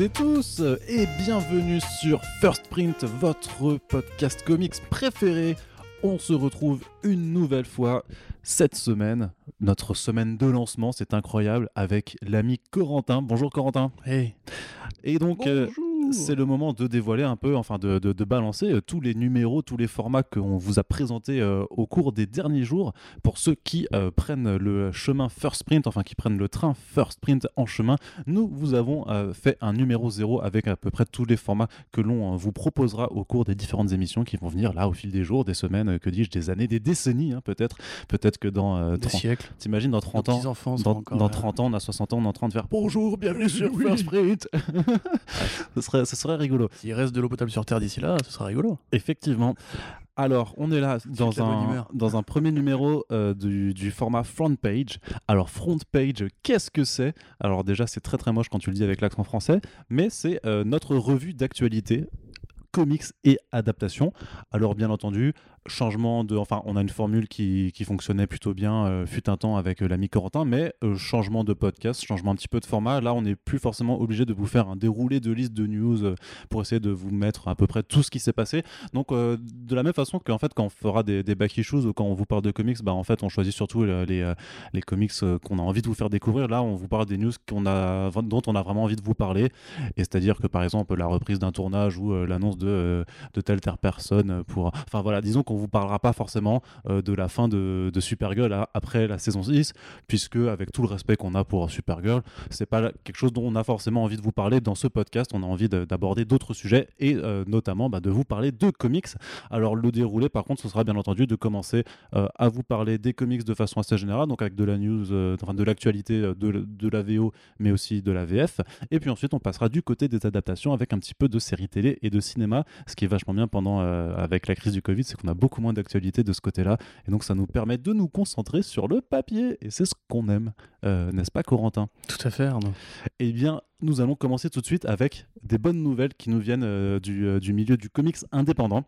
Et tous et bienvenue sur First Print, votre podcast comics préféré. On se retrouve une nouvelle fois cette semaine, notre semaine de lancement, c'est incroyable, avec l'ami Corentin. Bonjour Corentin. Hey. Et donc, euh, c'est le moment de dévoiler un peu, enfin de, de- de balancer euh, tous les numéros, tous les formats qu'on vous a présentés euh, au cours des derniers jours. Pour ceux qui euh, prennent le chemin First Print, enfin qui prennent le train First Print en chemin, nous vous avons euh, fait un numéro zéro avec à peu près tous les formats que l'on vous proposera au cours des différentes émissions qui vont venir là au fil des jours, des semaines, que dis-je, des années, des décennies hein, peut-être. Peut-être que dans euh, Des 30 siècles. T'imagines dans 30 ans, enfants dans, dans 30 ans, on a 60 ans, on est en train de faire bonjour, bienvenue sur First Print. ce, serait, ce serait rigolo. S'il reste de l'eau potable sur Terre d'ici là, ce sera rigolo. Effectivement. Alors, on est là dans un, dans un premier numéro euh, du, du format Front Page. Alors, Front Page, qu'est-ce que c'est? Alors, déjà, c'est très très moche quand tu le dis avec l'accent français, mais c'est euh, notre revue d'actualité comics et adaptation. Alors bien entendu, changement de... Enfin, on a une formule qui, qui fonctionnait plutôt bien, euh, fut un temps avec euh, l'ami Corentin, mais euh, changement de podcast, changement un petit peu de format. Là, on n'est plus forcément obligé de vous faire un déroulé de liste de news pour essayer de vous mettre à peu près tout ce qui s'est passé. Donc, de la même façon qu'en fait, quand on fera des, des back issues ou quand on vous parle de comics, bah, en fait, on choisit surtout les, les comics qu'on a envie de vous faire découvrir. Là, on vous parle des news dont on a vraiment envie de vous parler. Et c'est-à-dire que, par exemple, la reprise d'un tournage ou l'annonce de, de telle telle personne pour... Enfin, voilà, disons qu'on vous parlera pas forcément euh, de la fin de, de Supergirl à- après la saison 6, puisque, avec tout le respect qu'on a pour Supergirl, c'est pas quelque chose dont on a forcément envie de vous parler dans ce podcast. On a envie de- d'aborder d'autres sujets et euh, notamment bah, de vous parler de comics. Alors le déroulé, par contre, ce sera bien entendu de commencer euh, à vous parler des comics de façon assez générale, donc avec de la news, enfin de l'actualité de, de la VO, mais aussi de la VF. Et puis ensuite, on passera du côté des adaptations avec un petit peu de séries télé et de cinéma, ce qui est vachement bien pendant avec la crise du Covid, c'est qu'on a beaucoup moins d'actualité de ce côté-là, et donc ça nous permet de nous concentrer sur le papier, et c'est ce qu'on aime, Euh, n'est-ce pas, Corentin? Tout à fait, Arnaud. eh bien, nous allons commencer tout de suite avec des bonnes nouvelles qui nous viennent euh, du, euh, du milieu du comics indépendant.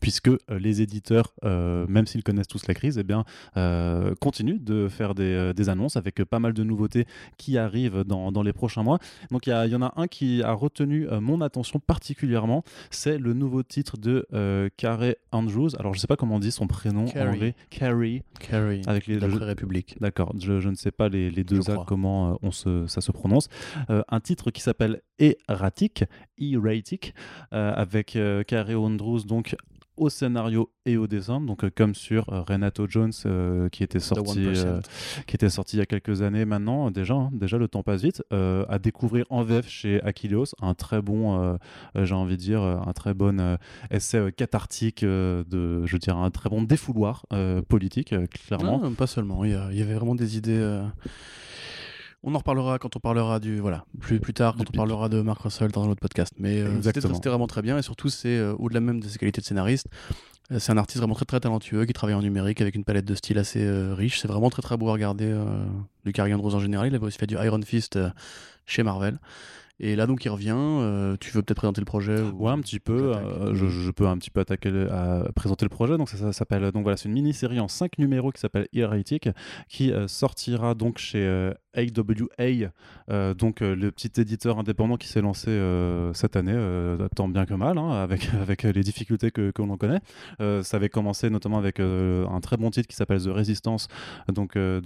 Puisque euh, les éditeurs, euh, même s'ils connaissent tous la crise, eh bien, euh, continuent de faire des, des annonces avec pas mal de nouveautés qui arrivent dans, dans les prochains mois. Donc il y, en a un qui a retenu mon attention particulièrement, c'est le nouveau titre de Carey Andrews. Alors je ne sais pas comment on dit son prénom en Carey. anglais. Carey. Carrie, Avec les, d'après République. D'accord, je, je ne sais pas les, les deux Je A crois. comment on se, ça se prononce. Euh, un titre qui s'appelle Erratic, Erratic, euh, avec euh, Andrews donc au scénario et au dessin, donc euh, comme sur euh, Renato Jones euh, qui était sorti, 1%. qui était sorti il y a quelques années maintenant déjà. hein, déjà le temps passe vite. à découvrir en VF chez Achilleos, un très bon, j'ai envie de dire, un très bon essai cathartique de, je dirais, un très bon défouloir politique, clairement. Non, pas seulement. Il y, a- il y avait vraiment des idées. On en reparlera quand on parlera du voilà plus plus tard quand on parlera de Mark Russell dans un autre podcast. Mais euh, c'était vraiment très bien et surtout c'est euh, au-delà même de ses qualités de scénariste, euh, c'est un artiste vraiment très très talentueux qui travaille en numérique avec une palette de styles assez riche. C'est vraiment très très beau à regarder. Du Carrie Andrews en général, il avait aussi fait du Iron Fist chez Marvel. Et là donc il revient. euh, tu veux peut-être présenter le projet ou- Ouais, un petit peu. euh, je, je peux un petit peu attaquer, le- à présenter le projet. Donc ça, ça s'appelle donc voilà, c'est une mini-série en 5 numéros qui s'appelle Erratic, qui euh, sortira donc chez AWA, euh, donc euh, le petit éditeur indépendant qui s'est lancé euh, cette année, tant bien que mal, hein, avec avec les difficultés que que l'on connaît. Ça avait commencé notamment avec un très bon titre qui s'appelle The Resistance, donc de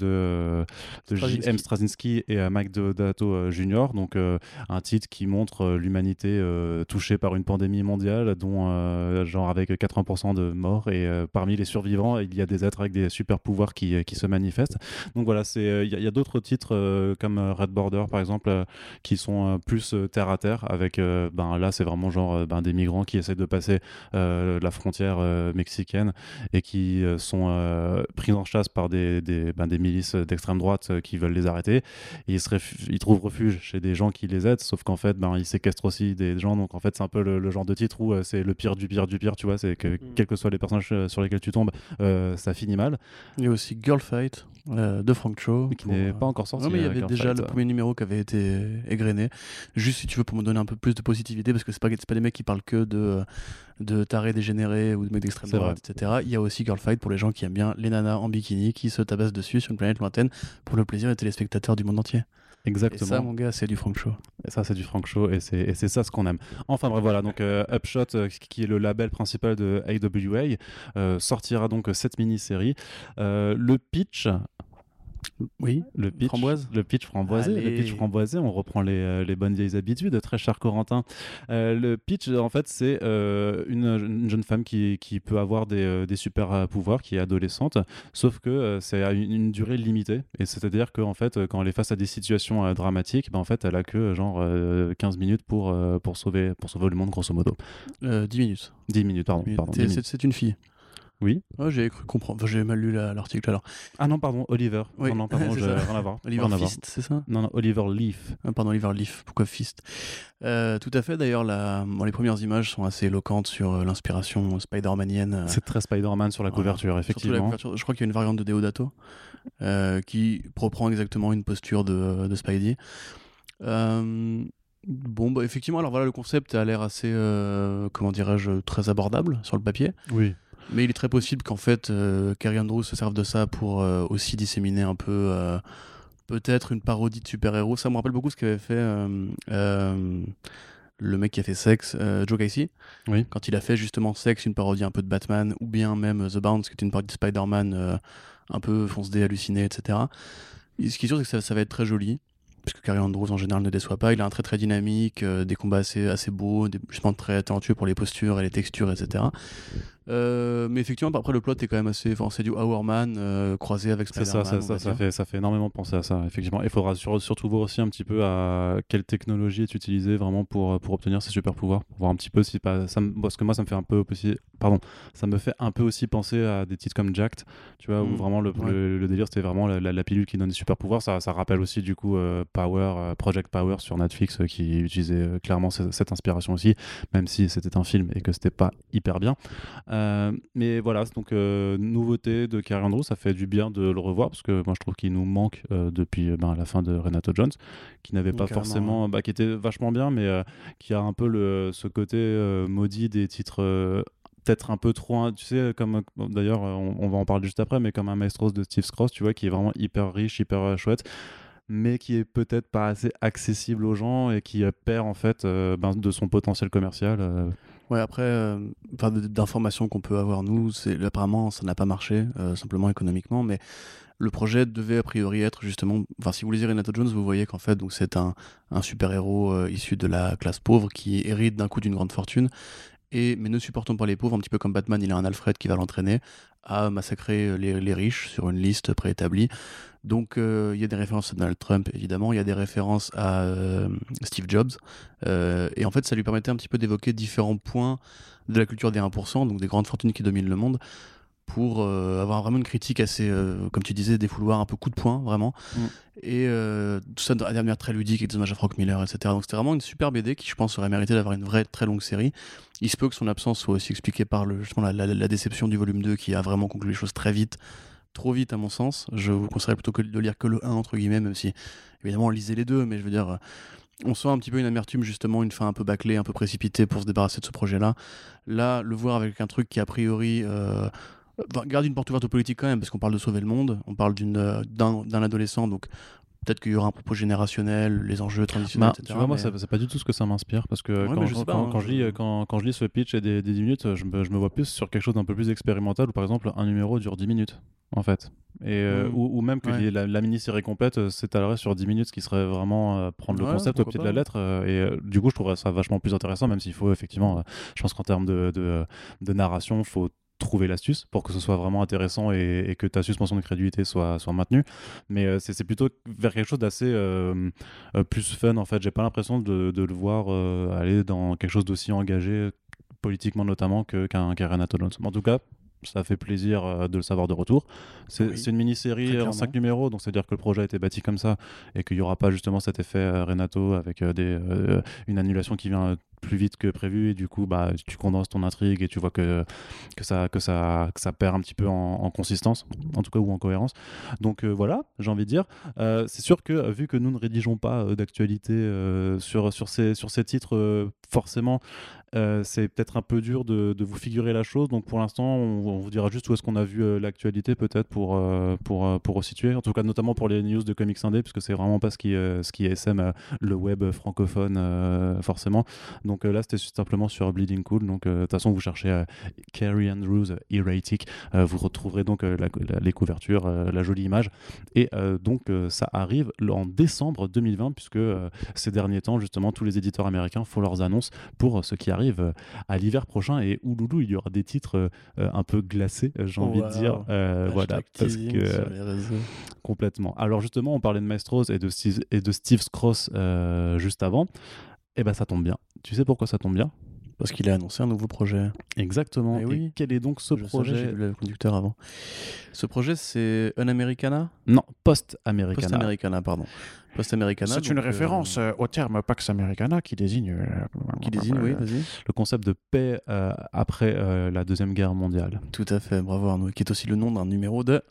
de. J.M. Straczynski et Mike Deodato Jr. Donc un titre qui montre l'humanité touchée par une pandémie mondiale, dont genre avec 80% de morts et parmi les survivants, il y a des êtres avec des super pouvoirs qui, qui se manifestent. Donc voilà, c'est il y a, il y a d'autres titres euh, comme euh, Red Border par exemple euh, qui sont euh, plus euh, terre à terre avec euh, ben là c'est vraiment genre ben, des migrants qui essaient de passer euh, la frontière euh, mexicaine et qui euh, sont euh, pris en chasse par des, des, ben, des milices d'extrême droite euh, qui veulent les arrêter. Et ils, se ils trouvent refuge chez des gens qui les aident, sauf qu'en fait, ben, ils séquestrent aussi des gens. Donc en fait, c'est un peu le, le genre de titre où euh, c'est le pire du pire du pire, tu vois. C'est que Mm. quels que soient les personnages sur lesquels tu tombes, euh, ça finit mal. Il y a aussi Girl Fight euh, de Frank Cho. Mais qui n'est euh, pas encore sorti. Non, mais il y euh, avait déjà Fight, le premier numéro qui avait été égrené. Juste si tu veux pour me donner un peu plus de positivité, parce que c'est pas, pas des mecs qui parlent que de, de tarés dégénérés ou de mecs d'extrême droite, etc. Il y a aussi Girl Fight pour les gens qui aiment bien les nanas en bikini qui se tabassent dessus sur une planète lointaine pour le plaisir des téléspectateurs du monde entier. Et Exactement. ça, mon gars, c'est du Frank Show. Et ça, c'est du Frank Show et c'est et ça ce qu'on aime. Enfin bref, voilà, donc euh, Upshot, euh, qui est le label principal de AWA, euh, sortira donc cette mini-série. Euh, le pitch, Oui. le pitch, Framboise le pitch framboisé, le pitch framboisé, on reprend les, euh, les bonnes vieilles habitudes, très cher Corentin. Euh, le pitch, en fait, c'est euh, une, une jeune femme qui, qui peut avoir des, des super pouvoirs, qui est adolescente, sauf que euh, c'est à une, une durée limitée. Et c'est-à-dire qu'en fait, quand elle est face à des situations euh, dramatiques, ben, en fait, elle a que genre euh, 15 minutes pour, euh, pour, sauver, pour sauver le monde, grosso modo. Euh, 10 minutes. 10 minutes, pardon. Mais pardon t'es- 10 minutes. c'est c'est une fille. Oui. Ouais, j'ai cru comprendre. Enfin, j'ai mal lu la- l'article alors. Ah non, pardon, Oliver. Oui, Non, non, pardon, rien à voir. Oliver. Fist, c'est ça Non, non, Oliver Leaf. Ah, Pardon, Oliver Leaf. Pourquoi Fist? Euh, Tout à fait. D'ailleurs, la... bon, les premières images sont assez éloquentes sur euh, l'inspiration Spider-Manienne. euh, C'est très Spider-Man sur la Voilà. couverture, Surtout la effectivement. couverture. Je crois qu'il y a une variante de Deodato euh, qui reprend exactement une posture de, de Spidey. Euh, bon, bah, effectivement, alors voilà, le concept a l'air assez, euh, comment dirais-je, très abordable sur le papier. Oui. Mais il est très possible qu'en fait, euh, Carrie Andrews se serve de ça pour euh, aussi disséminer un peu, euh, peut-être une parodie de super-héros. Ça me rappelle beaucoup ce qu'avait fait euh, le mec qui a fait Sex, euh, Joe Casey. Oui. Quand il a fait justement Sex, une parodie un peu de Batman, ou bien même The Bounce, qui est une parodie de Spider-Man euh, un peu fonce-dé, halluciné, etc. Et ce qui est sûr, c'est que ça, ça va être très joli. Puisque Carrie Andrews en général ne déçoit pas, il a un trait très dynamique, euh, des combats assez, assez beaux, des, justement très talentueux pour les postures et les textures, etc. Euh, mais effectivement, après le plot est quand même assez. Enfin, c'est du Hourman euh, croisé avec Spider-Man. ça, ça, ça, fait, ça fait énormément penser à ça, effectivement. Il faudra sur- surtout voir aussi un petit peu à quelle technologie est utilisée vraiment pour, pour obtenir ces super pouvoirs. Pour voir un petit peu si pas. Ça, parce que moi, ça me fait un peu aussi. Pardon. Ça me fait un peu aussi penser à des titres comme Jacked, tu vois, où Mm, vraiment le, ouais. le, le délire c'était vraiment la, la- la pilule qui donne des super pouvoirs. Ça, ça rappelle aussi du coup euh, Power, euh, Project Power sur Netflix euh, qui utilisait euh, clairement ce- cette inspiration aussi, même si c'était un film et que c'était pas hyper bien. Euh, mais voilà, donc euh, nouveauté de Carrie Andrews, ça fait du bien de le revoir parce que moi je trouve qu'il nous manque euh, depuis ben, la fin de Renato Jones, qui n'avait pas Carrément, forcément, bah, qui était vachement bien, mais qui a un peu le, ce côté maudit des titres. peut-être un peu trop, hein, tu sais, comme d'ailleurs, on, on va en parler juste après, mais comme un Maestros de Steve Cross, tu vois, qui est vraiment hyper riche, hyper chouette, mais qui est peut-être pas assez accessible aux gens et qui perd en fait euh, ben, de son potentiel commercial. euh, Ouais, après, euh, d'informations qu'on peut avoir, nous, c'est apparemment, ça n'a pas marché, euh, simplement économiquement, mais le projet devait a priori être justement. Enfin, si vous lisez Renato Jones, vous voyez qu'en fait, donc c'est un, un super-héros euh, issu de la classe pauvre qui hérite d'un coup d'une grande fortune. Et, mais ne supportant pas les pauvres, un petit peu comme Batman, il a un Alfred qui va l'entraîner à massacrer les, les riches sur une liste préétablie. Donc euh, il y a des références à Donald Trump, évidemment, il y a des références à euh, Steve Jobs. Euh, et en fait, ça lui permettait un petit peu d'évoquer différents points de la culture des 1%, donc des grandes fortunes qui dominent le monde, pour euh, avoir vraiment une critique assez, euh, comme tu disais, des fouloirs, un peu coup de poing, vraiment. Mm. Et euh, tout ça de manière très ludique, avec des hommages à Frank Miller, etc. Donc c'était vraiment une super BD qui, je pense, aurait mérité d'avoir une vraie, très longue série. Il se peut que son absence soit aussi expliquée par le, justement, la, la- la déception du volume 2 qui a vraiment conclu les choses très vite. Trop vite, à mon sens. Je vous conseillerais plutôt que de lire que le 1, entre guillemets, même si, évidemment, lisez les deux, mais je veux dire, on sent un petit peu une amertume, justement, une fin un peu bâclée, un peu précipitée pour se débarrasser de ce projet-là. Là, le voir avec un truc qui, a priori, euh, garde une porte ouverte aux politiques quand même, parce qu'on parle de sauver le monde, on parle d'une, euh, d'un, adolescent, donc peut-être qu'il y aura un propos générationnel, les enjeux traditionnels, Bah, etc. tu vois, moi, mais- c'est pas du tout ce que ça m'inspire parce que Ouais, quand, je je, sais pas, quand, hein, quand je je- lis, quand, quand je lis ce pitch et des, des 10 minutes, je me, je me vois plus sur quelque chose d'un peu plus expérimental où par exemple un numéro dure 10 minutes en fait. Et, euh, Mm. ou, ou même que Ouais. les- la, la mini-série complète euh, s'étalerait sur 10 minutes, ce qui serait vraiment euh, prendre le Ouais, concept au pied de la lettre. euh, et du coup, je trouverais ça vachement plus intéressant, même s'il faut effectivement, je pense qu'en termes de, de, de narration, il faut trouver l'astuce pour que ce soit vraiment intéressant et, et que ta suspension de crédulité soit, soit maintenue. Mais euh, c'est plutôt vers quelque chose d'assez euh, euh, plus fun en fait. J'ai pas l'impression de, de le voir euh, aller dans quelque chose d'aussi engagé politiquement notamment qu'un Renato Jones. En tout cas, ça fait plaisir de le savoir de retour. C'est Oui, une mini-série en clairement. 5 numéros, donc c'est-à-dire que le projet a été bâti comme ça et qu'il n'y aura pas justement cet effet Renato avec des, euh, une annulation qui vient plus vite que prévu et du coup bah, tu condenses ton intrigue et tu vois que, que, ça, que, ça, que ça perd un petit peu en, consistance, en tout cas ou en cohérence. Donc euh, voilà, j'ai envie de dire. Euh, c'est sûr que vu que nous ne rédigeons pas euh, d'actualité sur, sur, ces, sur ces titres forcément, euh, c'est peut-être un peu dur de, vous figurer la chose. Donc pour l'instant, on, vous dira juste où est-ce qu'on a vu euh, l'actualité peut-être pour, euh, pour, euh, pour resituer. En tout cas, notamment pour les news de Comics Indé, puisque c'est vraiment pas ce qui, ce qui SM le web francophone forcément. Donc là, c'était simplement sur Bleeding Cool. Donc de toute façon, vous cherchez Carrie Andrews Erratic. Vous retrouverez donc les couvertures, la jolie image. Et donc ça arrive en décembre 2020, puisque ces derniers temps, justement, tous les éditeurs américains font leurs annonces pour ce qui arrive euh, à l'hiver prochain. Et ouloulou, il y aura des titres euh, euh, un peu glacés, j'ai envie de dire. Voilà, parce que complètement. Alors justement, on parlait de Maestros et de Steve, et de Steve Cross euh, juste avant. Et ben ça tombe bien. Tu sais pourquoi ça tombe bien? Parce qu'il a annoncé un nouveau projet. Exactement. Eh Et oui. quel est donc ce Je savais, j'ai projet vu le conducteur avant. Ce projet, c'est Un Americana Non, Post-Americana. Post-Americana, pardon. Post-Americana. C'est une donc, euh, référence euh, au terme Pax Americana qui désigne. euh, Qui désigne, oui, vas-y. le concept de paix après la Deuxième Guerre mondiale. Tout à fait, bravo Arnaud. Qui est aussi le nom d'un numéro de.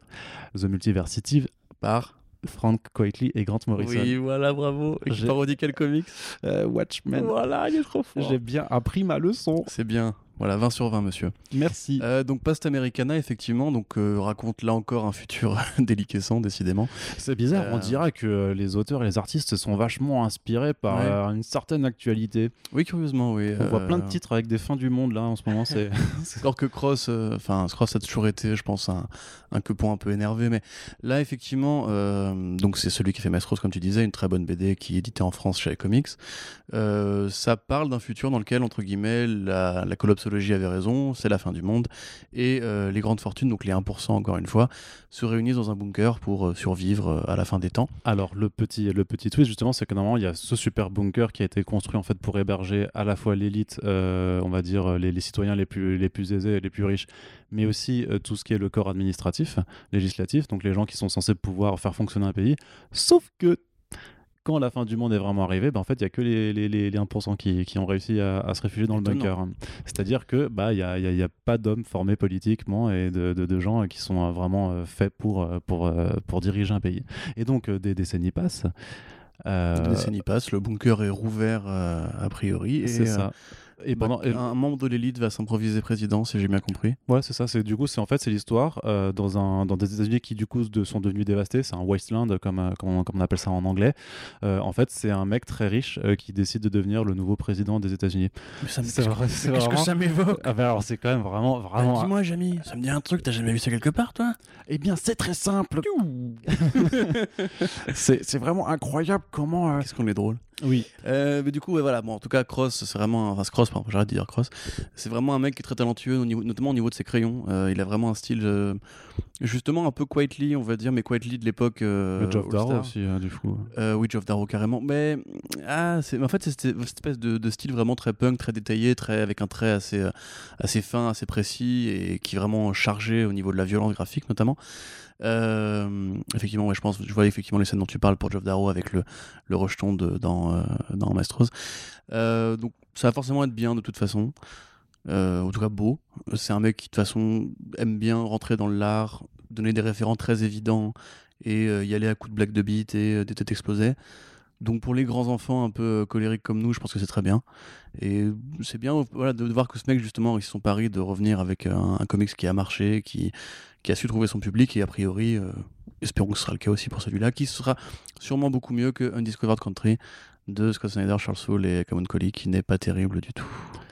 The Multiversity Par. Frank Quitely et Grant Morrison. Oui, voilà, bravo. Qui parodie quel comics? Euh, Watchmen. Voilà, il est trop fort. J'ai bien appris ma leçon. C'est bien. Voilà, 20 sur 20, monsieur. Merci. Euh, donc, Post Americana, effectivement, donc, euh, raconte là encore un futur déliquescent, décidément. C'est bizarre, on euh, dirait que euh, les auteurs et les artistes sont vachement inspirés par Ouais. euh, une certaine actualité. Oui, curieusement, oui. On voit plein de titres avec des fins du monde là en ce moment. C'est Alors que Cross, euh, enfin Cross a toujours été, je pense, un, un quepon un peu énervé, mais là effectivement, euh, donc c'est celui qui fait Maestros, comme tu disais, une très bonne BD qui est éditée en France chez Comics. Euh, ça parle d'un futur dans lequel entre guillemets la, la collapsologie avait raison, c'est la fin du monde, et euh, les grandes fortunes, donc les 1% encore une fois, se réunissent dans un bunker pour euh, survivre euh, à la fin des temps. Alors le petit, le petit twist justement, c'est que normalement il y a ce super bunker qui a été construit en fait pour héberger à la fois l'élite, on va dire les, les citoyens les plus, les plus aisés les plus riches, mais aussi tout ce qui est le corps administratif, législatif, donc les gens qui sont censés pouvoir faire fonctionner un pays. Sauf que quand la fin du monde est vraiment arrivée, bah, en fait il y a que les, les, les, les 1% qui, qui ont réussi à, à se réfugier dans le bunker. C'est-à-dire que bah il y a, il y a- y a pas d'hommes formés politiquement et de, de, de gens qui sont euh, vraiment euh, faits pour, euh, pour, pour diriger un pays. Et donc des décennies passent. Euh, Les décennies passent, le bunker est rouvert euh, a priori, et c'est euh, ça. Et bah, pendant, et- un membre de l'élite va s'improviser président, si j'ai bien compris. ouais, c'est ça. C'est du coup, c'est en fait, c'est l'histoire euh, dans un dans des États-Unis qui du coup de- sont devenus dévastés. C'est un wasteland comme euh, comme on, comme on appelle ça en anglais. Euh, en fait, c'est un mec très riche euh, qui décide de devenir le nouveau président des États-Unis. C'est vrai- c'est Qu'est-ce que ça m'évoque Ah ben alors c'est quand même vraiment vraiment. Dis-moi, Jamy, ça me dit un truc, t'as jamais vu ça quelque part, toi? Eh bien, c'est très simple. C'est c'est vraiment incroyable comment. euh, Qu'est-ce qu'on est drôle? Oui. Euh, mais du coup, ouais, voilà. Bon, en tout cas, Cross, c'est vraiment. Enfin, Cross, pardon, j'arrête de dire Cross. C'est vraiment un mec qui est très talentueux, au niveau, notamment au niveau de ses crayons. Euh, il a vraiment un style, euh, justement, un peu quietly, on va dire, mais quietly de l'époque. Le Geoff Darrow aussi euh, du coup. Oui, Geoff Darrow carrément. Mais ah, en fait c'est cette, espèce de, de style vraiment très punk, très détaillé, très avec un trait assez assez fin, assez précis et qui est vraiment chargé au niveau de la violence graphique notamment. Euh, effectivement, je pense, je vois effectivement les scènes dont tu parles pour Geoff Darrow avec le, le rejeton de, dans, euh, dans Maestros. Euh, donc ça va forcément être bien de toute façon. Euh, en tout cas beau. C'est un mec qui de toute façon aime bien rentrer dans l'art, donner des référents très évidents et y aller à coups de blagues de beat et des têtes explosées. Donc pour les grands enfants un peu euh, colériques comme nous, je pense que c'est très bien. Et c'est bien voilà, de, voir que ce mec justement, ils se sont paris de revenir avec un, un comics qui a marché, qui, a su trouver son public et a priori, euh, espérons que ce sera le cas aussi pour celui-là, qui sera sûrement beaucoup mieux que Undiscovered Country de Scott Snyder, Charles Soule et Cameron Collie, qui n'est pas terrible du tout.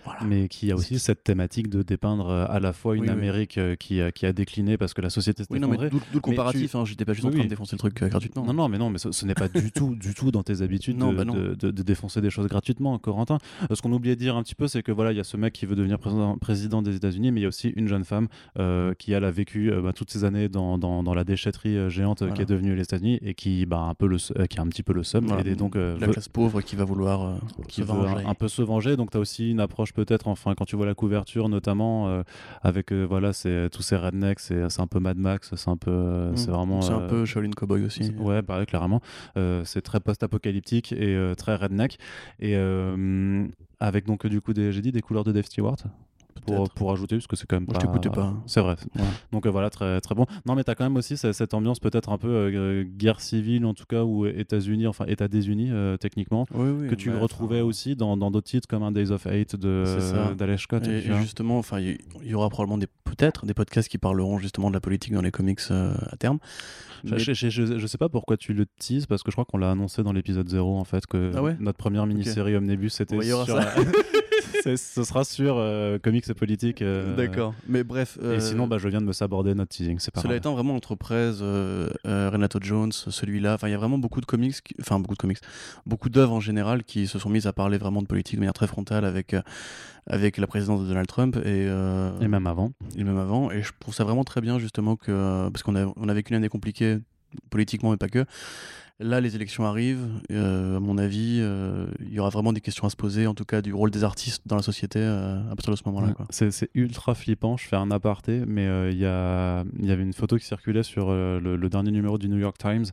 Voilà. Mais qui a aussi cette thématique de dépeindre euh, à la fois une Oui. Amérique euh, qui, a- qui a décliné parce que la société s'est Oui, non, mais effondrée. d'où d'où le comparatif, tu- hein, j'étais pas juste en train oui. de défoncer le truc euh, gratuitement. Non, non, mais non, mais ce, ce n'est pas du tout, du tout dans tes habitudes Non, de, bah non. de- de- de défoncer des choses gratuitement, Corentin. Euh, Ce qu'on oubliait de dire un petit peu, c'est que voilà, il y a ce mec qui veut devenir président, président des États-Unis, mais il y a aussi une jeune femme euh, qui elle a vécu euh, bah, toutes ces années dans, dans, dans la déchetterie géante qui est devenue les États-Unis et qui bah un peu le, euh, qui a un petit peu le seum Voilà. et donc euh, La veut- classe pauvre qui va vouloir euh, qui se veut venger. un peu se venger. Donc tu as aussi une approche peut-être, enfin quand tu vois la couverture notamment, euh, avec euh, voilà, c'est tous ces rednecks, c'est c'est un peu Mad Max, c'est un peu, euh, Mm. c'est vraiment. C'est un peu Shaolin Cowboy aussi. Ouais, bah, clairement. C'est très post-apocalyptique et très redneck. Et avec donc du coup, des, j'ai dit des couleurs de Dave Stewart. Pour, pour ajouter, parce que c'est quand même Moi, pas. je t'écoutais pas. C'est vrai. Ouais. Donc euh, voilà, très, très bon. Non, mais t'as quand même aussi ce- cette ambiance peut-être un peu euh, guerre civile, en tout cas, ou États-Unis, enfin État des Unis, euh, techniquement, Oui, oui, que tu retrouvais enfin, aussi dans d'autres titres comme un Days of Hate d'Alex Scott. Et, justement, enfin, il y, aura probablement peut-être des podcasts qui parleront justement de la politique dans les comics à terme. Je, Mais- je, je- je- je sais pas pourquoi tu le teases, parce que je crois qu'on l'a annoncé dans l'épisode 0, en fait, que Ah ouais notre première mini-série Omnibus, c'était Ouais, sur... ce sera sur euh, comics et politique. euh, D'accord. Mais bref. Et euh, sinon, bah, je viens de me saborder notre teasing, c'est pas Cela grave. étant vraiment entre Prez, euh, Renato Jones, celui-là, enfin il y a vraiment beaucoup de comics, enfin beaucoup de comics, beaucoup d'œuvres en général qui se sont mises à parler vraiment de politique de manière très frontale avec, avec la présidence de Donald Trump et, Et même avant. et même avant. Et je trouve ça vraiment très bien justement que, parce qu'on a, on a vécu une année compliquée politiquement mais pas que. Là, les élections arrivent. euh, à mon avis, euh, il y aura vraiment des questions à se poser, en tout cas du rôle des artistes dans la société euh, à partir de ce moment-là. Ouais. C'est ultra flippant. Je fais un aparté, mais il y, a, y avait une photo qui circulait sur le, le dernier numéro du New York Times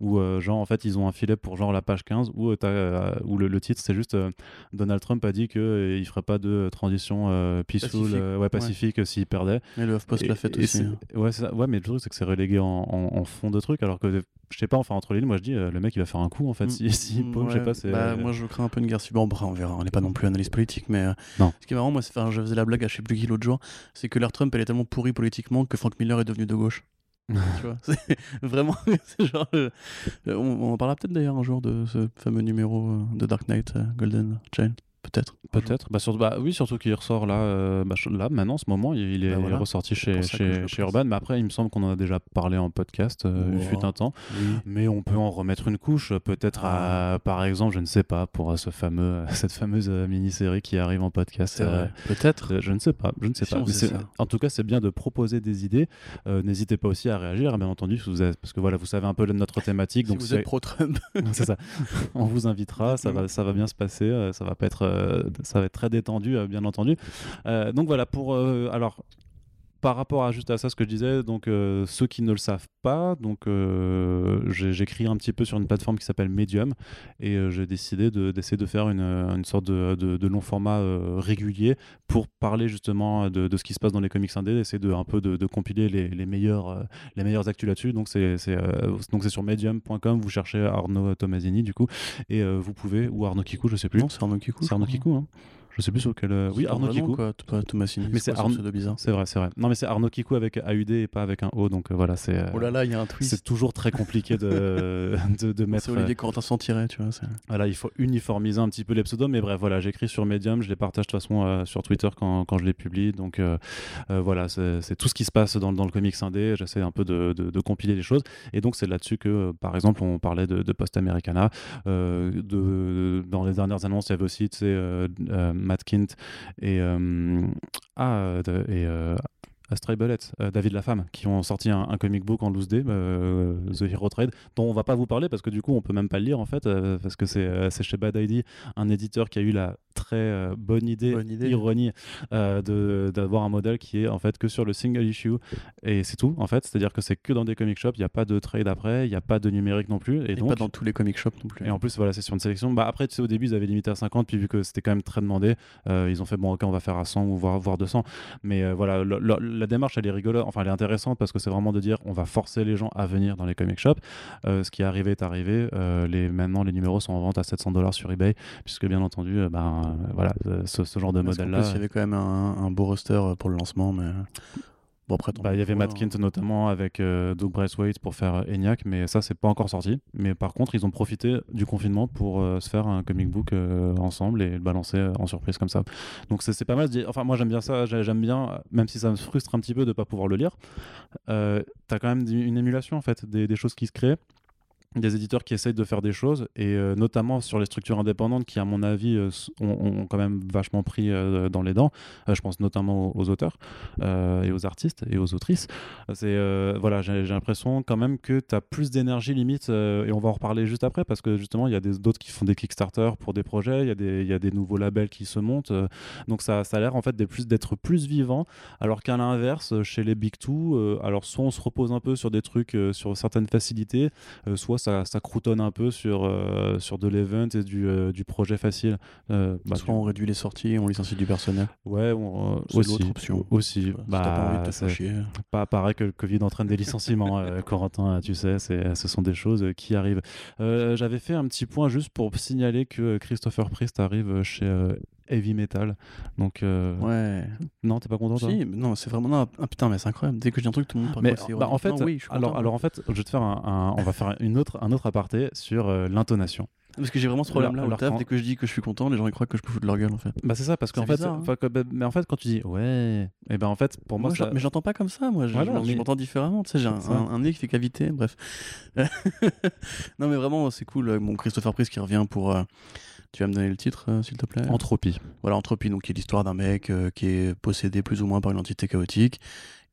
où, genre, en fait, ils ont un filet pour genre la page 15 où, où le, le titre, c'est juste Donald Trump a dit qu'il ne ferait pas de transition peaceful, Pacifique. ouais, pacifique s'il perdait. Et le HuffPost l'a fait aussi. hein. Ouais, c'est ça. ouais, mais le truc, c'est que c'est relégué en, en- en fond de truc, alors que je sais pas, enfin, entre les lignes, moi je dis, le mec il va faire un coup en fait. Si, si Mm, paume, je sais ouais. pas, c'est. Bah, moi, je crains un peu une guerre civile. Bon, on verra. On n'est pas non plus analyste politique, mais euh, Non. ce qui est marrant, moi, c'est, enfin, je faisais la blague à je sais plus qui l'autre jour, c'est que l'ère Trump, elle est tellement pourrie politiquement que Frank Miller est devenu de gauche. tu vois, c'est vraiment, genre, euh, on, on en parlera peut-être d'ailleurs un jour de ce fameux numéro euh, de Dark Knight euh, Golden Chain, peut-être. Peut-être. Bah, surtout- bah, oui, surtout qu'il ressort là, euh, bah, là, maintenant, en ce moment, il, il est, Bah, voilà. ressorti chez, chez. Urban, mais après, il me semble qu'on en a déjà parlé en podcast, euh, il fut un temps. Mais on peut en remettre une couche, euh, peut-être, Ah. par exemple, je ne sais pas, pour euh, ce fameux, cette fameuse euh, mini-série qui arrive en podcast. Euh. Peut-être. Euh, Je ne sais pas, je ne sais Si pas. Mais sait en tout cas, c'est bien de proposer des idées. Euh, N'hésitez pas aussi à réagir, bien entendu, si vous êtes- parce que voilà, vous savez un peu notre thématique. Si donc vous êtes pro-Trump, c'est ça. On vous invitera, ça va, ça va bien se passer, euh, ça va pas être, euh, ça va être très détendu, euh, bien entendu. Euh, donc voilà pour, euh, alors. Par rapport à juste à ça, ce que je disais, donc euh, ceux qui ne le savent pas, donc euh, j'écris un petit peu sur une plateforme qui s'appelle Medium et euh, j'ai décidé de- d'essayer de, faire une, une sorte de, de- de long format régulier pour parler justement de, de ce qui se passe dans les comics indés, d'essayer de un peu de, de compiler les, les meilleurs les meilleures actus là-dessus. Donc c'est c'est, donc c'est sur medium.com, vous cherchez Arnaud Tomasini du coup et vous pouvez ou Arnaud Kikou, je sais plus. non, c'est Arnaud Kikou. c'est Arnaud Kikou, hein. Je sais plus sur quel. euh, Oui, Arnaud Kikou. quoi. Pas Thomasini. Mais c'est Arnaud- bizarre. C'est vrai, c'est vrai. Non mais c'est Arnaud Kikou avec AUD et pas avec un O, donc euh, voilà, c'est. euh, Oh là là, il y a un twist. c'est toujours très compliqué de, de, de mettre. C'est Olivier Corentin sans tirer, tu vois. Voilà, il faut uniformiser un petit peu les pseudos, mais bref, voilà, j'écris sur Medium, je les partage de toute façon euh, sur Twitter quand, quand je les publie. Donc euh, euh, voilà, c'est tout ce qui se passe dans, dans le comics indé. J'essaie un peu de, de- de compiler les choses. Et donc c'est là-dessus que, par exemple, on parlait de, Post Americana. De, dans les dernières annonces, il y avait aussi, tu sais, Matt Kint et, euh, ah, et euh, Stray Bullet, euh, David Lafemme, qui ont sorti un, un comic book en loose day, euh, The Hero Trade, dont on va pas vous parler parce que du coup on peut même pas le lire en fait, euh, parce que c'est euh, chez Bad ID, un éditeur qui a eu la très euh, bonne idée, Bonne idée. ironie, euh, d'avoir un modèle qui est en fait que sur le single issue et c'est tout en fait, c'est-à-dire que c'est que dans des comic shops, il n'y a pas de trade après, il n'y a pas de numérique non plus, et, Et donc pas dans tous les comic shops non plus. et en plus, voilà, c'est sur une sélection. Bah, après, tu sais, au début, ils avaient limité à 50, puis vu que c'était quand même très demandé, euh, ils ont fait bon, ok, on va faire à 100 ou voire, voire 200. Mais euh, voilà, le- le- la démarche, elle est rigolote, enfin, elle est intéressante parce que c'est vraiment de dire on va forcer les gens à venir dans les comic shops. Euh, ce qui est arrivé est arrivé. Euh, les, maintenant, les numéros sont en vente à 700 dollars sur eBay, puisque bien entendu, euh, ben, voilà, ce, ce genre de modèle-là. il y avait quand même un, un beau roster pour le lancement, mais bon après. tant Bah, il y avait Matt hein. Kint notamment avec euh, Doug Braithwaite pour faire euh, ENIAC, mais ça c'est pas encore sorti. Mais par contre, ils ont profité du confinement pour euh, se faire un comic book euh, ensemble et le balancer en surprise comme ça. Donc c'est pas mal. Enfin, moi j'aime bien ça. j'ai- J'aime bien, même si ça me frustre un petit peu de pas pouvoir le lire. T'as quand même une émulation en fait des, des choses qui se créent des éditeurs qui essayent de faire des choses et euh, notamment sur les structures indépendantes qui à mon avis euh, ont, quand même vachement pris euh, dans les dents. Je pense notamment aux, auteurs et aux artistes et aux autrices. C'est voilà j'ai l'impression quand même que tu as plus d'énergie limite et on va en reparler juste après parce que justement il y a d'autres qui font des Kickstarter pour des projets il y, a des- y a des nouveaux labels qui se montent donc ça, ça a l'air en fait d'être plus, vivant. Alors qu'à l'inverse chez les Big Two alors soit on se repose un peu sur des trucs sur certaines facilités soit ça, ça croutonne un peu sur, euh, sur de l'event et du, euh, du projet facile. Euh, bah, Soit on réduit les sorties et on licencie du personnel. Ouais, on- euh, aussi. l'autre option. Aussi. Si Bah, pas envie de te faire c'est chier. pas pareil que le Covid entraîne des licenciements, Corentin, tu sais, ce sont des choses qui arrivent. J'avais fait un petit point juste pour signaler que Christopher Priest arrive chez Heavy Metal. Donc, euh, Ouais. non, t'es pas content toi Si, non, c'est vraiment. non, ah, putain, mais c'est incroyable. Dès que je dis un truc, tout le monde parle mais quoi, bah, en fait, Non, oui, je suis alors, content. alors en fait, je vais te faire un, un- on va faire une autre, un autre aparté sur euh, l'intonation. Parce que j'ai vraiment ce problème-là au taf. Dès que je dis que je suis content, les gens ils croient que je peux foutre de leur gueule en fait. Bah c'est ça parce qu'en fait, bizarre, hein. bah, mais en fait quand tu dis ouais, et ben en fait pour moi, Moi, ça- mais j'entends pas comme ça, moi. Je, Voilà, je m'en- je mais- m'entends différemment. Tu sais, j'ai un, un- un nez qui fait cavité, bref. non, mais vraiment, c'est cool. euh, Mon Christopher Priest qui revient pour. euh, Tu vas me donner le titre, euh, s'il te plaît? Entropie. Voilà, Entropie, donc qui est l'histoire d'un mec euh, qui est possédé plus ou moins par une entité chaotique.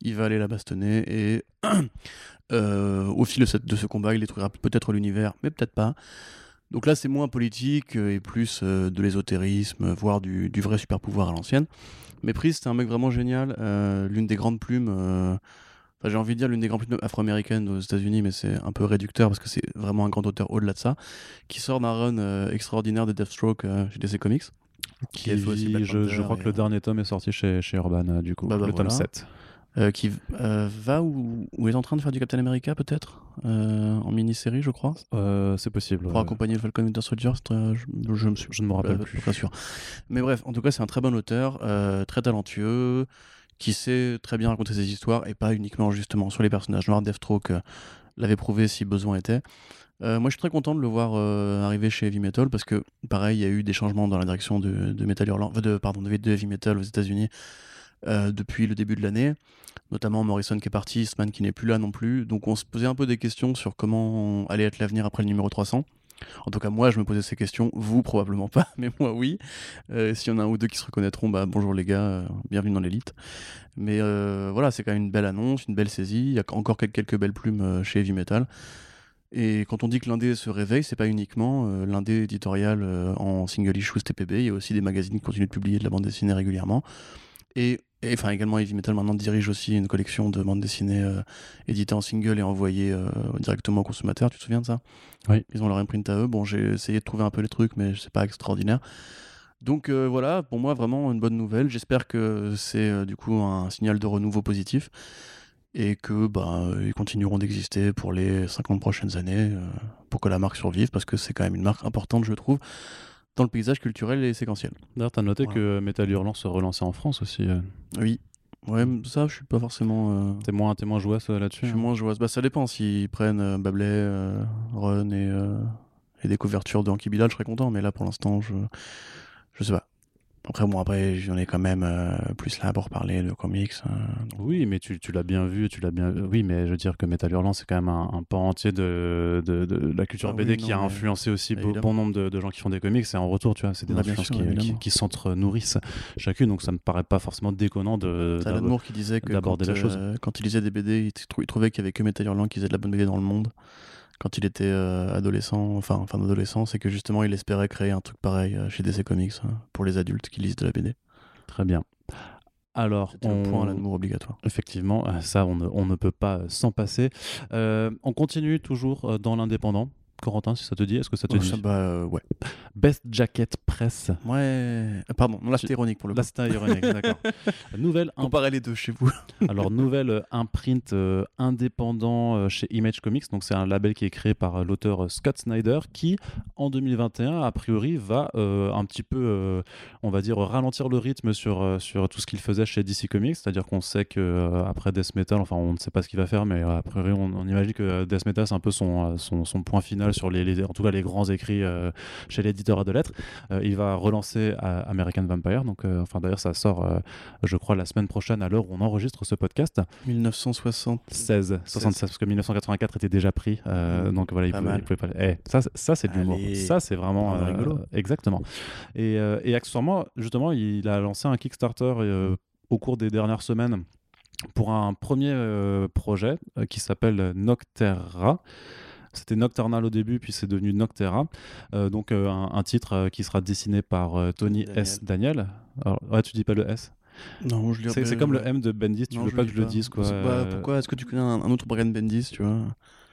Il va aller la bastonner et euh, au fil de, cette- de ce combat, il détruira peut-être l'univers, mais peut-être pas. Donc là, c'est moins politique et plus de l'ésotérisme, voire du, du vrai super pouvoir à l'ancienne. Mais Priest, c'est un mec vraiment génial, l'une des grandes plumes. Enfin, j'ai envie de dire l'une des grandes plumes afro-américaines aux États-Unis, mais c'est un peu réducteur parce que c'est vraiment un grand auteur au-delà de ça, qui sort d'un run euh, extraordinaire de Deathstroke euh, chez DC Comics. Qui, a fait aussi Black je, crois que le dernier tome est sorti chez, chez Urban euh, du coup, Bah, bah, le tome voilà. 7. euh, qui euh, va ou, ou est en train de faire du Captain America peut-être euh, en mini-série je crois Euh, c'est possible. pour ouais. accompagner le Falcon Winter Soldier je, je me suis Je ne me rappelle euh, plus. pas sûr mais bref en tout cas c'est un très bon auteur euh, très talentueux qui sait très bien raconter ses histoires et pas uniquement justement sur les personnages noirs Deathstroke euh, l'avait prouvé si besoin était Euh, moi je suis très content de le voir euh, arriver chez Heavy Metal parce que pareil il y a eu des changements dans la direction de, de Metal Hurlant de, pardon, de, Heavy Metal aux États-Unis depuis le début de l'année notamment Morrison qui est parti, Eastman qui n'est plus là non plus. Donc on se posait un peu des questions sur comment allait être l'avenir après le numéro 300. En tout cas, moi, je me posais ces questions. Vous, probablement pas, mais moi, oui. Euh, S'il y en a un ou deux qui se reconnaîtront, bah bonjour les gars, euh, bienvenue dans l'élite. Mais euh, voilà, c'est quand même une belle annonce, une belle saisie. Il y a encore quelques, belles plumes chez Heavy Metal. Et quand on dit que l'indé se réveille, c'est pas uniquement l'indé éditorial en single issue TPB. Il y a aussi des magazines qui continuent de publier de la bande dessinée régulièrement. Et, enfin également Heavy Metal maintenant dirige aussi une collection de bandes dessinées euh, éditées en single et envoyées euh, directement aux consommateurs. Tu te souviens de ça? Oui. Ils ont leur imprint à eux. Bon, j'ai essayé de trouver un peu les trucs, mais c'est pas extraordinaire. Donc euh, voilà, pour moi vraiment une bonne nouvelle. J'espère que c'est du coup un signal de renouveau positif et que bah, ils continueront d'exister pour les 50 prochaines années pour que la marque survive parce que c'est quand même une marque importante, je trouve, dans le paysage culturel et séquentiel. D'ailleurs, t'as noté Voilà. que Metal Hurlant se relançait en France aussi. euh. Oui. Ouais, ça, je suis pas forcément. euh, T'es moins, moins joué Je là-dessus suis hein moins joueuse. Bah, ça dépend. S'ils prennent euh, euh, Run et, euh, et des couvertures de Anki Bilal, je serais content. Mais là, pour l'instant, je je sais pas. Après, bon, après, j'en ai quand même euh, plus là pour parler de comics. donc- Oui, mais tu, tu l'as bien vu, tu l'as bien. Oui, mais je veux dire que Metal Hurlant, c'est quand même un, un pan entier de, de, de la culture Ah BD oui, qui a influencé aussi évidemment. bon nombre de, gens qui font des comics. Et en retour, tu vois, c'est des Bah, influences sûr, qui, qui, s'entre-nourrissent chacune. Donc ça me paraît pas forcément déconnant de. C'est Alan qui disait que quand, d'aborder la chose. euh, quand il lisait des BD, il, trou- il trouvait qu'il y avait que Metal Hurlant qui faisait de la bonne BD dans le monde. Quand il était euh, adolescent, enfin, enfin adolescent, c'est que justement il espérait créer un truc pareil euh, chez DC Comics hein, pour les adultes qui lisent de la BD. Très bien. Alors, on... le point Alan Moore obligatoire. Effectivement, euh, ça, on ne, on ne peut pas s'en passer. Euh, on continue toujours dans l'indépendant. Corentin, si ça te dit, est-ce que ça te dit ça, bah, euh, ouais. Best Jacket Press. Ouais. Euh, Pardon, là c'était ironique pour le coup. Là, c'était ironique, d'accord. Nouvelle Comparez les deux chez vous. Alors, nouvelle imprint euh, indépendant euh, chez Image Comics. Donc, c'est un label qui est créé par l'auteur Scott Snyder qui, en 2021, a priori, va un petit peu, on va dire, ralentir le rythme sur, sur tout ce qu'il faisait chez DC Comics. C'est-à-dire qu'on sait euh, après Death Metal, enfin, on ne sait pas ce qu'il va faire, mais a priori, on, on imagine que Death Metal, c'est un peu son, son, son point final sur les, les- en tout cas, les grands écrits euh, chez l'éditeur à de lettres. Euh, il va relancer euh, American Vampire. Donc, enfin, d'ailleurs, ça sort, je crois, la semaine prochaine à l'heure où on enregistre ce podcast. 1960. 16, 76, parce que 1984 était déjà pris. euh, donc voilà, il pouvait, mal. il pouvait pas. Eh, ça, c'est- ça c'est de l'humour. Ça, c'est vraiment. Rigolo. exactement. Et, et accessoirement, justement, il a lancé un Kickstarter au cours des dernières semaines pour un premier euh, projet euh, qui s'appelle Nocterra. C'était Nocturnal au début, puis c'est devenu Noctera. Euh, donc euh, un, un titre euh, qui sera dessiné par euh, Tony Daniel. S. Daniel. Alors, ouais, tu dis pas le S Non, je C'est c'est comme le M de Bendis, tu Non, veux pas que je le dise quoi. Bah, pourquoi Est-ce que tu connais un, un autre Brian Bendis, tu vois?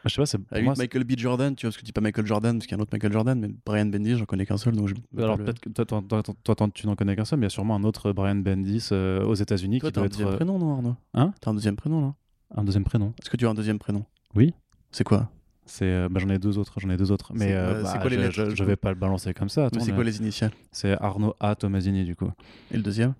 Je sais pas, c'est moi, limite, Michael B. Jordan, tu vois, parce que tu dis pas Michael Jordan, parce qu'il y a un autre Michael Jordan, mais Brian Bendis, j'en connais qu'un seul, donc je. alors peut-être que toi, toi, toi, toi, toi, tu n'en connais qu'un seul, mais il y a sûrement un autre Brian Bendis euh, aux États-Unis qui t'as doit un être deuxième prénom, non, Arnaud? Hein? T'as un deuxième prénom, non un deuxième prénom. Est-ce que tu as un deuxième prénom? Oui. C'est quoi? C'est, euh, bah, j'en ai deux autres, j'en ai deux autres, mais C'est- euh, bah, c'est quoi les je, lettres, je- vais pas le balancer comme ça. Mais attends, c'est mais- quoi les initiales? C'est Arnaud A Tomasini du coup. Et le deuxième?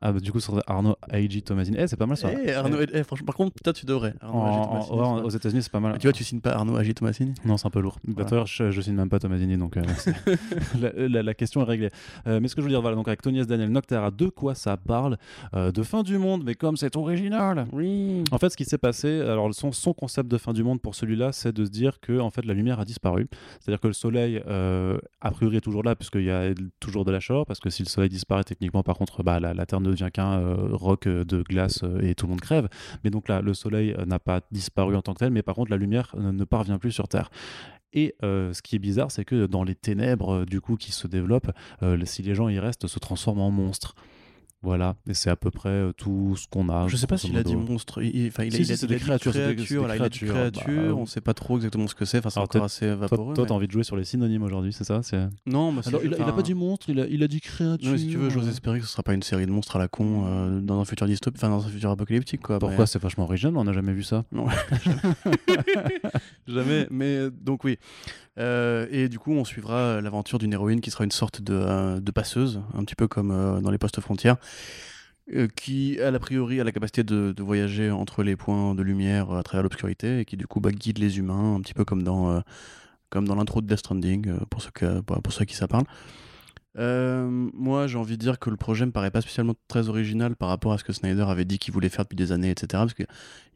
Ah bah du coup, sur Arnaud Aiji Tomasini. Eh, c'est pas mal ça. Eh, Arnaud, eh, franchement, par contre, peut-être tu devrais. Arnaud en- en- aux États-Unis, c'est pas mal. Tu vois, tu signes pas Arnaud Agit Tomasini Non, c'est un peu lourd. Bah, Voilà. D'ailleurs, je, je signe même pas Tomasini, donc euh, la, la- la question est réglée. Euh, mais ce que je veux dire, voilà, donc avec Tony S. Daniel Noctera, de quoi ça parle Euh, De fin du monde, mais comme c'est original. Oui. En fait, ce qui s'est passé, alors son, son concept de fin du monde pour celui-là, c'est de se dire que en fait la lumière a disparu. C'est-à-dire que le soleil, a priori, est toujours là puisqu'il y a toujours de la chaleur. Parce que si le soleil disparaît, techniquement, par contre, bah, la, la Terre ne devient qu'un euh, roc euh, de glace euh, et tout le monde crève. Mais donc là, le soleil n'a pas disparu en tant que tel, mais par contre, la lumière ne parvient plus sur Terre. Et ce qui est bizarre, c'est que dans les ténèbres, du coup, qui se développent, si les gens y restent, se transforment en monstres. Voilà, et c'est à peu près euh, tout ce qu'on a. Je sais pas s'il a dit monstre. Il, il- enfin, il a, Si, il si, a- c'est il a des dit créatures, des- des là, bah, on sait pas trop exactement ce que c'est. Enfin, c'est Alors, encore assez vaporeux. Toi, mais- t'as envie de jouer sur les synonymes aujourd'hui, c'est ça c'est... Non, bah, c'est Alors, il, a, il a pas dit monstre, il a, il a dit créature. Non, mais si tu veux, j'ose espérer que ce sera pas une série de monstres à la con euh, dans un futur dystopique, enfin dans un futur apocalyptique quoi. Pourquoi c'est vachement original On n'a jamais vu ça. mais- Jamais. Mais euh, donc oui. Euh, et du coup, on suivra l'aventure d'une héroïne qui sera une sorte de, euh, de passeuse, un petit peu comme euh, dans les postes frontières, qui a a priori a la capacité de, voyager entre les points de lumière euh, à travers l'obscurité et qui du coup bah, guide les humains, un petit peu comme dans euh, comme dans l'intro de Death Stranding, euh, pour ceux que pour, pour ceux qui ça parle. Euh, moi, j'ai envie de dire que le projet me paraît pas spécialement très original par rapport à ce que Snyder avait dit qu'il voulait faire depuis des années, etc. Parce que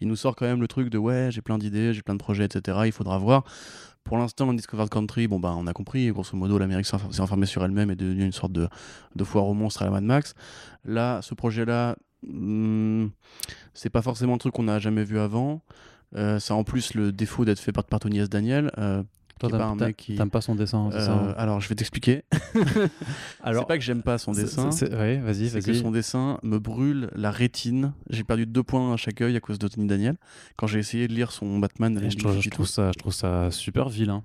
il nous sort quand même le truc de ouais, j'ai plein d'idées, j'ai plein de projets, etc. Il faudra voir. Pour l'instant, dans Discovered Country, bon bah on a compris, grosso modo, l'Amérique s'est enfermée sur elle-même et est devenue une sorte de, de foire aux monstres à la Mad Max. Là, ce projet-là, hmm, c'est pas forcément un truc qu'on n'a jamais vu avant. Euh, ça a en plus le défaut d'être fait par, par Tony S. Daniel. euh, Toi, pas t'aimes, mec qui- t'aimes pas son dessin, c'est ça euh, hein alors, je vais t'expliquer. Alors, c'est pas que j'aime pas son dessin. c'est- ouais, vas-y, C'est que son dessin me brûle la rétine. J'ai perdu deux points à chaque œil à cause de Tony Daniel. Quand j'ai essayé de lire son Batman, Et je, trouve, je trouve ça, je trouve ça super vilain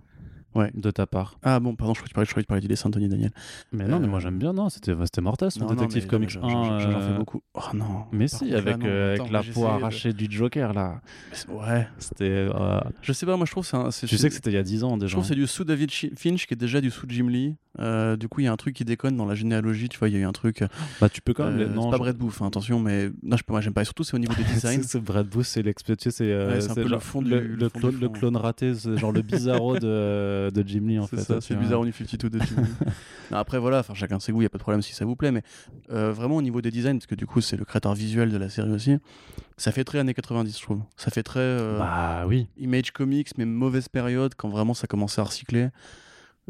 Ouais. de ta part. Ah bon, pardon, je croyais que tu parlais, je du dessin de Tony Daniel. Mais non, mais moi Euh, j'aime bien, non, c'était, mortel son Non, non, Détective mais Comics j'en- 1. j'en- J'en fais beaucoup. Oh non. Mais si, contre, avec, non, euh, attends, avec la peau de- arrachée du Joker là. Mais Ouais. C'était. euh, Je sais pas, moi je trouve que c'est un. tu sais que c'était il y a 10 ans Je déjà. trouve que c'est du sous David Finch qui est déjà du sous Jim Lee. Du coup, il y a un truc qui déconne dans la généalogie. Tu vois, il y a eu un truc. Bah, tu peux quand même. c'est non, pas je- Brett Booth, hein, attention, mais non, je j'aime pas. Et surtout, c'est au niveau des designs. C'est- Brad Booth, c'est sais, c'est le fond du- le, clone, raté, genre le bizarro de, de Jim Lee en fait. tu c'est bizarre, on y 52 de Jim Lee. Non, Après, voilà, enfin, chacun ses goûts, il n'y a pas de problème si ça vous plaît, mais euh, vraiment au niveau des designs, parce que du coup, c'est le créateur visuel de la série aussi, ça fait très années 90, je trouve. Ça fait très euh, Bah oui. Image Comics, mais mauvaise période, quand vraiment ça commençait à recycler.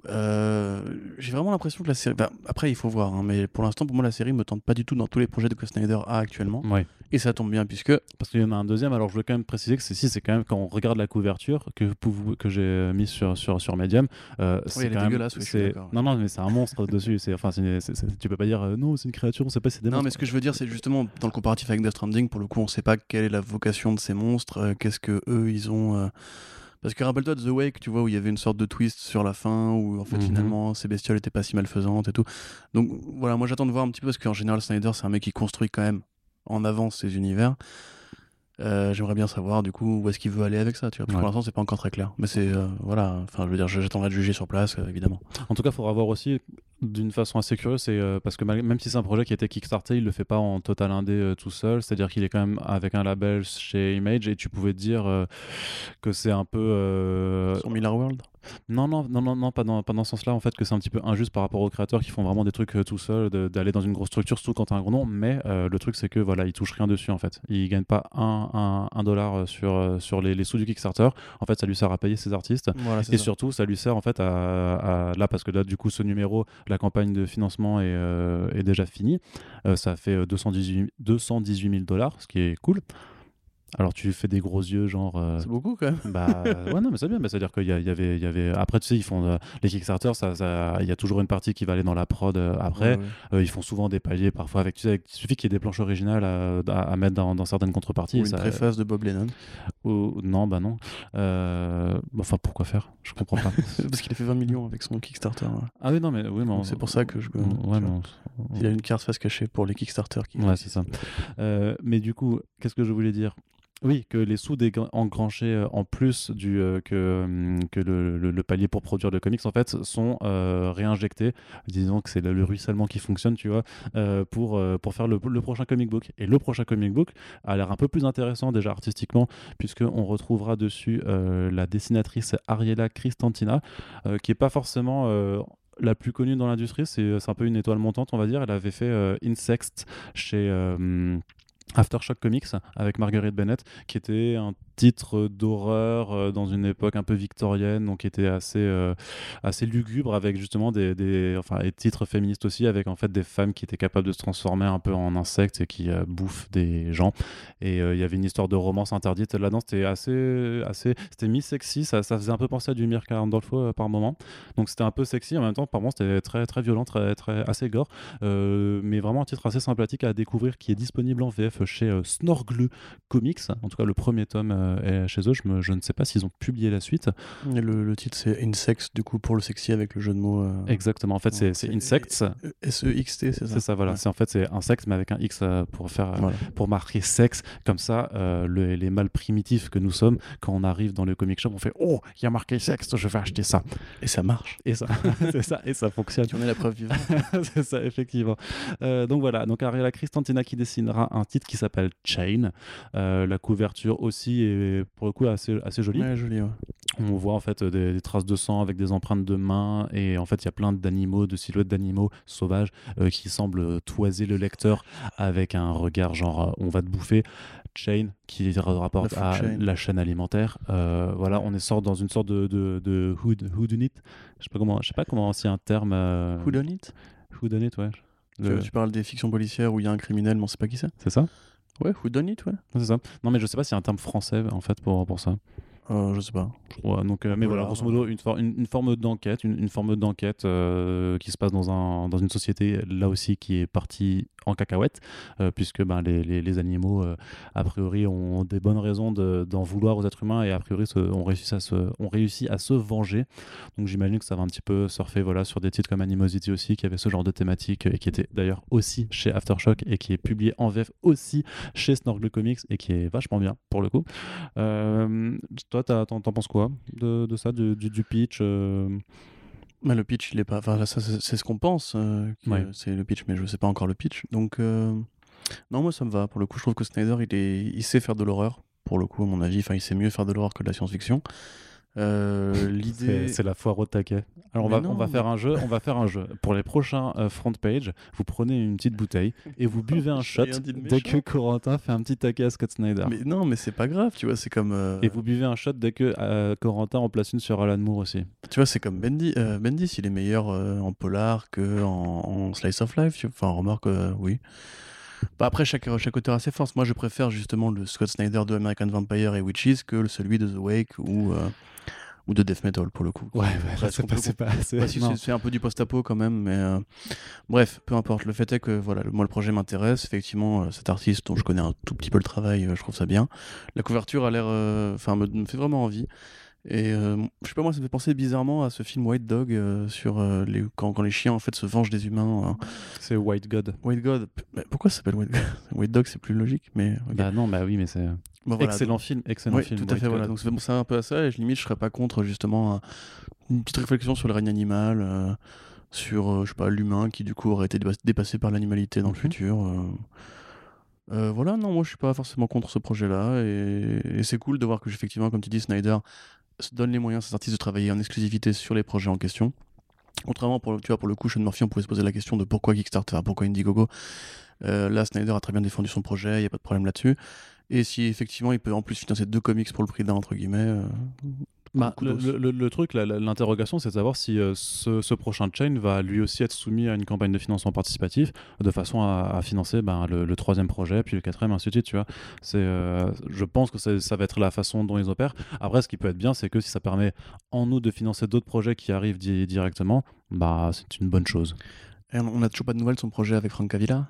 Euh, J'ai vraiment l'impression que la série. après, il faut voir, hein, mais pour l'instant, pour moi, la série me tente pas du tout dans tous les projets que Snyder a actuellement. Ouais. Et ça tombe bien, puisque. Parce qu'il y en a un deuxième, alors je veux quand même préciser que c'est si, c'est quand même quand on regarde la couverture que, que j'ai mis sur, sur, sur Medium. euh, c'est même- oui, c'est-. Non, non, mais c'est un monstre dessus. C'est, enfin, c'est- tu peux pas dire euh, non, c'est une créature, on sait pas si c'est des Non, mais ce que je veux dire, c'est justement dans le comparatif avec Death Stranding, pour le coup, on sait pas quelle est la vocation de ces monstres, euh, qu'est-ce que eux ils ont. Parce que rappelle-toi de The Wake, tu vois, où il y avait une sorte de twist sur la fin, où en fait Mhm. finalement ces bestioles étaient pas si malfaisantes et tout. Donc voilà, moi j'attends de voir un petit peu, parce qu'en général, Snyder, c'est un mec qui construit quand même en avance ses univers. Euh, J'aimerais bien savoir du coup où est-ce qu'il veut aller avec ça, tu vois. Parce que Ouais. Pour l'instant, c'est pas encore très clair. Mais c'est euh, voilà, enfin, je veux dire, j'attendrai de juger sur place, euh, évidemment. En tout cas, il faudra voir aussi d'une façon assez curieuse, c'est euh, parce que mal- même si c'est un projet qui a été kickstarté, il le fait pas en total indé euh, tout seul, c'est-à-dire qu'il est quand même avec un label chez Image et tu pouvais dire euh, que c'est un peu euh, Sur Miller World? non non non non non pas dans, pas dans ce sens-là. En fait que c'est un petit peu injuste par rapport aux créateurs qui font vraiment des trucs tout seuls, d'aller dans une grosse structure surtout quand t'as un gros nom, mais euh, le truc c'est que voilà ils touchent rien dessus en fait, ils gagnent pas un, un, un dollar sur sur les, les sous du Kickstarter, en fait ça lui sert à payer ses artistes. Voilà, et ça. surtout, ça lui sert en fait à, à- là parce que là du coup ce numéro, la campagne de financement est, euh, est déjà finie. Euh, ça fait euh, 218 218 000 dollars, ce qui est cool. Alors tu fais des gros yeux genre. euh, C'est beaucoup quand même. bah ouais non mais c'est bien, mais c'est à dire qu'il y, y avait il y avait après tu sais ils font euh, les Kickstarter ça ça- il y a toujours une partie qui va aller dans la prod euh, après. Ouais, ouais. Ils font souvent des paliers parfois avec tu sais avec- il suffit qu'il y ait des planches originales à, à- à mettre dans, dans certaines contreparties. Ou une ça- préface de Bob Lennon. Ou- non, bah non. Euh, Enfin, pourquoi faire? Je comprends pas. Parce qu'il a fait 20 millions avec son Kickstarter. ouais. ah oui, non, mais oui, mais c'est pour ça que je- Ouais, tu vois. mais on- Il a une carte face cachée pour les Kickstarter. Qui Ouais, c'est ça. Euh, mais du coup, qu'est-ce que je voulais dire? Oui, que les sous engranchés euh, en plus du, euh, que, hum, le, palier pour produire le comics, en fait, sont euh, réinjectés. Disons que c'est le, le ruissellement qui fonctionne, tu vois, pour, pour faire le, prochain comic book. Et le prochain comic book a l'air un peu plus intéressant déjà artistiquement, puisqu'on retrouvera dessus la dessinatrice Ariela Cristantina, qui est pas forcément... la plus connue dans l'industrie, c'est un peu une étoile montante, on va dire. Elle avait fait Insect chez Aftershock Comics avec Marguerite Bennett, qui était un titre d'horreur euh, dans une époque un peu victorienne, donc qui était assez, euh, assez lugubre, avec justement des, des, enfin, et titres féministes aussi, avec en fait des femmes qui étaient capables de se transformer un peu en insectes et qui euh, bouffent des gens. Et euh, il y avait une histoire de romance interdite là-dedans, c'était assez, assez, c'était mi-sexy, ça, ça faisait un peu penser à du Mirka Andolfo euh, par moment. Donc c'était un peu sexy en même temps, par moment c'était très, très violent, très, très, assez gore. Euh, mais vraiment un titre assez sympathique à découvrir qui est disponible en VF chez euh, Comics. En tout cas, le premier tome euh, chez eux. Je, me- je ne sais pas s'ils ont publié la suite. Et le, le titre c'est Insects, du coup, pour le sexy avec le jeu de mots. euh, Exactement. En fait, c'est Ouais, c'est c'est- Insects. S-E-X-T, c'est ça C'est ça, voilà. Ouais. C'est en fait c'est sexe, mais avec un X euh, pour faire, euh, Voilà. pour marquer sexe. Comme ça, euh, le- les mâles primitifs que nous sommes, quand on arrive dans le comic shop, on fait Oh, il y a marqué sexe, je vais acheter ça. Et ça marche. Et ça, c'est ça, et ça fonctionne. Tu en es la preuve vivante. c'est ça, effectivement. Donc voilà, donc Ariela Cristantina qui dessinera un titre qui s'appelle Chain. La couverture aussi est pour le coup assez, assez jolie. ouais, joli, ouais. On voit en fait des, des traces de sang avec des empreintes de mains et en fait il y a plein d'animaux, de silhouettes d'animaux sauvages euh, qui semblent toiser le lecteur avec un regard genre euh, on va te bouffer. Chain qui rapporte à chain. la chaîne alimentaire. Euh, voilà, on est sort dans une sorte de, de, de hood, whodunit. Je sais pas comment, je sais pas comment c'est un terme. Euh, Who done it whodunit, ouais. tu, tu parles des fictions policières où il y a un criminel, mais on sait pas qui c'est C'est ça? Ouais, Who done it, ouais. C'est ça. Non, mais je sais pas s'il y a un terme français en fait pour, pour ça. Euh, je sais pas. Donc, euh, mais voilà, Voilà. grosso modo, une, for- une, une forme d'enquête, une, une forme d'enquête euh, qui se passe dans, un, dans une société là aussi qui est partie en cacahuète, euh, puisque ben, les, animaux, euh, a priori, ont des bonnes raisons de- d'en vouloir aux êtres humains et a priori se- ont, réussi à se, ont réussi à se venger. Donc j'imagine que ça va un petit peu surfer voilà, sur des titres comme Animosity aussi, qui avait ce genre de thématique et qui était d'ailleurs aussi chez Aftershock et qui est publié en VF aussi chez Snorgle Comics et qui est vachement bien pour le coup. Euh, toi, t'en penses quoi de, ça, du, pitch Mais le pitch, il est pas. Enfin, c'est ce qu'on pense. euh, Ouais. C'est le pitch, mais je sais pas encore le pitch. Donc, euh, non, moi, ça me va. Pour le coup, je trouve que Snyder, il, est... il sait faire de l'horreur. Pour le coup, à mon avis, enfin, il sait mieux faire de l'horreur que de la science-fiction. Euh, L'idée. c'est la foire au taquet. Alors on va, non, on va mais- faire un jeu. On va faire un jeu. Pour les prochains euh, front page, vous prenez une petite bouteille et vous buvez un shot dès que. Corentin fait un petit taquet à Scott Snyder. Mais non, mais c'est pas grave, tu vois, c'est comme. euh, Et vous buvez un shot dès que euh, Corentin en place une sur Alan Moore aussi. Tu vois, c'est comme Bendy. Euh, Bendis, il est meilleur en polar que en, en slice of life. tu. Enfin, remarque, oui. Bah, après, chaque, chaque auteur a ses forces. Moi, je préfère justement le Scott Snyder de American Vampire et Witches que celui de The Wake ou, ou de Death Metal, pour le coup. Après, est-ce qu'on peut pas assez. Ouais, si, c'est c'est un peu du post-apo quand même, mais euh, bref, peu importe. Le fait est que voilà, moi le projet m'intéresse. Effectivement, euh, cet artiste dont je connais un tout petit peu le travail, euh, je trouve ça bien. La couverture a l'air, euh, enfin, me, me fait vraiment envie. Et euh, je sais pas moi, ça me fait penser bizarrement à ce film White Dog euh, sur euh, les quand, quand les chiens en fait se vengent des humains. hein. C'est White God. White God, pourquoi ça s'appelle White God? White Dog, c'est plus logique, mais. Bah non, bah oui, mais c'est voilà, excellent film, excellent oui, film. tout à White fait. Voilà. Donc ça fait penser un peu à ça, et je limite, je serais pas contre justement un- une petite réflexion sur le règne animal, sur je sais pas l'humain qui du coup aurait été dépa- dépassé par l'animalité dans le Mhm. futur. Euh, voilà, non, moi je suis pas forcément contre ce projet-là, et, et c'est cool de voir que effectivement, comme tu dis, Snyder se donne les moyens à ses artistes de travailler en exclusivité sur les projets en question. Contrairement pour tu vois, pour le coup, Sean Murphy, on pouvait se poser la question de pourquoi Kickstarter, pourquoi Indiegogo. Euh, là, Snyder a très bien défendu son projet, il n'y a pas de problème là-dessus. Et si effectivement il peut en plus financer deux comics pour le prix d'un, entre guillemets. euh, Bah, le, truc, l'interrogation, c'est de savoir si euh, ce, ce prochain chain va lui aussi être soumis à une campagne de financement participatif, de façon à, à financer ben, le, le troisième projet, puis le quatrième, ainsi de suite. Tu vois. C'est, euh, je pense que ça va être la façon dont ils opèrent. Après, ce qui peut être bien, c'est que si ça permet en nous de financer d'autres projets qui arrivent di- directement, bah, c'est une bonne chose. et on n'a toujours pas de nouvelles de son projet avec Frank Cavilla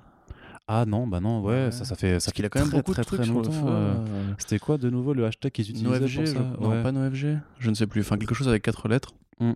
Ah non, bah non, ouais, Ouais. ça, ça fait. Ça Parce qu'il a quand même très, beaucoup très, de trucs très longtemps, euh, euh, C'était quoi de nouveau le hashtag qu'ils utilisaient NoFG, pour ça je- non Ouais. pas NoFG, je ne sais plus, enfin quelque chose avec quatre lettres. Mm.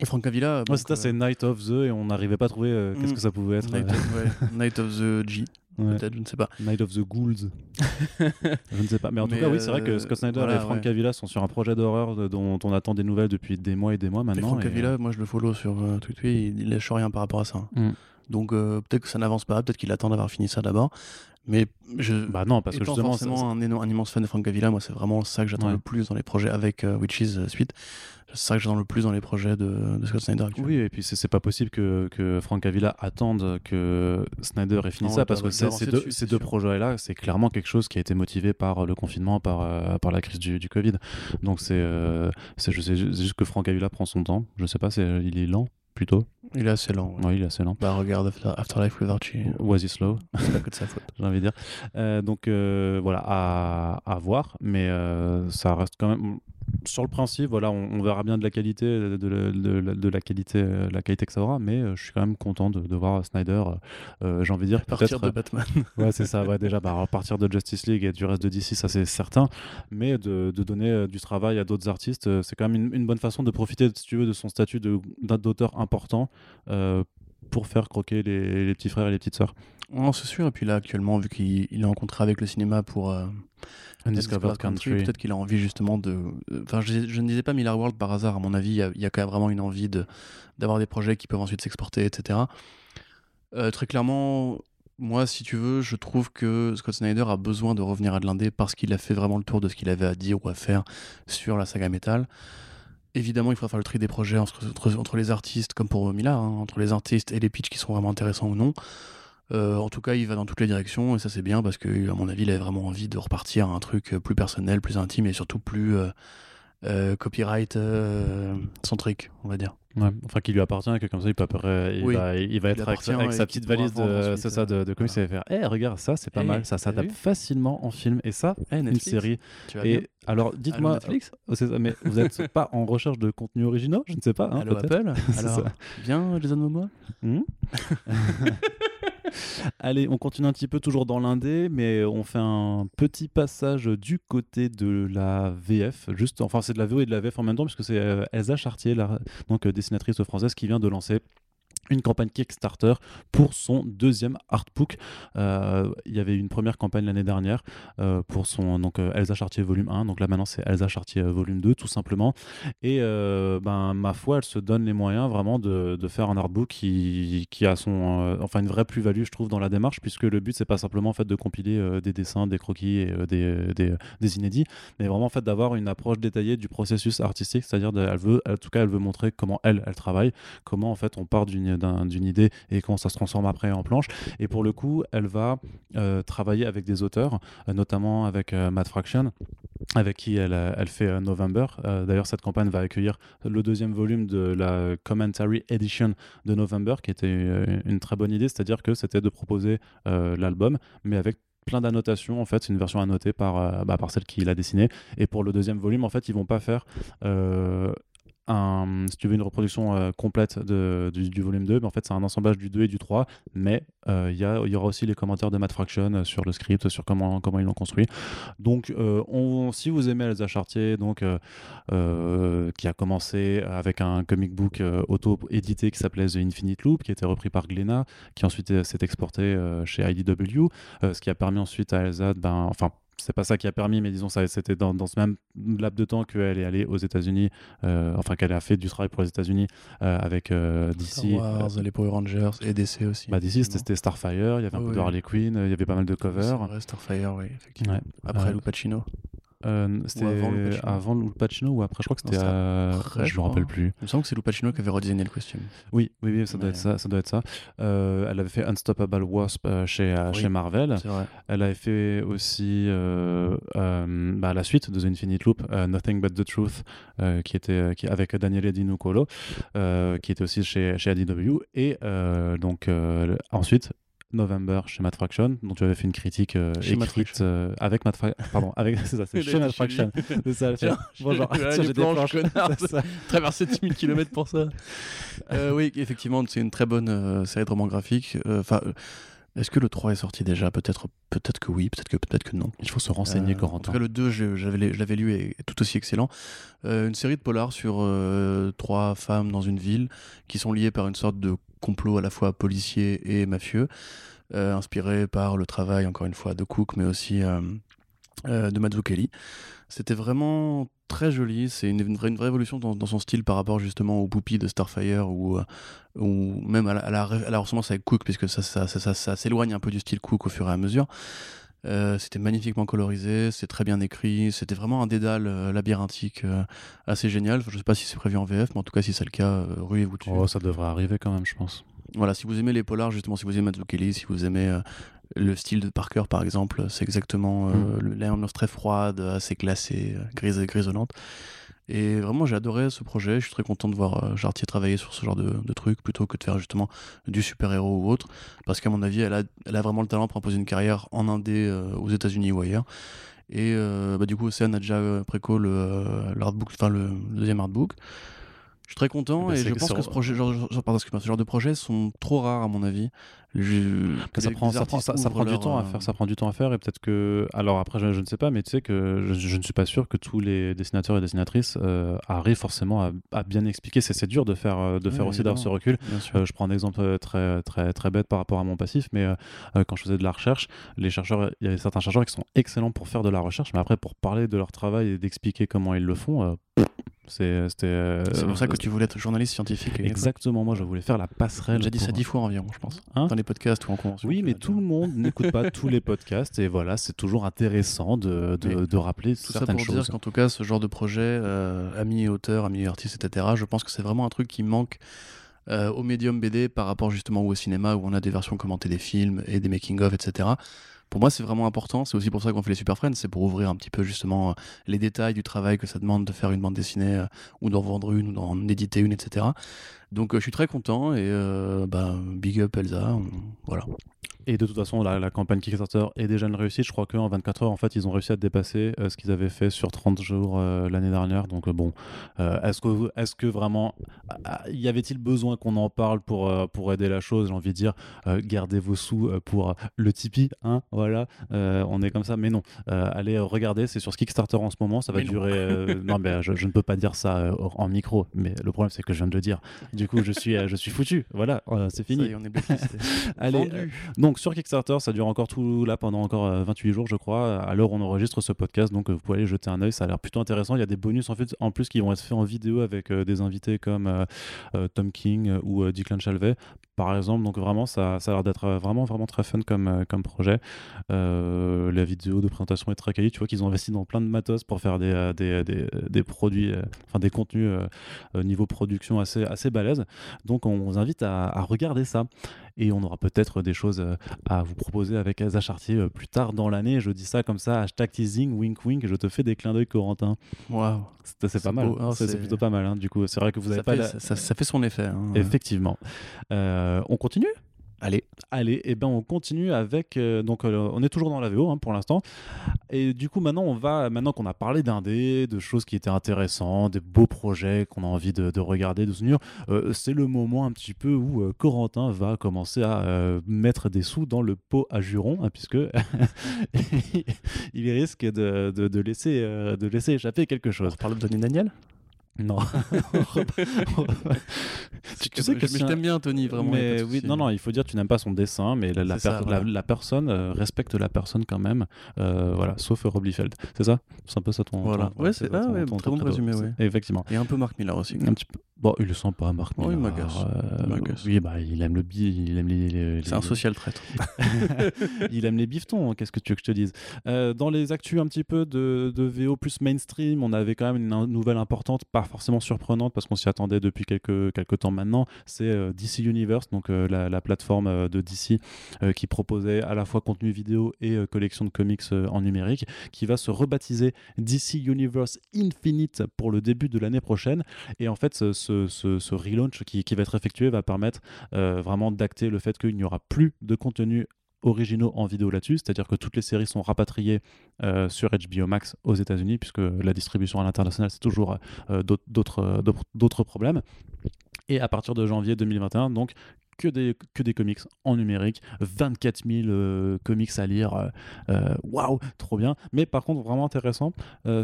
Et Frank Avila, Ouais, c'est ça, euh, c'est Night of the et on n'arrivait pas à trouver euh, qu'est-ce Mm. que ça pouvait être. Night, euh, of, Night of the G, ouais. peut-être, je ne sais pas. Night of the Ghouls. je ne sais pas. Mais en tout cas, oui, c'est vrai que euh, Scott Snyder voilà, et Frank ouais. Cavilla sont sur un projet d'horreur dont on attend des nouvelles depuis des mois et des mois Et maintenant. Frank et, Avila, moi je le follow sur euh, Twitter, il, il lâche rien par rapport à ça. Mm. Donc euh, peut-être que ça n'avance pas, peut-être qu'il attend d'avoir fini ça d'abord. Mais je, Bah non, parce que justement, forcément ça- un, éno- un immense fan de Frank Avila, moi c'est vraiment ça que j'attends Ouais. le plus dans les projets avec euh, Witches euh, suite. C'est ça que j'attends le plus dans les projets de, de Scott Snyder. Oui, et puis c'est pas possible que, que Frank Cavilla attende que Snyder ait fini Non, ça, parce que ces deux, ces deux projets-là, c'est clairement quelque chose qui a été motivé par le confinement, par, euh, par la crise du, du Covid. Donc c'est je sais juste que Frank Cavilla prend son temps. Je sais pas, c'est il est lent plutôt. Il est assez lent. ouais. Oui, il est assez lent. Bah regarde After- Afterlife with Archie, Was he slow? C'est pas que de sa faute. j'ai envie de dire. Euh, donc euh, voilà, à, à voir, mais euh, ça reste quand même. Sur le principe, voilà, on, on verra bien de la qualité, de, de- de- de la qualité, euh, la qualité que ça aura, mais euh, je suis quand même content de, voir Snyder. euh, j'ai envie de dire partir de Batman. Ouais, c'est ça. Ouais, déjà, bah, à partir de Justice League et du reste de DC, ça c'est certain. Mais de, donner du travail à d'autres artistes, c'est quand même une, une bonne façon de profiter, si tu veux, de son statut d'auteur important euh, pour faire croquer les, les petits frères et les petites sœurs. Non, c'est sûr. Et puis là, actuellement, vu qu'il il est en contrat avec le cinéma pour euh, Undiscovered Country. peut-être qu'il a envie justement de. euh, Enfin, je, je ne disais pas Miller World par hasard. À mon avis, il y a, il y a quand même vraiment une envie de d'avoir des projets qui peuvent ensuite s'exporter, etc. Euh, très clairement, moi, si tu veux, je trouve que Scott Snyder a besoin de revenir à de l'indé parce qu'il a fait vraiment le tour de ce qu'il avait à dire ou à faire sur la saga Metal. Évidemment, il faudra faire le tri des projets entre, les artistes, comme pour Miller, hein, entre les artistes et les pitchs qui sont vraiment intéressants ou non. Euh, en tout cas, il va dans toutes les directions et ça c'est bien parce que, à mon avis, il avait vraiment envie de repartir à un truc plus personnel, plus intime et surtout plus euh, euh, copyright euh, centrique, on va dire. Ouais, enfin qui lui appartient, que comme ça il peut après, il, Oui, va, il va il être avec, sa petite valise de, c'est ça, de, de comics voilà. et faire Eh regarde ça c'est pas Eh, mal ça t'as s'adapte facilement en film et ça Eh, une série. Tu vas bien et alors dites-moi Netflix ça, mais vous êtes pas en recherche de contenu originaux je ne sais pas hein, Allô. Apple Alors, bien Jason Momoa. Hmm Allez, on continue un petit peu toujours dans l'indé, mais on fait un petit passage du côté de la VF. Juste, enfin, c'est de la VO et de la VF en même temps, puisque c'est euh, Elsa Chartier, la, donc euh, dessinatrice française, qui vient de lancer une campagne Kickstarter pour son deuxième artbook. Euh, il y avait une première campagne l'année dernière euh, pour son donc euh, Elsa Chartier volume 1. Donc là maintenant c'est Elsa Chartier volume 2 tout simplement. Et ben ma foi elle se donne les moyens vraiment de, de faire un artbook qui, qui a son enfin une vraie plus-value je trouve dans la démarche puisque le but c'est pas simplement en fait de compiler des dessins, des croquis et des, des, inédits, mais vraiment en fait d'avoir une approche détaillée du processus artistique, c'est-à-dire elle veut en tout cas elle veut montrer comment elle elle travaille, comment en fait on part d'une d'un- d'une idée et comment ça se transforme après en planche. Et pour le coup, elle va euh, travailler avec des auteurs, euh, notamment avec euh, Matt Fraction, avec qui elle, elle fait November. D'ailleurs, cette campagne va accueillir le deuxième volume de la Commentary Edition de November, qui était une très bonne idée, c'est-à-dire que c'était de proposer l'album, mais avec plein d'annotations en fait c'est une version annotée par, bah, par celle qui l'a dessinée et pour le deuxième volume en fait ils vont pas faire si tu veux une reproduction euh, complète du, volume 2 mais en fait c'est un assemblage du 2 et du 3 mais euh, il y, a- il y aura aussi les commentaires de Matt Fraction euh, sur le script sur comment, comment ils l'ont construit. Donc euh, on, si vous aimez Elsa Chartier donc euh, euh, qui a commencé avec un comic book euh, auto-édité qui s'appelait The Infinite Loop qui a été repris par Glénat qui ensuite euh, s'est exporté euh, chez IDW euh, ce qui a permis ensuite à Elsa ben enfin c'est pas ça qui a permis, mais disons, ça, c'était dans, dans ce même laps de temps qu'elle est allée aux États-Unis, euh, enfin qu'elle a fait du travail pour les États-Unis euh, avec euh, Star DC. Wars, les Power Rangers et DC aussi. bah, DC, c'était- Starfire, il y avait un peu de. Harley Quinn, euh, il y avait pas mal de covers. Starfire, oui, effectivement. Ouais. Après Euh, Lou Pacino. Euh, c'était avant avant Lou Pacino ou après Je crois que c'était. euh, je me rappelle plus. Il me semble que c'est Lou Pacino qui avait redesigné le costume. Oui, oui, oui, ça doit Ouais. être ça. Ça doit être ça. Euh, elle avait fait Unstoppable Wasp euh, chez, Oui. chez Marvel. C'est vrai. Elle avait fait aussi bah, la suite de The Infinite Loop, Nothing But the Truth, qui était qui, avec Daniele Di Nucolo, qui était aussi chez, chez ADW. Et donc ensuite. November chez Matt Fraction, dont tu avais fait une critique euh, écrite euh, avec Matt Fraction. Pardon, avec, c'est ça, c'est chez chez Fraction. C'est ça, Tiens, Bonjour, tiens, j'ai des planches, connard. Traverser 10 000 km pour ça. Euh, oui, effectivement, c'est une très bonne euh, série de romans graphiques. Euh, Enfin, euh, Est-ce que le 3 est sorti déjà? Peut-être peut-être que oui, peut-être que, peut que non. Il faut se renseigner, Euh, En Corentin. tout cas, le 2, je, l'avais lu et est tout aussi excellent. Euh, une série de polars sur euh, trois femmes dans une ville qui sont liées par une sorte de complot à la fois policier et mafieux, euh, inspiré par le travail, encore une fois, de Cook, mais aussi de Mazzucchelli. C'était vraiment très joli. C'est une, une vraie, une vraie évolution dans, dans son style par rapport justement aux Poupie de Starfire ou, euh, ou même à la, à la, à la ressemblance avec Cook, puisque ça, ça, ça, ça- s'éloigne un peu du style Cook au fur et à mesure. Euh, c'était magnifiquement colorisé, c'est très bien écrit, c'était vraiment un dédale euh, labyrinthique euh, assez génial. Je sais pas si c'est prévu en VF, mais en tout cas, si c'est le cas, ruez-vous dessus. Oh, ça devrait arriver quand même, je pense. Voilà, si vous aimez les polars, justement, si vous aimez Mazzucchelli, si vous aimez le style de Parker, par exemple, c'est exactement euh, Mm. l'ambiance très froide, assez glacée, euh, grise grisonnante. Et vraiment, j'ai adoré ce projet. Je suis très content de voir euh, Jartier travailler sur ce genre de, de truc plutôt que de faire justement du super-héros ou autre. Parce qu'à mon avis, elle a, elle a vraiment le talent pour imposer une carrière en Indé euh, aux États-Unis ou ailleurs. Et euh, bah, du coup, Océane a déjà préco le, l'artbook, enfin le, le deuxième artbook. Je suis très content Eh ben, et je pense que ce, projet, genre, genre- pardon, excuse-moi, ce genre de projets sont trop rares à mon avis. Je- ça prend, les ça prend, artistes ça, ça ouvrent prend du leur, temps à euh, faire, ça prend du temps à faire et peut-être que, alors après je, je ne sais pas, mais tu sais que je, je ne suis pas sûr que tous les dessinateurs et dessinatrices euh, arrivent forcément à, à bien expliquer. C'est dur de faire, euh, de Ouais, faire aussi d'avoir ce recul. Euh, je prends un exemple très, très, très bête par rapport à mon passif, mais euh, quand je faisais de la recherche, les chercheurs, il y avait certains chercheurs qui sont excellents pour faire de la recherche, mais après pour parler de leur travail et d'expliquer comment ils le font, euh, c'est, c'était. euh, c'est pour ça que tu voulais être journaliste scientifique. Exactement, moi je voulais faire la J'ai passerelle. déjà dit ça pour- dix fois environ, je pense. Hein dans les podcasts ou en convention. Oui, mais tout le monde n'écoute pas tous les podcasts et voilà, c'est toujours intéressant de, de, de rappeler Tout ça certaines pour choses. dire qu'en tout cas, ce genre de projet, euh, amis auteurs, amis artistes, etc., je pense que c'est vraiment un truc qui manque euh, au médium BD par rapport justement au cinéma où on a des versions commentées des films et des making-of, etc. Pour moi, c'est vraiment important. C'est aussi pour ça qu'on fait les Super Friends. C'est pour ouvrir un petit peu justement euh, les détails du travail que ça demande de faire une bande dessinée euh, ou d'en vendre une ou d'en éditer une, etc. Donc, euh, je suis très content et euh, bah, big up Elsa. on- Voilà. Et de toute façon, la, la campagne Kickstarter est déjà une réussite. Je crois qu'en 24 heures, en fait, ils ont réussi à dépasser euh, ce qu'ils avaient fait sur 30 jours euh, l'année dernière. Donc, euh, bon, euh, est-ce que, est que vraiment, ah, y avait-il besoin qu'on en parle pour, euh, pour aider la chose? J'ai envie de dire, euh, gardez vos sous euh, pour le Tipeee. Hein, voilà, Euh, on est comme ça. Mais non, Euh, allez regarder, c'est sur ce Kickstarter en ce moment. Ça va Mais non. durer. euh, non, mais je, je ne peux pas dire ça euh, en micro. Mais le problème, c'est que je viens de le dire. Du coup, je suis, euh, je suis foutu. Voilà, euh, c'est Ça fini. y est, on est blacklisté. Allez, euh, donc sur Kickstarter, ça dure encore tout là pendant encore euh, 28 jours, je crois, à l'heure où on enregistre ce podcast. Donc vous pouvez aller jeter un œil, ça a l'air plutôt intéressant. Il y a des bonus en, fait, en plus qui vont être faits en vidéo avec des invités comme Tom King ou Declan Chalvet, par exemple. Donc vraiment, ça, ça a l'air d'être vraiment, vraiment très fun comme, comme projet. Euh, la vidéo de présentation est très quali. Tu vois qu'ils ont investi dans plein de matos pour faire des, des, des, des produits, enfin des contenus euh, niveau production assez, assez Donc on vous invite à, à regarder ça. Et on aura peut-être des choses euh, à vous proposer avec Elsa Chartier euh, plus tard dans l'année. Je dis ça comme ça, hashtag teasing, wink wink, je te fais des clins d'œil Corentin. Waouh. C'est pas mal, c'est plutôt pas mal. hein. Du coup, c'est vrai que vous ça, avez pas fait, la- ça, ça- ça fait son effet. hein. Effectivement. Euh, on continue? Allez. Allez, et ben on continue avec euh, donc euh, on est toujours dans la VO hein, pour l'instant et du coup maintenant on va maintenant qu'on a parlé d'indé, de choses qui étaient intéressantes, des beaux projets qu'on a envie de, de regarder, de soutenir, euh, c'est le moment un petit peu où euh, Corentin va commencer à mettre des sous dans le pot à jurons hein, puisque il risque de, de- de laisser de laisser échapper quelque On chose. parle de Daniel? Non. tu, tu sais que je, t'aime bien, Tony, vraiment. mais oui, non, non, il faut dire que tu n'aimes pas son dessin, mais la, la, C'est ça, per- voilà. la, la personne euh, respecte la personne quand même, euh, voilà, sauf Rob Liefeld. C'est ça? C'est un peu ça ton. Voilà. ton- Ouais, c'est ah ouais, ton- très ton bon résumé, ouais. Effectivement. Et un peu Marc Millar aussi. Un petit peu. Bon, il le sent pas, Oh, il Millar. m'agace. Euh, Il m'agace. oui, bah, il aime le bi, il aime les. les- C'est un social traître. il aime les biftons, hein, qu'est-ce que tu veux que je te dise? Euh, Dans les actus un petit peu de, de VO plus mainstream, on avait quand même une, nouvelle importante, pas forcément surprenante parce qu'on s'y attendait depuis quelques, quelques temps maintenant. C'est euh, DC Universe, donc euh, la, la plateforme euh, de DC qui proposait à la fois contenu vidéo et collection de comics en numérique, qui va se rebaptiser DC Universe Infinite pour le début de l'année prochaine. Et en fait, ce, ce, ce- relaunch qui, qui va être effectué va permettre vraiment d'acter le fait qu'il n'y aura plus de contenu originaux en vidéo là-dessus, c'est-à-dire que toutes les séries sont rapatriées euh, sur HBO Max aux États-Unis, puisque la distribution à l'international, c'est toujours euh, euh, d'autres- problèmes. Et à partir de janvier 2021, donc que des, comics en numérique, 24 000 euh, comics à lire, waouh, trop bien. Mais par contre, vraiment intéressant,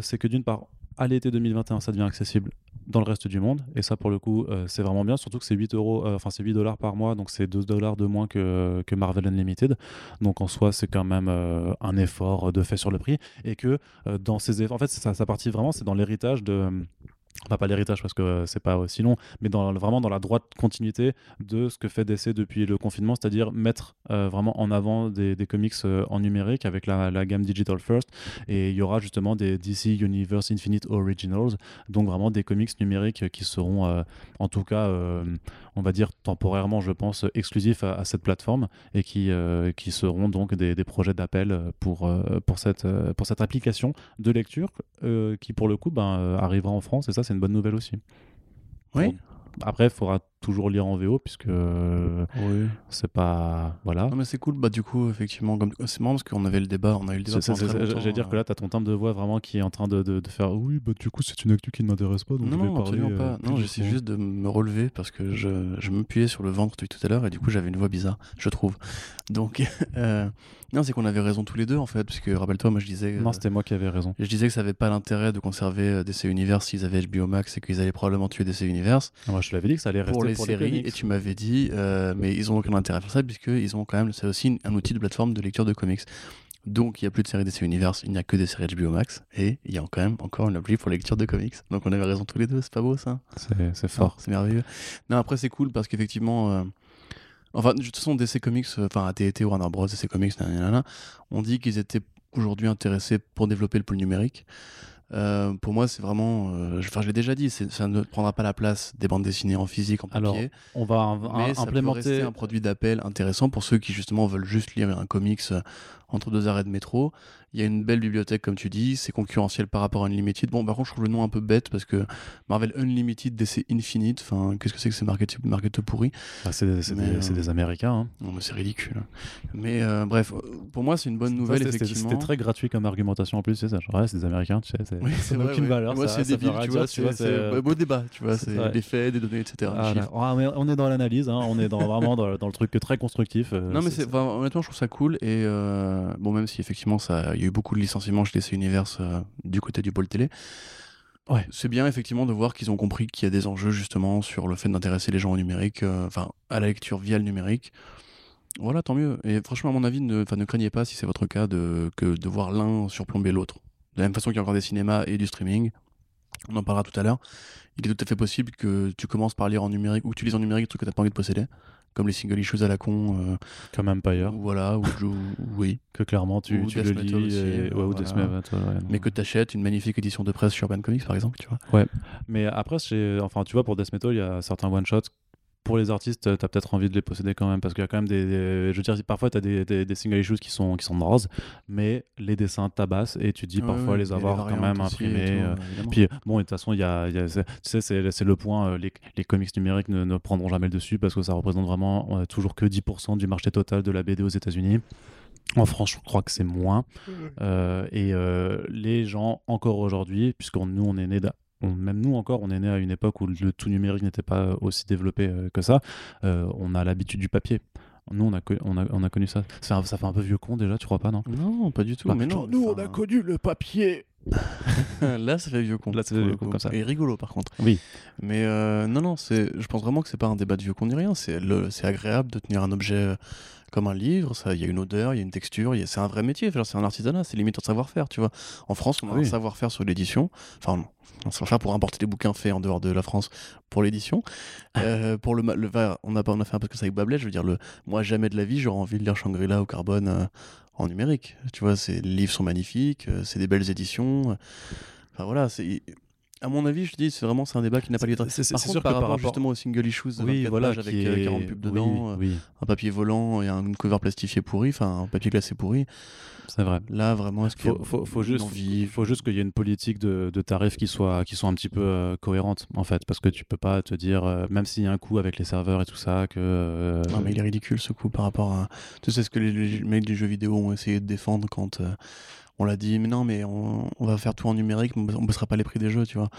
c'est que d'une part, à l'été 2021, ça devient accessible dans le reste du monde, et ça pour le coup, euh, c'est vraiment bien, surtout que c'est 8 euros, euh, enfin c'est 8 dollars par mois, donc c'est 2 dollars de moins que, que Marvel Unlimited. Donc en soi, c'est quand même euh, un effort de fait sur le prix, et que dans ces efforts, en fait, ça, ça vraiment, c'est dans l'héritage de Enfin, pas l'héritage parce que euh, c'est pas aussi long, mais vraiment dans la droite continuité de ce que fait DC depuis le confinement, c'est-à-dire mettre euh, vraiment en avant des, comics euh, en numérique avec la, gamme Digital First. Et il y aura justement des DC Universe Infinite Originals, donc vraiment des comics numériques qui seront, euh, en tout cas, euh, on va dire temporairement, je pense, exclusifs à, cette plateforme et qui, euh, qui seront donc des, projets d'appel pour, euh, pour, cette, euh, pour cette application de lecture euh, qui, pour le coup, ben, euh, arrivera en France. Et ça, c'est une bonne nouvelle aussi. Oui. Après, il faudra toujours lire en VO puisque euh, Oui. c'est pas. Voilà. Non mais c'est cool, bah du coup effectivement, comme... c'est marrant parce qu'on avait le débat, on a eu le débat J'allais dire que euh, là, tu as ton timbre de voix vraiment qui est en train de, de, de faire Oui, bah du coup, c'est une actu qui ne m'intéresse pas. Donc Non, je vais non, parler, absolument euh, pas. Non, j'essaie juste de me relever parce que je, je m'appuyais sur le ventre depuis tout à l'heure et du coup j'avais une voix bizarre, je trouve. Donc, euh, non, c'est qu'on avait raison tous les deux en fait, parce que rappelle-toi, moi je disais, Non, euh, c'était moi qui avais raison. je disais que ça avait pas l'intérêt de conserver euh, DC Universe s'ils avaient HBO Max et qu'ils allaient probablement tuer DC Universe Moi, je te l'avais dit que ça allait rester les pour séries et tu m'avais dit, euh, mais ils ont aucun intérêt à faire ça puisqu'ils ont quand même, c'est aussi un outil de plateforme de lecture de comics. Donc il n'y a plus de séries DC Universe, il n'y a que des séries HBO Max et il y a quand même encore une appli pour la lecture de comics. Donc on avait raison tous les deux, c'est pas beau ça C'est fort, c'est merveilleux. Non, après, c'est cool parce qu'effectivement. euh, Enfin, de toute façon, DC Comics, euh, enfin, AT&T, Warner Bros, DC Comics, nanana, on dit qu'ils étaient aujourd'hui intéressés pour développer le pôle numérique. Euh, pour moi, c'est vraiment. euh, je- Enfin, je l'ai déjà dit, ça ne prendra pas la place des bandes dessinées en physique, en Alors. On va un- mais un- ça peut rester implémenter. un produit d'appel intéressant pour ceux qui, justement, veulent juste lire un comics euh, entre deux arrêts de métro. Il y a une belle bibliothèque, comme tu dis, c'est concurrentiel par rapport à Unlimited. Bon, par contre, je trouve le nom un peu bête parce que Marvel Unlimited, DC Infinite, enfin, qu'est-ce que c'est que ces market, market pourri? Bah, c'est c'est Mais, des, euh, c'est des Américains. hein. Non, mais c'est ridicule. Mais euh, bref, euh, pour moi, c'est une bonne nouvelle, C'était- c'était- effectivement. C'était très gratuit comme argumentation en plus, c'est ça. Genre, ouais, c'est des Américains, tu sais. c'est- Oui, ça n'a aucune ouais. valeur. Moi, c'est débile, tu vois. C'est beau débat, tu vois. c'est des faits, des données, etc. On est dans l'analyse, hein, on est dans, vraiment dans, dans le truc très constructif. Non, mais honnêtement, je trouve ça cool. Et bon, même si effectivement, ça, y a eu beaucoup de licenciements chez DC Universe euh, du côté du pôle télé. Ouais. C'est bien effectivement de voir qu'ils ont compris qu'il y a des enjeux justement sur le fait d'intéresser les gens au numérique, euh, enfin à la lecture via le numérique. Voilà, tant mieux. Et franchement, à mon avis, ne, ne craignez pas si c'est votre cas de, que de voir l'un surplomber l'autre. De la même façon qu'il y a encore des cinémas et du streaming, on en parlera tout à l'heure. Il est tout à fait possible que tu commences par lire en numérique ou que tu lises en numérique des trucs que tu n'as pas envie de posséder, comme les single issues à la con. euh, comme Empire, ou voilà, ou, ou- oui. que clairement tu, Ou tu le lis. aussi, et- euh, ouais, ou voilà. Metal, ouais. Mais que tu achètes une magnifique édition de presse sur Urban Comics, par exemple, tu vois. Mais après, enfin, tu vois, pour Death Metal, il y a certains one-shots. Pour les artistes, t'as peut-être envie de les posséder quand même, parce qu'il y a quand même des. des- je veux dire, parfois, t'as des, des, des single issues qui sont, qui sont roses, mais les dessins tabassent et tu dis Ouais, parfois ouais, les avoir quand même imprimés. tout, euh. Puis bon, de toute façon, il y a, y tu sais, c'est le point, euh, les, les comics numériques ne, ne prendront jamais le dessus parce que ça représente vraiment euh, toujours que 10% du marché total de la BD aux États-Unis. En France, je crois que c'est moins. Euh, et euh, les gens, encore aujourd'hui, puisque nous, on est né on- même nous encore, on est né à une époque où le tout numérique n'était pas aussi développé euh, que ça. Euh, on a l'habitude du papier. Nous, on a, co- on a, on a connu ça. Ça, ça fait un peu vieux con déjà, tu crois pas, non? Non, pas du tout. Bah, mais non, Nous, on a connu le papier. Là, ça fait vieux con. Là, ça fait vieux con comme ça. Et rigolo, par contre. Oui. Mais euh, non, non, c'est, je pense vraiment que c'est pas un débat de vieux con ni rien. C'est, le, c'est agréable de tenir un objet euh, comme un livre. Ça, il y a une odeur, il y a une texture. c'est un vrai métier. C'est un artisanat. C'est limite un savoir-faire, tu vois. En France, on a Ah oui. un savoir-faire sur l'édition. Enfin, non. Un savoir-faire pour importer des bouquins faits en dehors de la France pour l'édition. Euh, pour le, on a pas, on a fait un peu que ça avec Bablet. Je veux dire, le, moi, jamais de la vie, j'aurais envie de lire Shangri-La au carbone euh, en numérique. Tu vois, ces les livres sont magnifiques. euh, c'est des belles éditions. Enfin voilà, c'est à mon avis, je dis, c'est vraiment c'est un débat qui n'a pas lieu d'être. C'est- c'est contre, sûr que par par rapport rapport- justement aux single issues Oui, 24 voilà, avec qui euh, est- 40 pubs dedans, euh, oui, un papier volant et un cover plastifié pourri, enfin un papier glacé pourri. c'est vrai. Là, vraiment, est-ce qu'il Faut, faut, faut une juste, envie faut juste qu'il y ait une politique de, de tarifs qui soit, qui soit un petit peu euh, cohérente, en fait, parce que tu peux pas te dire, euh, même s'il y a un coût avec les serveurs et tout ça, que. euh, Non, mais il est ridicule ce coup par rapport à. Tu sais ce que les, les mecs des jeux vidéo ont essayé de défendre quand on l'a dit, mais non, mais on, va faire tout en numérique, on ne baissera pas les prix des jeux, tu vois.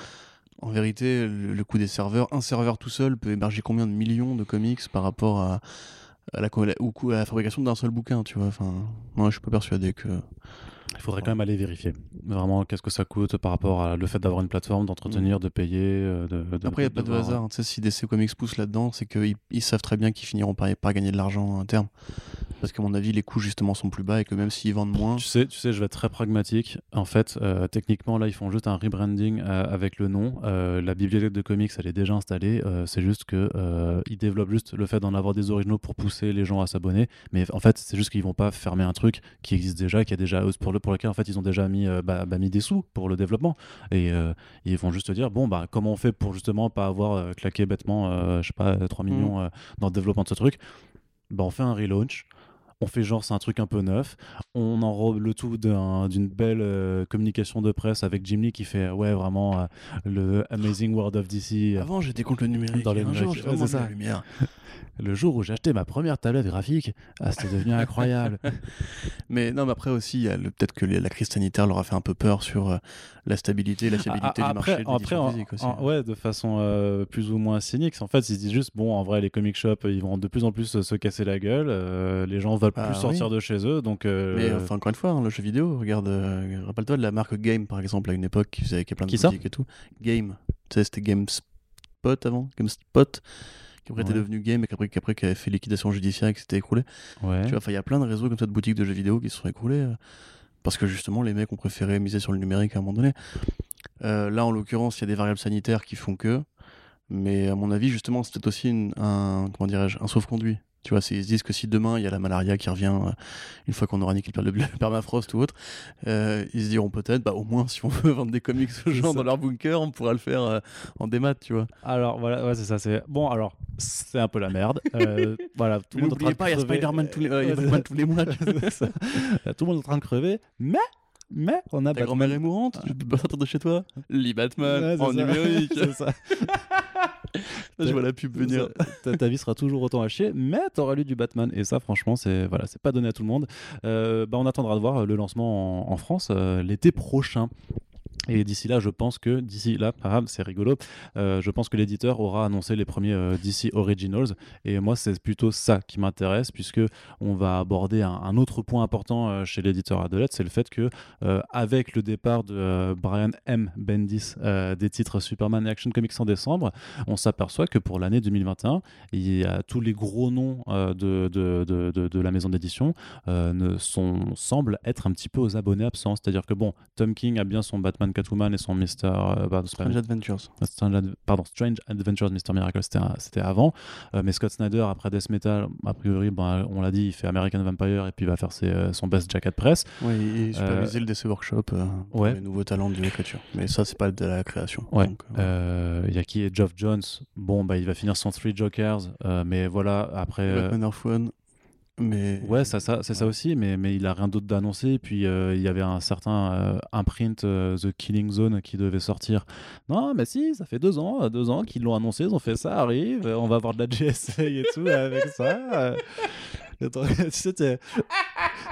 En vérité, le, coût des serveurs, un serveur tout seul peut héberger combien de millions de comics par rapport à, la, à fabrication d'un seul bouquin, tu vois. Enfin, moi, je suis pas persuadé que. Il faudrait quand même aller vérifier. Vraiment, qu'est-ce que ça coûte par rapport à le fait d'avoir une plateforme, d'entretenir, de payer. euh, De, de- Après, il n'y a pas de hasard. Tu sais, si DC Comics pousse là-dedans, c'est qu'ils ils savent très bien qu'ils finiront par, par gagner de l'argent à terme. Parce qu'à mon avis, les coûts justement sont plus bas et que même s'ils vendent moins. Tu sais, tu sais, je vais être très pragmatique. En fait, euh, techniquement, là, ils font juste un rebranding euh, avec le nom. Euh, la bibliothèque de comics, elle est déjà installée. C'est juste que ils développent juste le fait d'en avoir des originaux pour pousser les gens à s'abonner. Mais en fait, c'est juste qu'ils vont pas fermer un truc qui existe déjà, qui a déjà pour le pour lequel en fait ils ont déjà mis euh, bah, bah, mis des sous pour le développement. Et euh, ils vont juste dire bon bah comment on fait pour justement pas avoir euh, claqué bêtement, je sais pas, 3 millions euh, dans le développement de ce truc? Bah on fait un relaunch on fait genre c'est un truc un peu neuf, on enrobe le tout d'un- d'une belle euh, communication de presse avec Jim Lee qui fait ouais vraiment euh, le Amazing World of DC. euh, Avant, j'étais contre le numérique. Dans les un jour, ouais, ça. la lumière. Le jour où j'ai acheté ma première tablette graphique, ah, c'était devenu incroyable. Mais non, mais après aussi, peut-être que la crise sanitaire leur a fait un peu peur sur euh, la stabilité la fiabilité Ah, du marché après, de après en- aussi. en- ouais, de façon euh, plus ou moins cynique. En fait, ils se disent juste bon, en vrai, les comic shops, ils vont de plus en plus se casser la gueule. euh, les gens veulent Ah, plus sortir de chez eux, donc. euh, Mais enfin, encore une fois, hein, le jeu vidéo, regarde, euh, rappelle-toi de la marque Game par exemple à une époque qui faisait qui plein de Qui et tout. Game, tu sais, c'était GameSpot avant, GameSpot, qui après était Ouais. devenu Game et qui après, qui après qui avait fait liquidation judiciaire et qui s'était écroulé. ouais. Tu vois, enfin, il y a plein de réseaux comme ça de boutiques de jeux vidéo qui se sont écroulés euh, parce que justement les mecs ont préféré miser sur le numérique à un moment donné. Euh, là, en l'occurrence, il y a des variables sanitaires qui font que, mais à mon avis, justement, c'est peut-être aussi une- un comment dirais-je, un sauf-conduit. Tu vois, ils se disent que si demain il y a la malaria qui revient euh, une fois qu'on aura niqué le, le permafrost ou autre, euh, ils se diront peut-être, bah au moins si on veut vendre des comics aux gens dans leur bunker, on pourra le faire euh, en démat, tu vois. Alors voilà, ouais, c'est ça. C'est bon. Alors c'est un peu la merde. Euh, voilà, tout le monde est en train pas, il y a crever. Spider-Man tous les, Batman tous mois. ça. Tout le monde est en train de crever, mais mais on a Ta grand-mère est mourante, je peux pas sortir de chez toi. Lis Batman Ouais, en ça. numérique. C'est ça. Je vois la pub venir. Ta, ta vie sera toujours autant à chier, mais t'auras lu du Batman. Et ça, franchement, c'est voilà, c'est pas donné à tout le monde. Euh, bah, on attendra de voir le lancement en, en France euh, l'été prochain. Et d'ici là, je pense que d'ici là, ah, c'est rigolo. euh, je pense que l'éditeur aura annoncé les premiers euh, DC Originals. Et moi, c'est plutôt ça qui m'intéresse, puisque on va aborder un, autre point important euh, chez l'éditeur Adelette, c'est le fait que euh, avec le départ de Brian M. Bendis des titres Superman et Action Comics en décembre, on s'aperçoit que pour l'année 2021, il y a tous les gros noms de, de, de, de- la maison d'édition semblent être un petit peu aux abonnés absents. C'est-à-dire que bon, Tom King a bien son Batman Catwoman et son Mister. euh, pardon, Strange Adventures. Strange, Ad- pardon, Strange Adventures Mr. Miracle, c'était avant. Euh, mais Scott Snyder, après Death Metal, a priori, ben, on l'a dit, il fait American Vampire et puis il va faire ses, euh, son Best Jacket Press. Oui, et superviser le DC Workshop pour ouais. les nouveaux talents de l'écriture. Mais ça, c'est pas de la création. Ouais. Il y a qui? Est Geoff Jones. Bon, bah, il va finir son Three Jokers, mais voilà, après. Batman Earth One. Mais. Ouais, ça, ça, c'est ça aussi, mais, mais il a rien d'autre d'annoncé. Puis euh, il y avait un certain euh, imprint euh, The Killing Zone qui devait sortir. Non, mais si, ça fait deux ans, deux ans qu'ils l'ont annoncé, ils ont fait ça arrive, on va avoir de la GSA et tout avec ça. tu sais, tu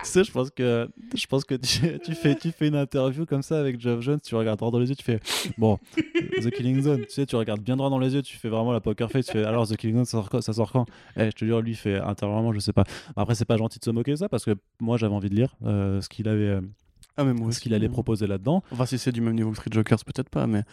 sais, je pense que, je pense que tu, fais, tu fais une interview comme ça avec Geoff Jones, tu regardes droit dans les yeux, tu fais bon, The Killing Zone, tu sais, tu regardes bien droit dans les yeux, tu fais vraiment la poker face, tu fais alors The Killing Zone, ça sort quand, ça sort quand? Eh, Je te jure, lui, il fait intérieurement, je sais pas. Après, c'est pas gentil de se moquer de ça parce que moi, j'avais envie de lire euh, ce qu'il avait, euh, Ah, mais moi ce qu'il allait proposer là-dedans. Enfin, si c'est du même niveau que Street Jokers, peut-être pas, mais.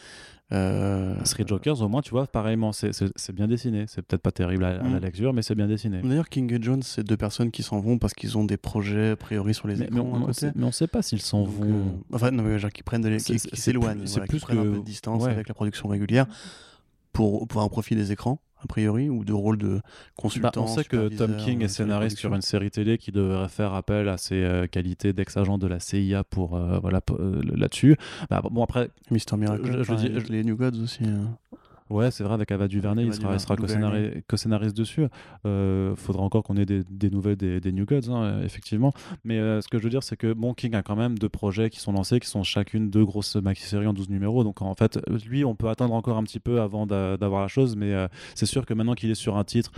Euh... Street Jokers, au moins, tu vois, pareillement, c'est- bien dessiné. C'est peut-être pas terrible à, à la Mm. lecture, mais c'est bien dessiné. D'ailleurs, King et Jones, c'est deux personnes qui s'en vont parce qu'ils ont des projets a priori sur les Mais, mais écrans on, à côté. sait, mais on sait pas s'ils s'en vont. euh, Enfin, non, mais genre qui prennent de qui, s'éloignent, voilà, qui plus prennent un que- peu de distance ouais. avec la production régulière pour, pour un profit des écrans, a priori, ou de rôle de Bah, consultant. on sait que Tom King euh, est les scénariste sur une série télé qui devrait faire appel à ses euh, qualités d'ex-agent de la CIA pour euh, voilà euh, là-dessus. Bah, bon après, Mister Miracle, Je- je dis- les New Gods aussi. euh. Ouais, c'est vrai avec Ava DuVernay, il sera, sera co-scénariste dessus. Euh, faudra encore qu'on ait des, des nouvelles des, des New Gods, hein, effectivement. Mais euh, ce que je veux dire, c'est que bon, King a quand même deux projets qui sont lancés, qui sont chacune deux grosses maxi-séries en 12 numéros. Donc en fait, lui, on peut attendre encore un petit peu avant d'a- d'avoir la chose, mais euh, c'est sûr que maintenant qu'il est sur un titre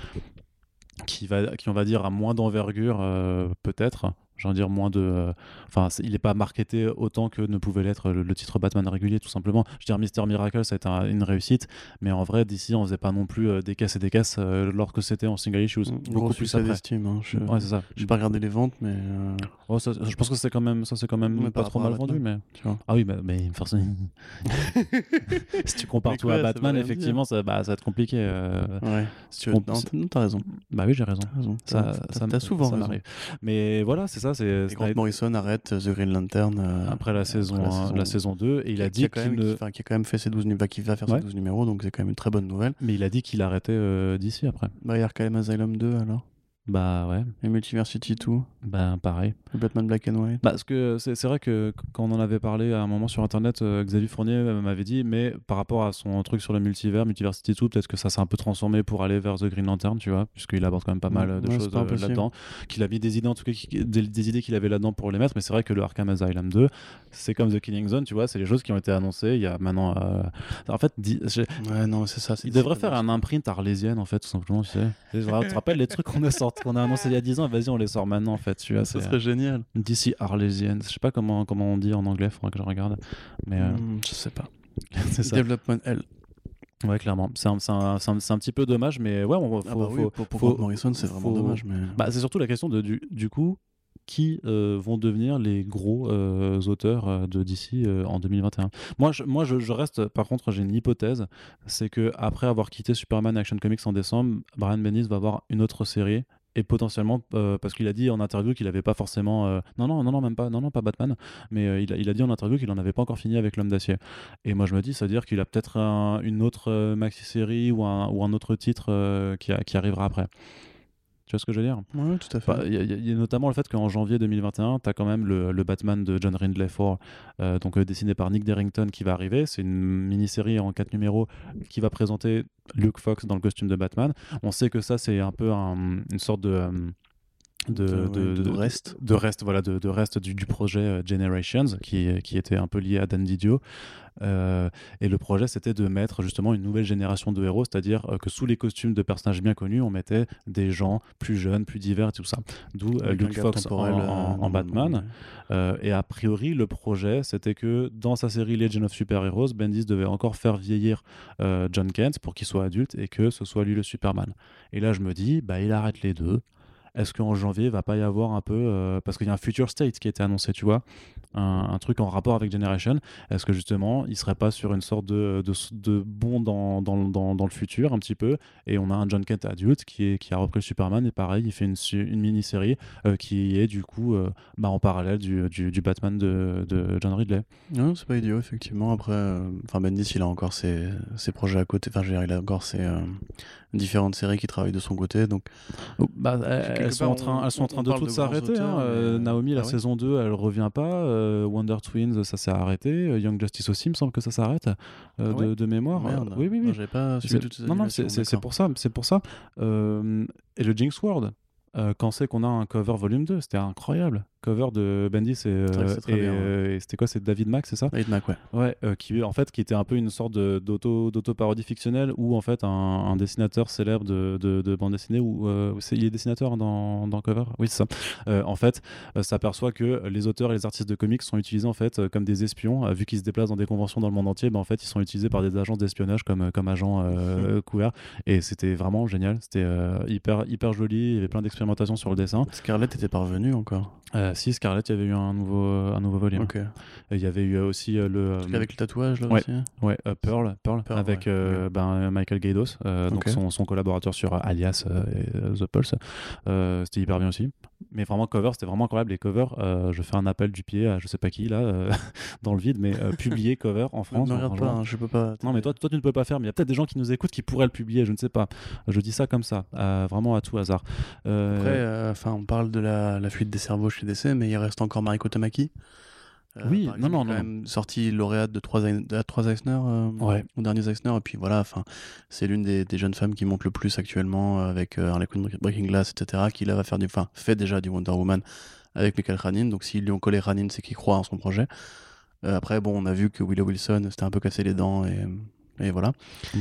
qui va, qui on va dire a moins d'envergure, euh, peut-être. J'ai envie de dire moins de. euh, Enfin, il n'est pas marketé autant que ne pouvait l'être le, le titre Batman régulier, tout simplement. Je veux dire, Mister Miracle, ça a été un- une réussite, mais en vrai, d'ici, on faisait pas non plus euh, des caisses et des caisses euh, lorsque c'était en single issues. beaucoup Gros plus après. d'estime. Hein. Je Ouais, c'est ça. j'ai pas regardé les ventes, mais euh, Oh, ça- je pense que c'est quand même, ça c'est quand même pas trop mal vendu, mais. Ah oui, mais, mais forcément. si tu compares tout à Batman, effectivement, ça, bah, ça va être compliqué. Ouais. Si tu veux... On- Non, t'as- raison. Bah oui, j'ai raison. T'as. Ça, T'as- ça, t'as souvent ça m'arrive. Mais voilà, c'est ça. Et c'est- Grant Morrison arrête The Green Lantern euh, après la saison, la hein, saison- la saison 2 et il a dit quand qu'il même, ne. qui, enfin, qui a quand même fait ses 12 numéros, qui va faire Ouais. ses 12 numéros, donc c'est quand même une très bonne nouvelle. Mais il a dit qu'il arrêtait euh, d'ici après. Bah, il y a Arkham Asylum 2 alors. Bah ouais, Et Multiversity 2. Bah pareil. Et Batman Black and White. Bah, parce que c'est vrai que quand on en avait parlé à un moment sur internet, euh, Xavier Fournier m'avait dit, mais par rapport à son truc sur le multivers, Multiversity 2, peut-être que ça s'est un peu transformé pour aller vers The Green Lantern, tu vois, puisqu'il aborde quand même pas mal de ouais, choses euh, là-dedans. Qu'il a mis des idées, en tout cas, qui- des, des idées qu'il avait là-dedans pour les mettre, mais c'est vrai que le Arkham Asylum 2, c'est comme The Killing Zone, tu vois, c'est les choses qui ont été annoncées il y a maintenant. euh, En fait, je- Ouais, non, c'est ça. il devrait faire un imprint arlésienne, en fait, tout simplement, tu sais. Tu te rappelles les trucs qu'on a, sorti- qu'on a annoncés il y a 10 ans, vas-y, on les sort maintenant, en fait, tu vois. Ça serait génial. DC Arlésienne. Je sais pas comment, comment on dit en anglais, faudra que je regarde. Mais euh, Hmm, je sais pas. c'est ça. Development L. Ouais, clairement. C'est un, un- un- un petit peu dommage, mais ouais, on, faut, Ah bah oui, faut- pour, pour faut- Morrison, c'est vraiment dommage. Mais... Bah, c'est surtout la question de, du, du coup, qui euh, vont devenir les gros euh, auteurs euh, de DC euh, en 2021 Moi, je, moi je, je reste, par contre, j'ai une hypothèse, c'est que après avoir quitté Superman Action Comics en décembre, Brian Bendis va avoir une autre série. Et potentiellement, euh, parce qu'il a dit en interview qu'il n'avait pas forcément. euh, non, non, non, non, même pas. Non, non, pas Batman. Mais euh, il, a, il a dit en interview qu'il n'en avait pas encore fini avec L'Homme d'Acier. Et moi, je me dis, ça veut dire qu'il a peut-être un- une autre euh, maxi-série ou un, ou un autre titre qui, qui arrivera après. Tu vois ce que je veux dire? Ouais, tout à fait. Il y, a- il y a notamment le fait qu'en janvier 2021, tu as quand même le, le Batman de John Rindley Ford, euh, donc euh, dessiné par Nick Derrington, qui va arriver. C'est une mini-série en quatre numéros qui va présenter Luke Fox dans le costume de Batman. On sait que ça, c'est un peu un- une sorte de. euh, de, De- de reste. de reste voilà de, de reste du, du projet euh, Generations qui, qui était un peu lié à Dan Didio Euh, et le projet c'était de mettre justement une nouvelle génération de héros c'est à dire que sous les costumes de personnages bien connus on mettait des gens plus jeunes plus divers et tout ça d'où euh, Luke Fox en, temporel, en- euh, en Batman euh, et a priori, le projet, c'était que dans sa série Legend of Super Heroes, Bendis devait encore faire vieillir euh, John Kent pour qu'il soit adulte et que ce soit lui le Superman. Et là, je me dis, bah, il arrête les deux. Est-ce qu'en janvier, il va pas y avoir un peu. euh, parce qu'il y a un Future State qui a été annoncé, tu vois un, un truc en rapport avec Generation. Est-ce que justement, il serait pas sur une sorte de, de, de bond dans, dans, dans, dans le futur, un petit peu Et on a un John Kent adulte qui, est, qui a repris le Superman et pareil, il fait une, une mini-série euh, qui est du coup euh, bah, en parallèle du, du, du Batman de, de John Ridley. Non, c'est pas idiot, effectivement. Après, euh, enfin, Bendis, il a encore ses, ses projets à côté. Enfin, je veux dire, il a encore ses euh, différentes séries qui travaillent de son côté. Donc, Bah, elles, sont part, en train, on- elles sont en train de toutes s'arrêter. hein. Euh, Naomi, la Ah ouais saison 2, elle revient pas. Euh, Wonder Twins, ça s'est arrêté. Euh, Young Justice aussi, il me semble que ça s'arrête euh, Ah de, mémoire. merde. Oui, oui, Non, oui. j'avais pas suivi C'est- toutes ces non, non, c'est pour ça. C'est pour ça. Et le Jinx World, quand c'est qu'on a un cover volume 2, c'était incroyable. Cover de Bendis et, euh, et, ouais. euh, et c'était quoi C'est David Mack, c'est ça? Wade Mac, ouais. Ouais, euh, qui en fait qui était un peu une sorte d'auto d'auto parodie fictionnelle où en fait un, un dessinateur célèbre de, de, de bande dessinée où euh, il est dessinateur dans, dans Cover? Oui c'est ça. En fait s'aperçoit que les auteurs et les artistes de comics sont utilisés en fait comme des espions. Vu qu'ils se déplacent dans des conventions dans le monde entier ben, en fait ils sont utilisés par des agences d'espionnage comme comme agents couverts et c'était vraiment génial. C'était hyper hyper joli. Il y avait plein d'expérimentations sur le dessin. Scarlett était parvenue encore. Euh, si Scarlett il y avait eu un nouveau un nouveau volume Ok. Et il y avait eu euh, aussi euh, le Truc euh, avec le tatouage, là ouais. aussi. Ouais, euh, Pearl, Pearl, Pearl, avec ouais, euh, ben, Michael Gaidos, euh, donc son, son collaborateur sur euh, Alias euh, et euh, The Pulse. Euh, c'était hyper bien aussi. Mais vraiment, cover, c'était vraiment incroyable. Les covers, euh, je fais un appel du pied à je sais pas qui, là, euh, dans le vide, mais euh, publier cover en Ne France. en- regarde pas, hein, je peux pas. Non, mais toi, toi, tu ne peux pas faire, mais il y a peut-être des gens qui nous écoutent qui pourraient le publier, je ne sais pas. Je dis ça comme ça, vraiment à tout hasard. Après, enfin, on parle de la, la fuite des cerveaux chez DC, mais il reste encore Mariko Tamaki. Euh, Oui, non, non, quand non. même sortie lauréate de trois, de trois Eisner, euh, Ouais. au dernier Eisner, et puis voilà, enfin, c'est l'une des, des jeunes femmes qui monte le plus actuellement euh, avec Harley Quinn, Breaking Glass, etc., qui là va faire du, enfin, fait déjà du Wonder Woman avec Michael Ranin, donc s'ils lui ont collé Ranin, c'est qu'il croit en son projet. Euh, après, bon, on a vu que Willow Wilson s'était un peu cassé les dents et Et voilà.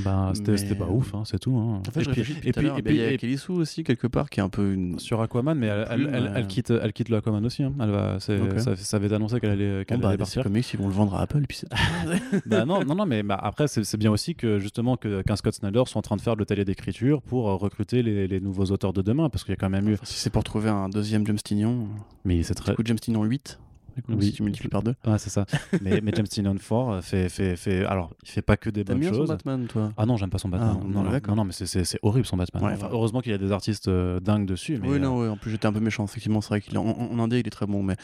Bah, c'était Mais- pas ouf, hein, c'est tout. hein. En fait, et je puis, et et il y a Kelly Sue aussi, quelque part, qui est un peu une. sur Aquaman, mais elle, elle quitte, elle quitte le Aquaman aussi. hein. Elle va, ça, ça avait annoncé qu'elle allait, qu'elle bah, allait partir. Comics, ils vont le vendre à Apple, puis bah non, non, non, mais bah, après, c'est bien aussi que justement que- qu'un Scott Snyder soit en train de faire le talier d'écriture pour euh, recruter les, les nouveaux auteurs de demain, parce qu'il y a quand même eu. Enfin, si c'est pour trouver un deuxième James Tynion, Mais c'est très. du coup, James Tynion 8, du coup, Oui. si tu multiplies par deux. Ouais, c'est ça. mais, mais James Tynion Ford fait, fait, fait. Alors, il fait pas que des T'aimes bonnes bien son choses. Batman, toi? Ah non, j'aime pas son Batman. Ah, non, non, d'accord. non, non, mais c'est- horrible son Batman. Ouais, Enfin, ouais. Heureusement qu'il y a des artistes euh, dingues dessus. Mais, Oui, euh, non, ouais, en plus j'étais un peu méchant, effectivement, c'est vrai qu'il est en, en, indé, il est très bon, mais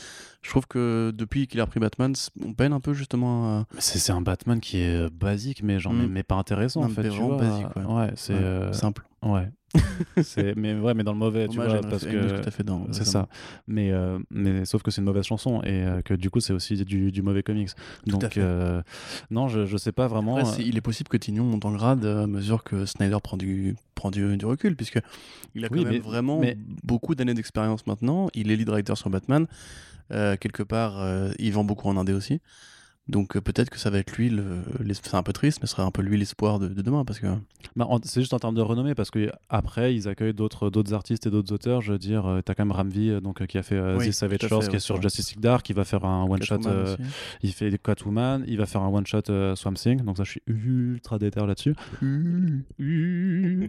je trouve que depuis qu'il a repris Batman, on peine un peu justement à... c'est c'est un Batman qui est basique, mais genre, Mm. mais, mais pas intéressant en fait. tu vraiment vois. basique, ouais. Ouais, c'est. Ouais, euh, simple. Ouais. mais ouais mais dans le mauvais tu Hommage vois parce que fait dans- c'est ça mais euh, mais sauf que c'est une mauvaise chanson et euh, que du coup c'est aussi du, du mauvais comics donc euh, non je, je sais pas vraiment Après, il est possible que Tignon monte en grade à mesure que Snyder prend du, prend du, du recul, puisque il a quand Oui, même mais- vraiment mais- beaucoup d'années d'expérience maintenant. Il est lead writer sur Batman. Quelque part, il vend beaucoup en indé aussi. Donc euh, peut-être que ça va être lui, le, c'est un peu triste, mais ce serait un peu lui l'espoir de, de demain, parce que bah, c'est juste en termes de renommée parce que après ils accueillent d'autres d'autres artistes et d'autres auteurs je veux dire euh, t'as quand même Ramvi euh, donc euh, qui a fait euh, Oui, The Savage fait, qui est ouais, sur vrai. Justice League Dark qui va faire un one shot Catwoman aussi. il fait Catwoman il va faire un one shot euh, Swamp Thing donc ça je suis ultra déter là-dessus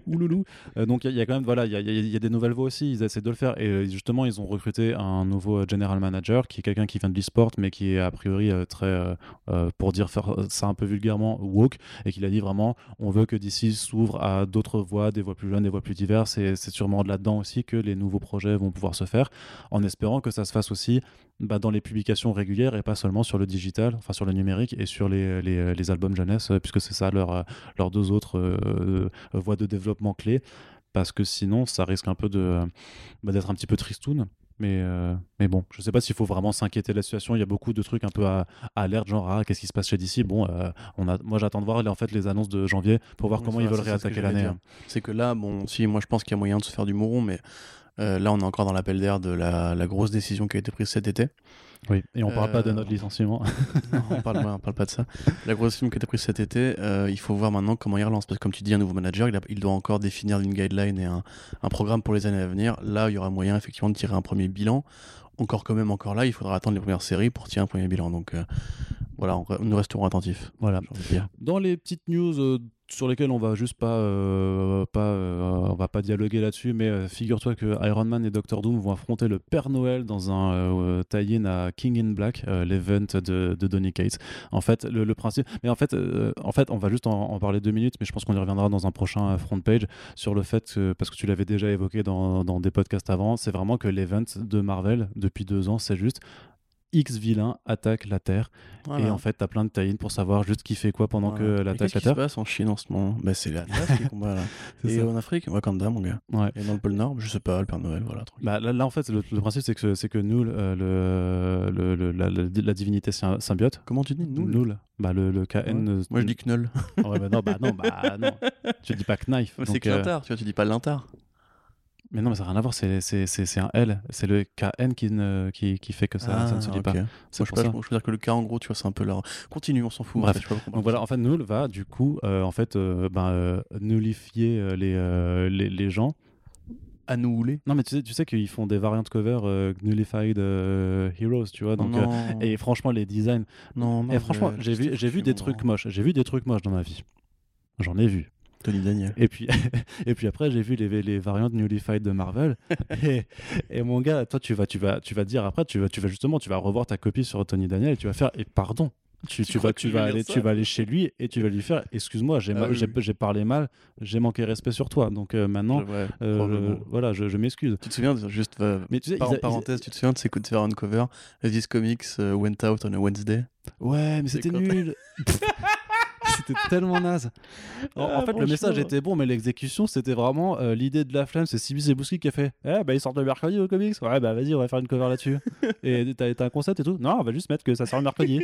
ouloulou. Donc il y, a- il y a quand même voilà il y a, y y des nouvelles voix aussi ils essaient de le faire et justement ils ont recruté un nouveau general manager qui est quelqu'un qui vient de l'e-sport mais qui est a priori très euh, pour dire faire ça un peu vulgairement woke et qu'il a dit vraiment on veut que DC s'ouvre à d'autres voix des voix plus jeunes des voix plus diverses et c'est sûrement de là-dedans aussi que les nouveaux projets vont pouvoir se faire en espérant que ça se fasse aussi bah, dans les publications régulières et pas seulement sur le digital enfin sur le numérique et sur les, les, albums jeunesse puisque c'est ça leur leurs deux autres euh, voies de développement clés parce que sinon ça risque un peu de bah, d'être un petit peu tristoun mais, euh, mais bon, je sais pas s'il faut vraiment s'inquiéter de la situation. Il y a beaucoup de trucs un peu à, à alerte, genre ah, qu'est-ce qui se passe chez DC Bon, euh, on a, moi j'attends de voir en fait les annonces de janvier pour voir Oui, comment ils veulent réattaquer l'année. hein. C'est que là, bon, si, moi je pense qu'il y a moyen de se faire du mouron, mais euh, là on est encore dans l'appel d'air de la, la grosse décision qui a été prise cet été. Oui. Et on parle pas de Euh, notre licenciement. Non, on parle, on parle pas de ça. La grosse décision qui a été prise cet été, euh, il faut voir maintenant comment il relance. Parce que comme tu dis, un nouveau manager, il, a- il doit encore définir une guideline et un, un programme pour les années à venir. Là, il y aura moyen effectivement de tirer un premier bilan. Encore quand même, encore là, il faudra attendre les premières séries pour tirer un premier bilan. Donc euh, voilà, on nous resterons attentifs. voilà. Dans les petites news euh, sur lesquelles on va juste pas, euh, pas euh, on va pas dialoguer là-dessus, mais figure-toi que Iron Man et Doctor Doom vont affronter le Père Noël dans un tie-in à King in Black, l'event de, de Donny Cates. En fait, le, le principe, mais en fait, en fait, on va juste en, en parler deux minutes, mais je pense qu'on y reviendra dans un prochain front page sur le fait que, parce que tu l'avais déjà évoqué dans, dans des podcasts avant, c'est vraiment que l'event de Marvel depuis deux ans, c'est juste X vilains attaquent la Terre et en fait t'as plein de tie pour savoir juste qui fait quoi pendant Voilà. que l'attaque Qu'est-ce la qui se Terre. passe en Chine en ce moment? Bah, C'est la classe qui combat là. Et ça. en Afrique, Wakanda, mon gars. Ouais. Et dans le pôle Nord, je sais pas, le Père Noël, voilà. Bah, là, là, en fait le, le principe c'est que c'est que Null euh, le, le, le- la, divinité sy- symbiote Comment tu dis nous Null bah le, le KN Ouais. euh, Moi je dis Knull. ouais, bah non bah non bah non tu dis pas knife C'est euh, tu vois, tu dis pas l'intar. Mais non mais ça n'a rien à voir c'est c'est c'est c'est un L c'est le KN qui ne qui, qui fait que ça, ça ne se dit Ah, pas c'est je, pour ça pas, je, je veux dire que le cas, en gros, tu vois, c'est un peu leur. Continue, on s'en fout. en Bref. fait, je Donc voilà, en fait, Null va du coup, euh, en fait, euh, ben, euh, nullifier les, les, les gens. À nous houler. Non, mais tu sais, tu sais qu'ils font des variantes cover euh, Nullified euh, Heroes, tu vois. Donc, euh, et franchement, les designs. non, non, et franchement, j'ai vu, j'ai vu des trucs moches. J'ai vu des trucs moches dans ma vie. J'en ai vu. Tony Daniel. Et puis, et puis après, j'ai vu les, les variantes Nullified de Marvel. et, et mon gars, toi, tu vas, tu vas, tu vas dire après, tu vas, tu vas justement, tu vas revoir ta copie sur Tony Daniel et tu vas faire. Et pardon. Tu, Tu vas, tu je vas aller, tu vas aller chez lui et tu vas lui faire. Excuse-moi, j'ai Ah oui, parlé mal, j'ai manqué respect sur toi. Donc euh, maintenant, Ouais, euh, voilà, je, je m'excuse. Tu te souviens, de- juste euh, Mais tu sais, par a- a- parenthèse, tu te souviens de ces coups de faire un cover This Comics went out on a Wednesday Ouais, mais c'était nul. c'était tellement naze. En, en Ah, fait, le message était bon, mais l'exécution, c'était vraiment euh, l'idée de la flamme. C'est Sibi Zebouski qui a fait Eh, bah, ils sortent le mercredi au comics. Ouais, bah, vas-y, on va faire une cover là-dessus. et t'as t'as un concept et tout Non, on va juste mettre que ça sort le mercredi.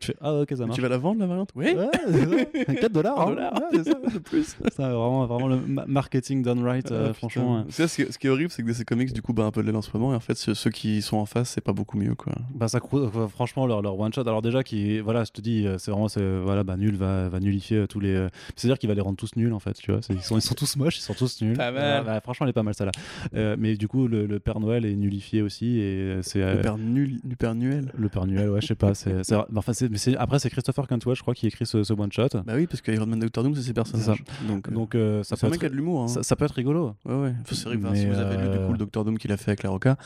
Tu fais, ah ok, ça marche. Tu vas la vendre la variante? Oui. Ouais, c'est ça. 4 dollars. hein. dollars. Ouais, c'est ça. de plus. Ça, vraiment, vraiment le ma- marketing done right, euh, Ah, franchement. C'est ce, qui, ce qui est horrible, c'est que DC Comics, du coup, bat un peu de l'aile en ce moment. Et en fait, ceux, qui sont en face, c'est pas beaucoup mieux, quoi. Bah ça coûte- euh, franchement leur, leur one shot alors déjà qui voilà je te dis c'est vraiment c'est voilà bah nul va, va nullifier euh, tous les euh, c'est à dire qu'il va les rendre tous nuls en fait tu vois ils sont ils sont tous moches ils sont tous nuls Pas mal. Euh, bah, franchement elle est pas mal ça là Euh, mais du coup le, le Père Noël est nullifié aussi et c'est euh, Le père nul, du père Nuel. le Père Noël ouais je sais pas c'est c'est- enfin c'est mais c'est après c'est Christopher Cantwell je crois qui écrit ce, ce one shot Bah oui, parce que Iron Man Doctor Doom, c'est ses personnages. Donc, euh, donc euh, ça c'est peut un mec qui a être de l'humour. Hein. ça, ça peut être rigolo Ouais, ouais. Enfin, c'est vrai Mais, si vous avez lu du coup le Doctor Doom qu'il a fait avec la Roca,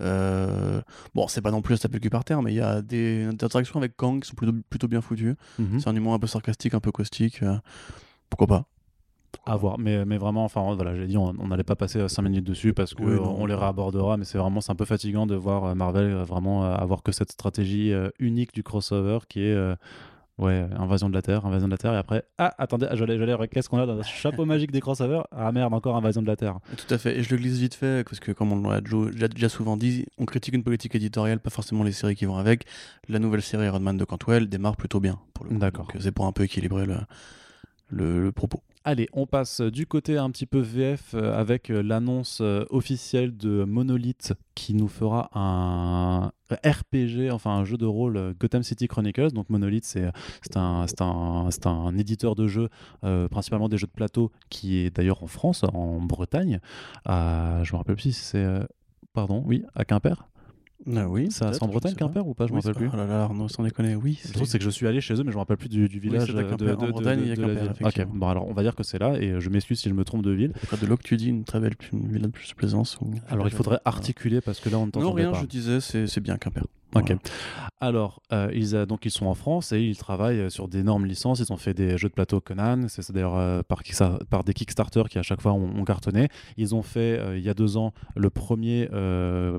euh, bon, c'est pas non plus à taper le cul par terre, mais il y a des, des interactions avec Kang qui sont plutôt, plutôt bien foutues. Mhm. C'est un humour un peu sarcastique, un peu caustique. euh, pourquoi pas À voir, mais, mais vraiment, enfin voilà, j'ai dit, on n'allait pas passer 5 minutes dessus parce Oui, euh, non. on les réabordera, mais c'est vraiment c'est un peu fatigant de voir euh, Marvel euh, vraiment euh, avoir que cette stratégie euh, unique du crossover qui est euh, ouais invasion de la Terre, invasion de la Terre, et après ah attendez, ah, j'allais j'allais qu'est-ce qu'on a dans le chapeau magique des crossovers Ah merde, encore invasion de la Terre. Tout à fait. Et je le glisse vite fait, parce que comme on l'a déjà, souvent dit, on critique une politique éditoriale, pas forcément les séries qui vont avec. La nouvelle série Iron Man de Cantwell démarre plutôt bien. pour le coup. D'accord. Euh, C'est pour un peu équilibrer le, le, le propos. Allez, on passe du côté un petit peu VF euh, avec euh, l'annonce euh, officielle de Monolith qui nous fera un RPG, enfin un jeu de rôle euh, Gotham City Chronicles. Donc Monolith, c'est un, un, un éditeur de jeux, euh, principalement des jeux de plateau, qui est d'ailleurs en France, en Bretagne. À, je me rappelle plus si c'est... euh, Pardon, oui, à Quimper Ah oui. Ça, C'est en Bretagne, Quimper ou pas Je me rappelle plus. Oh là là, Arnaud, sans déconner, oui. Le truc, c'est que je suis allé chez eux, mais je me rappelle plus du, du village euh, de, Quimper. En de- de- Bretagne, de- il y a de la Quimper, ville. Ok, bon alors on va dire que c'est là, et je m'excuse si je me trompe de ville. Près de l'Oc, tu dis une très belle une villa de plus plaisance. Ou... Alors il faudrait articuler parce que là on ne Non, t'entendait rien, pas. je disais, c'est bien Quimper. Ok. Alors, euh, ils, donc ils sont en France et ils travaillent euh, sur d'énormes licences. Ils ont fait des jeux de plateau Conan, c'est d'ailleurs euh, par, des Kickstarter qui à chaque fois ont, cartonné. Ils ont fait euh, il y a deux ans le premier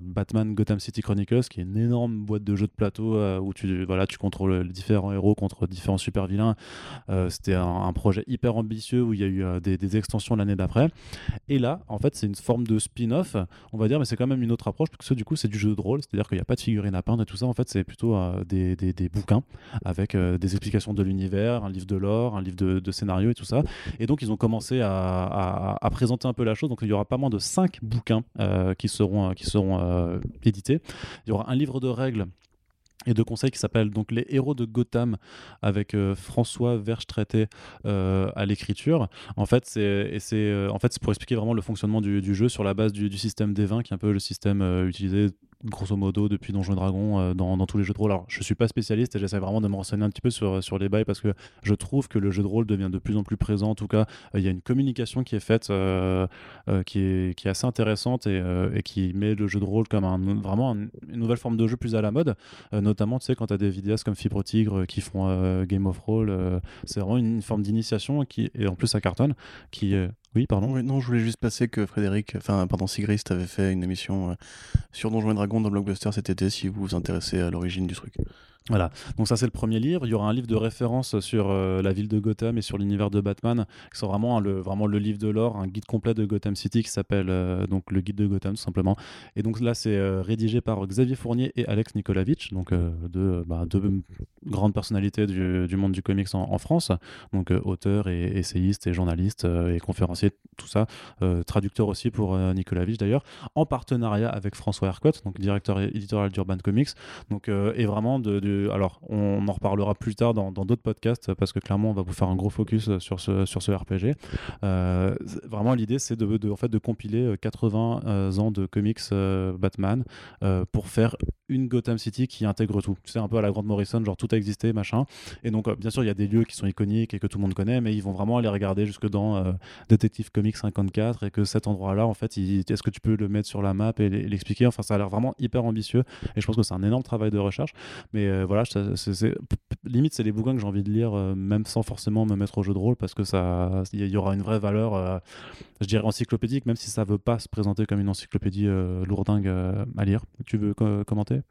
Batman Gotham City Chronicles, qui est une énorme boîte de jeux de plateau où tu voilà tu contrôles les différents héros contre différents super vilains. C'était un, projet hyper ambitieux où il y a eu des, des extensions l'année d'après. Et là, en fait, c'est une forme de spin-off, on va dire, mais c'est quand même une autre approche parce que du coup, c'est du jeu de rôle, c'est-à-dire qu'il n'y a pas de figurines à peindre et tout ça. En fait, c'est plutôt euh, des, des- des bouquins avec euh, des explications de l'univers, un livre de lore, un livre de, de scénario et tout ça. Et donc, ils ont commencé à, à- présenter un peu la chose. Donc, il y aura pas moins de 5 bouquins euh, qui seront, qui seront édités. Il y aura un livre de règles et de conseils qui s'appelle donc les héros de Gotham avec François Verstraete euh, à l'écriture. En fait, c'est en fait pour expliquer vraiment le fonctionnement du, jeu sur la base du, du système D20 qui est un peu le système utilisé grosso modo depuis Donjons et Dragons euh, dans, tous les jeux de rôle. Alors, je suis pas spécialiste et j'essaie vraiment de me renseigner un petit peu sur, sur les bails parce que je trouve que le jeu de rôle devient de plus en plus présent. En tout cas, euh, il y a une communication qui est faite euh, qui, est, assez intéressante et, et qui met le jeu de rôle comme un, vraiment un- une nouvelle forme de jeu plus à la mode. Notamment, tu sais, quand tu as des vidéastes comme Fibre Tigre qui font Game of Roll, c'est vraiment une, forme d'initiation qui, et en plus, ça cartonne. Qui, Oui, pardon. Oui, non, je voulais juste passer que Frédéric, enfin, pardon, Sigrist avait fait une émission euh, sur Donjons et Dragons dans Blockbuster cet été si vous vous intéressez à l'origine du truc. Voilà, donc ça c'est le premier livre. Il y aura un livre de référence sur euh, la ville de Gotham et sur l'univers de Batman, qui sont vraiment le, livre de l'or, un guide complet de Gotham City qui s'appelle euh, donc le guide de Gotham tout simplement. Et donc là c'est euh, rédigé par Xavier Fournier et Alex Nikolavitch, donc deux, bah, deux grandes personnalités du, monde du comics en, France, donc auteur et essayiste et journaliste et conférencier, tout ça, traducteur aussi pour Nikolavitch d'ailleurs, en partenariat avec François Hercott, donc directeur éditorial d'Urban Comics, donc et vraiment de, de- alors on en reparlera plus tard dans d'autres podcasts parce que clairement on va vous faire un gros focus sur ce sur ce RPG. Euh, vraiment l'idée c'est de, de en fait de compiler euh, 80 euh, ans de comics euh, Batman euh, pour faire une Gotham City qui intègre tout. C'est un peu à la Grande Morrison, genre tout a existé, machin. Et donc, euh, bien sûr, il y a des lieux qui sont iconiques et que tout le monde connaît, mais ils vont vraiment aller regarder jusque dans euh, Detective Comics 54 et que cet endroit-là, en fait, est-ce que tu peux le mettre sur la map et l'expliquer? Enfin, ça a l'air vraiment hyper ambitieux et je pense que c'est un énorme travail de recherche. Mais euh, voilà, limite, c'est les bouquins que j'ai envie de lire, euh, même sans forcément me mettre au jeu de rôle, parce que ça, il y, aura une vraie valeur, euh, je dirais encyclopédique, même si ça veut pas se présenter comme une encyclopédie lourdingue à lire. Tu veux co- commenter?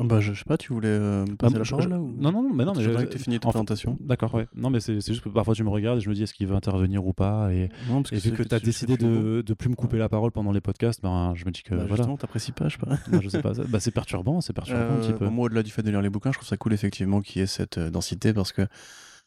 Bah, je, je sais pas, tu voulais euh, me Bah, passer la je- parole je- là ou... Non, non, mais non, mais je- que tu finis ta présentation. D'accord, ouais. Non, mais c'est juste que parfois tu me regardes et je me dis est-ce qu'il veut intervenir ou pas. Et, Non, parce et c'est vu que tu as décidé de, de plus me couper la parole pendant les podcasts, ben, je me dis que Bah, voilà. Justement, t'apprécies pas, je sais pas. Je sais pas. Bah, c'est perturbant, c'est perturbant un petit Euh, peu. Moi, au-delà du fait de lire les bouquins, je trouve ça cool effectivement qu'il y ait cette euh, densité parce que.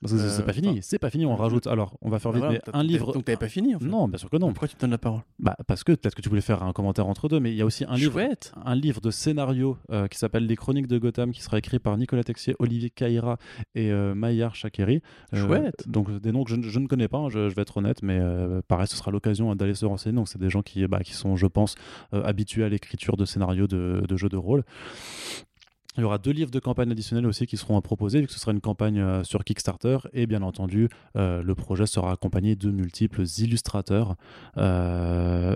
Parce que c'est- euh, pas fini, c'est pas fini, on rajoute. Alors, on va faire vite, mais un livre. Donc t'avais pas fini en fait. Non, bien sûr que non. Pourquoi tu te donnes la parole? Bah, parce que peut-être que tu voulais faire un commentaire entre deux, mais il y a aussi un livre, un livre de scénario euh, qui s'appelle Les Chroniques de Gotham, qui sera écrit par Nicolas Texier, Olivier Caïra et euh, Maillard Chakeri. Chouette. donc des noms que je, ne- connais pas, hein, je, vais être honnête, mais pareil, ce sera l'occasion d'aller se renseigner. Donc c'est des gens qui, bah, qui sont, je pense, habitués à l'écriture de scénarios de, de jeux de rôle. Il y aura deux livres de campagne additionnels aussi qui seront proposés, vu que ce sera une campagne euh, sur Kickstarter. Et bien entendu, euh, le projet sera accompagné de multiples illustrateurs euh,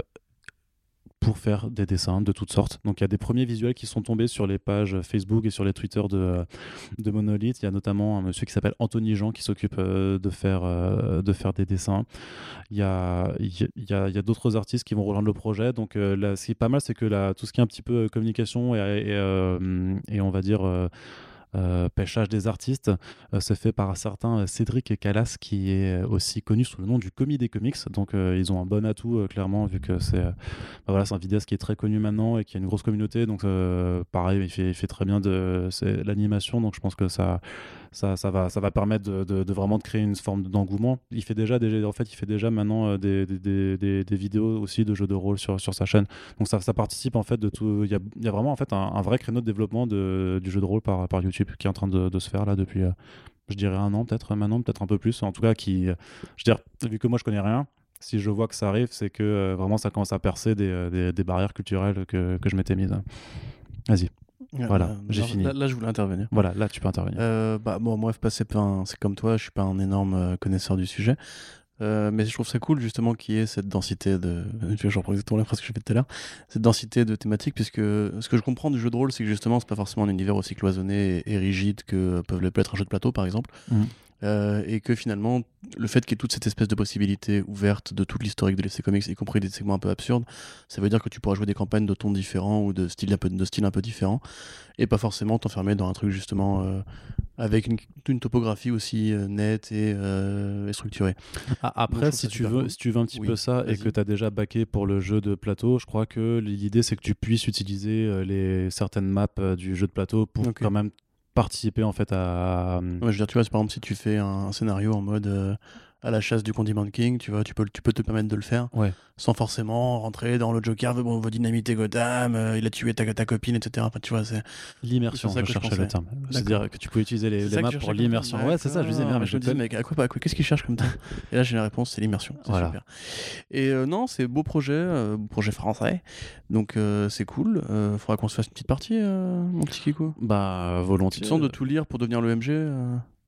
pour faire des dessins de toutes sortes. Donc il y a des premiers visuels qui sont tombés sur les pages Facebook et sur les Twitter de, de Monolith. Il y a notamment un monsieur qui s'appelle Anthony Jean qui s'occupe euh, de, faire, euh, de faire des dessins. Il y a, y a, y a- d'autres artistes qui vont rejoindre le projet. Donc euh, ce qui est pas mal, c'est que tout ce qui est un petit peu euh, communication et, euh, et on va dire... euh, pêchage des artistes euh, se fait par un certain euh, Cédric Calas qui est aussi connu sous le nom du Commis des Comics. Donc ils ont un bon atout clairement vu que c'est bah voilà, c'est un vidéaste qui est très connu maintenant et qui a une grosse communauté. Donc pareil il fait, il fait très bien de l'animation. Donc je pense que ça ça, va ça va permettre de, vraiment de créer une forme d'engouement. Il fait déjà en fait il fait déjà maintenant euh, des, vidéos aussi de jeux de rôle sur, sa chaîne. Donc ça, participe en fait de tout il y a, vraiment en fait un, vrai créneau de développement du jeu de rôle par, YouTube qui est en train de, se faire là depuis euh, je dirais un an peut-être maintenant peut-être un peu plus en tout cas qui euh, je dire vu que moi je connais rien si je vois que ça arrive c'est que vraiment ça commence à percer des, barrières culturelles que je m'étais mise vas-y Voilà, Là, j'ai fini. Là, là, je voulais intervenir. voilà là tu peux intervenir Euh, bah, bon, moi, c'est comme toi, je suis pas un énorme euh, connaisseur du sujet. Euh, mais je trouve ça cool justement qu'il y ait cette densité de. Je reprends exactement la phrase que j'ai faite tout à l'heure. Cette densité de thématiques, puisque ce que je comprends du jeu de rôle, c'est que justement, c'est pas forcément un univers aussi cloisonné et, rigide que peuvent le peut être un jeu de plateau, par exemple. Mhm. Euh, et que finalement, le fait qu'il y ait toute cette espèce de possibilité ouverte de toute l'historique de l'essai comics, y compris des segments un peu absurdes, ça veut dire que tu pourras jouer des campagnes de tons différents ou de styles un peu, de styles un peu différents, et pas forcément t'enfermer dans un truc justement euh, avec une, une topographie aussi euh, nette et, et structurée. Ah, après, si tu, veux, cool. si tu veux un petit Oui, peu ça et que tu as déjà baqué pour le jeu de plateau, je crois que l'idée c'est que tu puisses utiliser les certaines maps du jeu de plateau pour quand même participer en fait à. à- Ouais, je veux dire, tu vois, par exemple, si tu fais un, un scénario en mode euh, à la chasse du Condiment King, tu vois, tu peux, tu peux te permettre de le faire Ouais. sans forcément rentrer dans le Joker, bon, on va dynamiter Gotham, euh, il a tué ta, ta copine, etc. Enfin, tu vois, c'est. L'immersion, je que je cherchais le terme. C'est-à-dire que tu peux utiliser les, les maps pour l'immersion. Ouais, c'est ça, je disais D'accord. mais je te- mec, à quoi, à quoi- qu'est-ce qu'il cherche comme terme Et là, j'ai la réponse, c'est l'immersion. Voilà. super. Et euh, non, c'est beau projet, euh, projet français. Donc, euh, c'est cool. Euh, faudra qu'on se fasse une petite partie, euh, mon petit Kiko. Bah, Tu volontiers. te sens de tout lire pour devenir le MG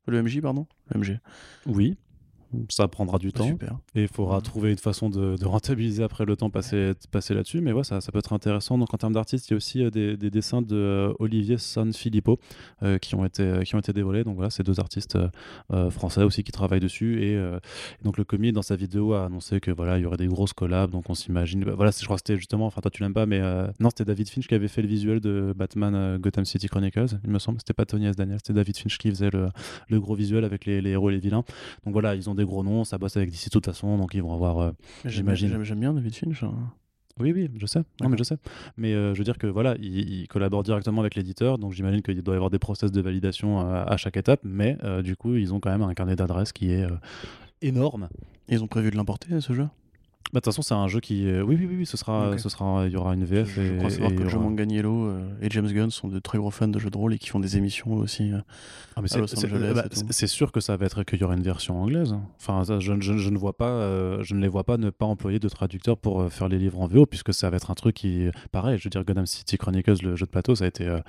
Le MJ, pardon? Le MG. Oui. Ça prendra du Bah, temps. super. Et il faudra Mhm. trouver une façon de, de rentabiliser après le temps passé, passé là-dessus. Mais ouais, ça, ça peut être intéressant. Donc en termes d'artistes, il y a aussi euh, des, des dessins de euh, Olivier Sanfilippo euh, qui, ont été, qui ont été dévoilés. Donc voilà, c'est deux artistes français aussi qui travaillent dessus. Et, et donc le commis, dans sa vidéo, a annoncé que voilà, il y aurait des grosses collabs. Donc on s'imagine. bah, voilà, je crois que c'était justement. Enfin, toi, tu l'aimes pas, mais non, c'était David Finch qui avait fait le visuel de Batman Gotham City Chronicles, il me semble. C'était pas Tony S. Daniel, c'était David Finch qui faisait le, le gros visuel avec les, les héros et les vilains. Donc voilà, ils ont des gros noms, ça bosse avec DC de toute façon, donc ils vont avoir. euh, J'imagine. J'aime bien David Finch. hein. Oui, oui, je sais. Non, mais je sais. Mais euh, je veux dire que voilà, ils, ils collaborent directement avec l'éditeur, donc j'imagine qu'il doit y avoir des process de validation à chaque étape, mais euh, du coup, ils ont quand même un carnet d'adresses qui est euh, énorme. Ils ont prévu de l'importer, ce jeu? Bah, De toute façon, c'est un jeu qui. est- Oui, oui, oui, oui, ce sera, ce sera, il y aura une VF Je, je et, crois savoir et que aura- Manganiello euh, et James Gunn sont de très gros fans de jeux de rôle et qui font des émissions aussi. euh. Ah, mais c'est- bah, c'est- sûr que ça va être qu'il y aura une version anglaise. Enfin, ça, je, je- je ne vois pas, euh, je ne les vois pas ne pas employer de traducteurs pour euh, faire les livres en VO, puisque ça va être un truc qui, pareil, je veux dire, Gotham City Chronicles, le jeu de plateau, ça a été euh,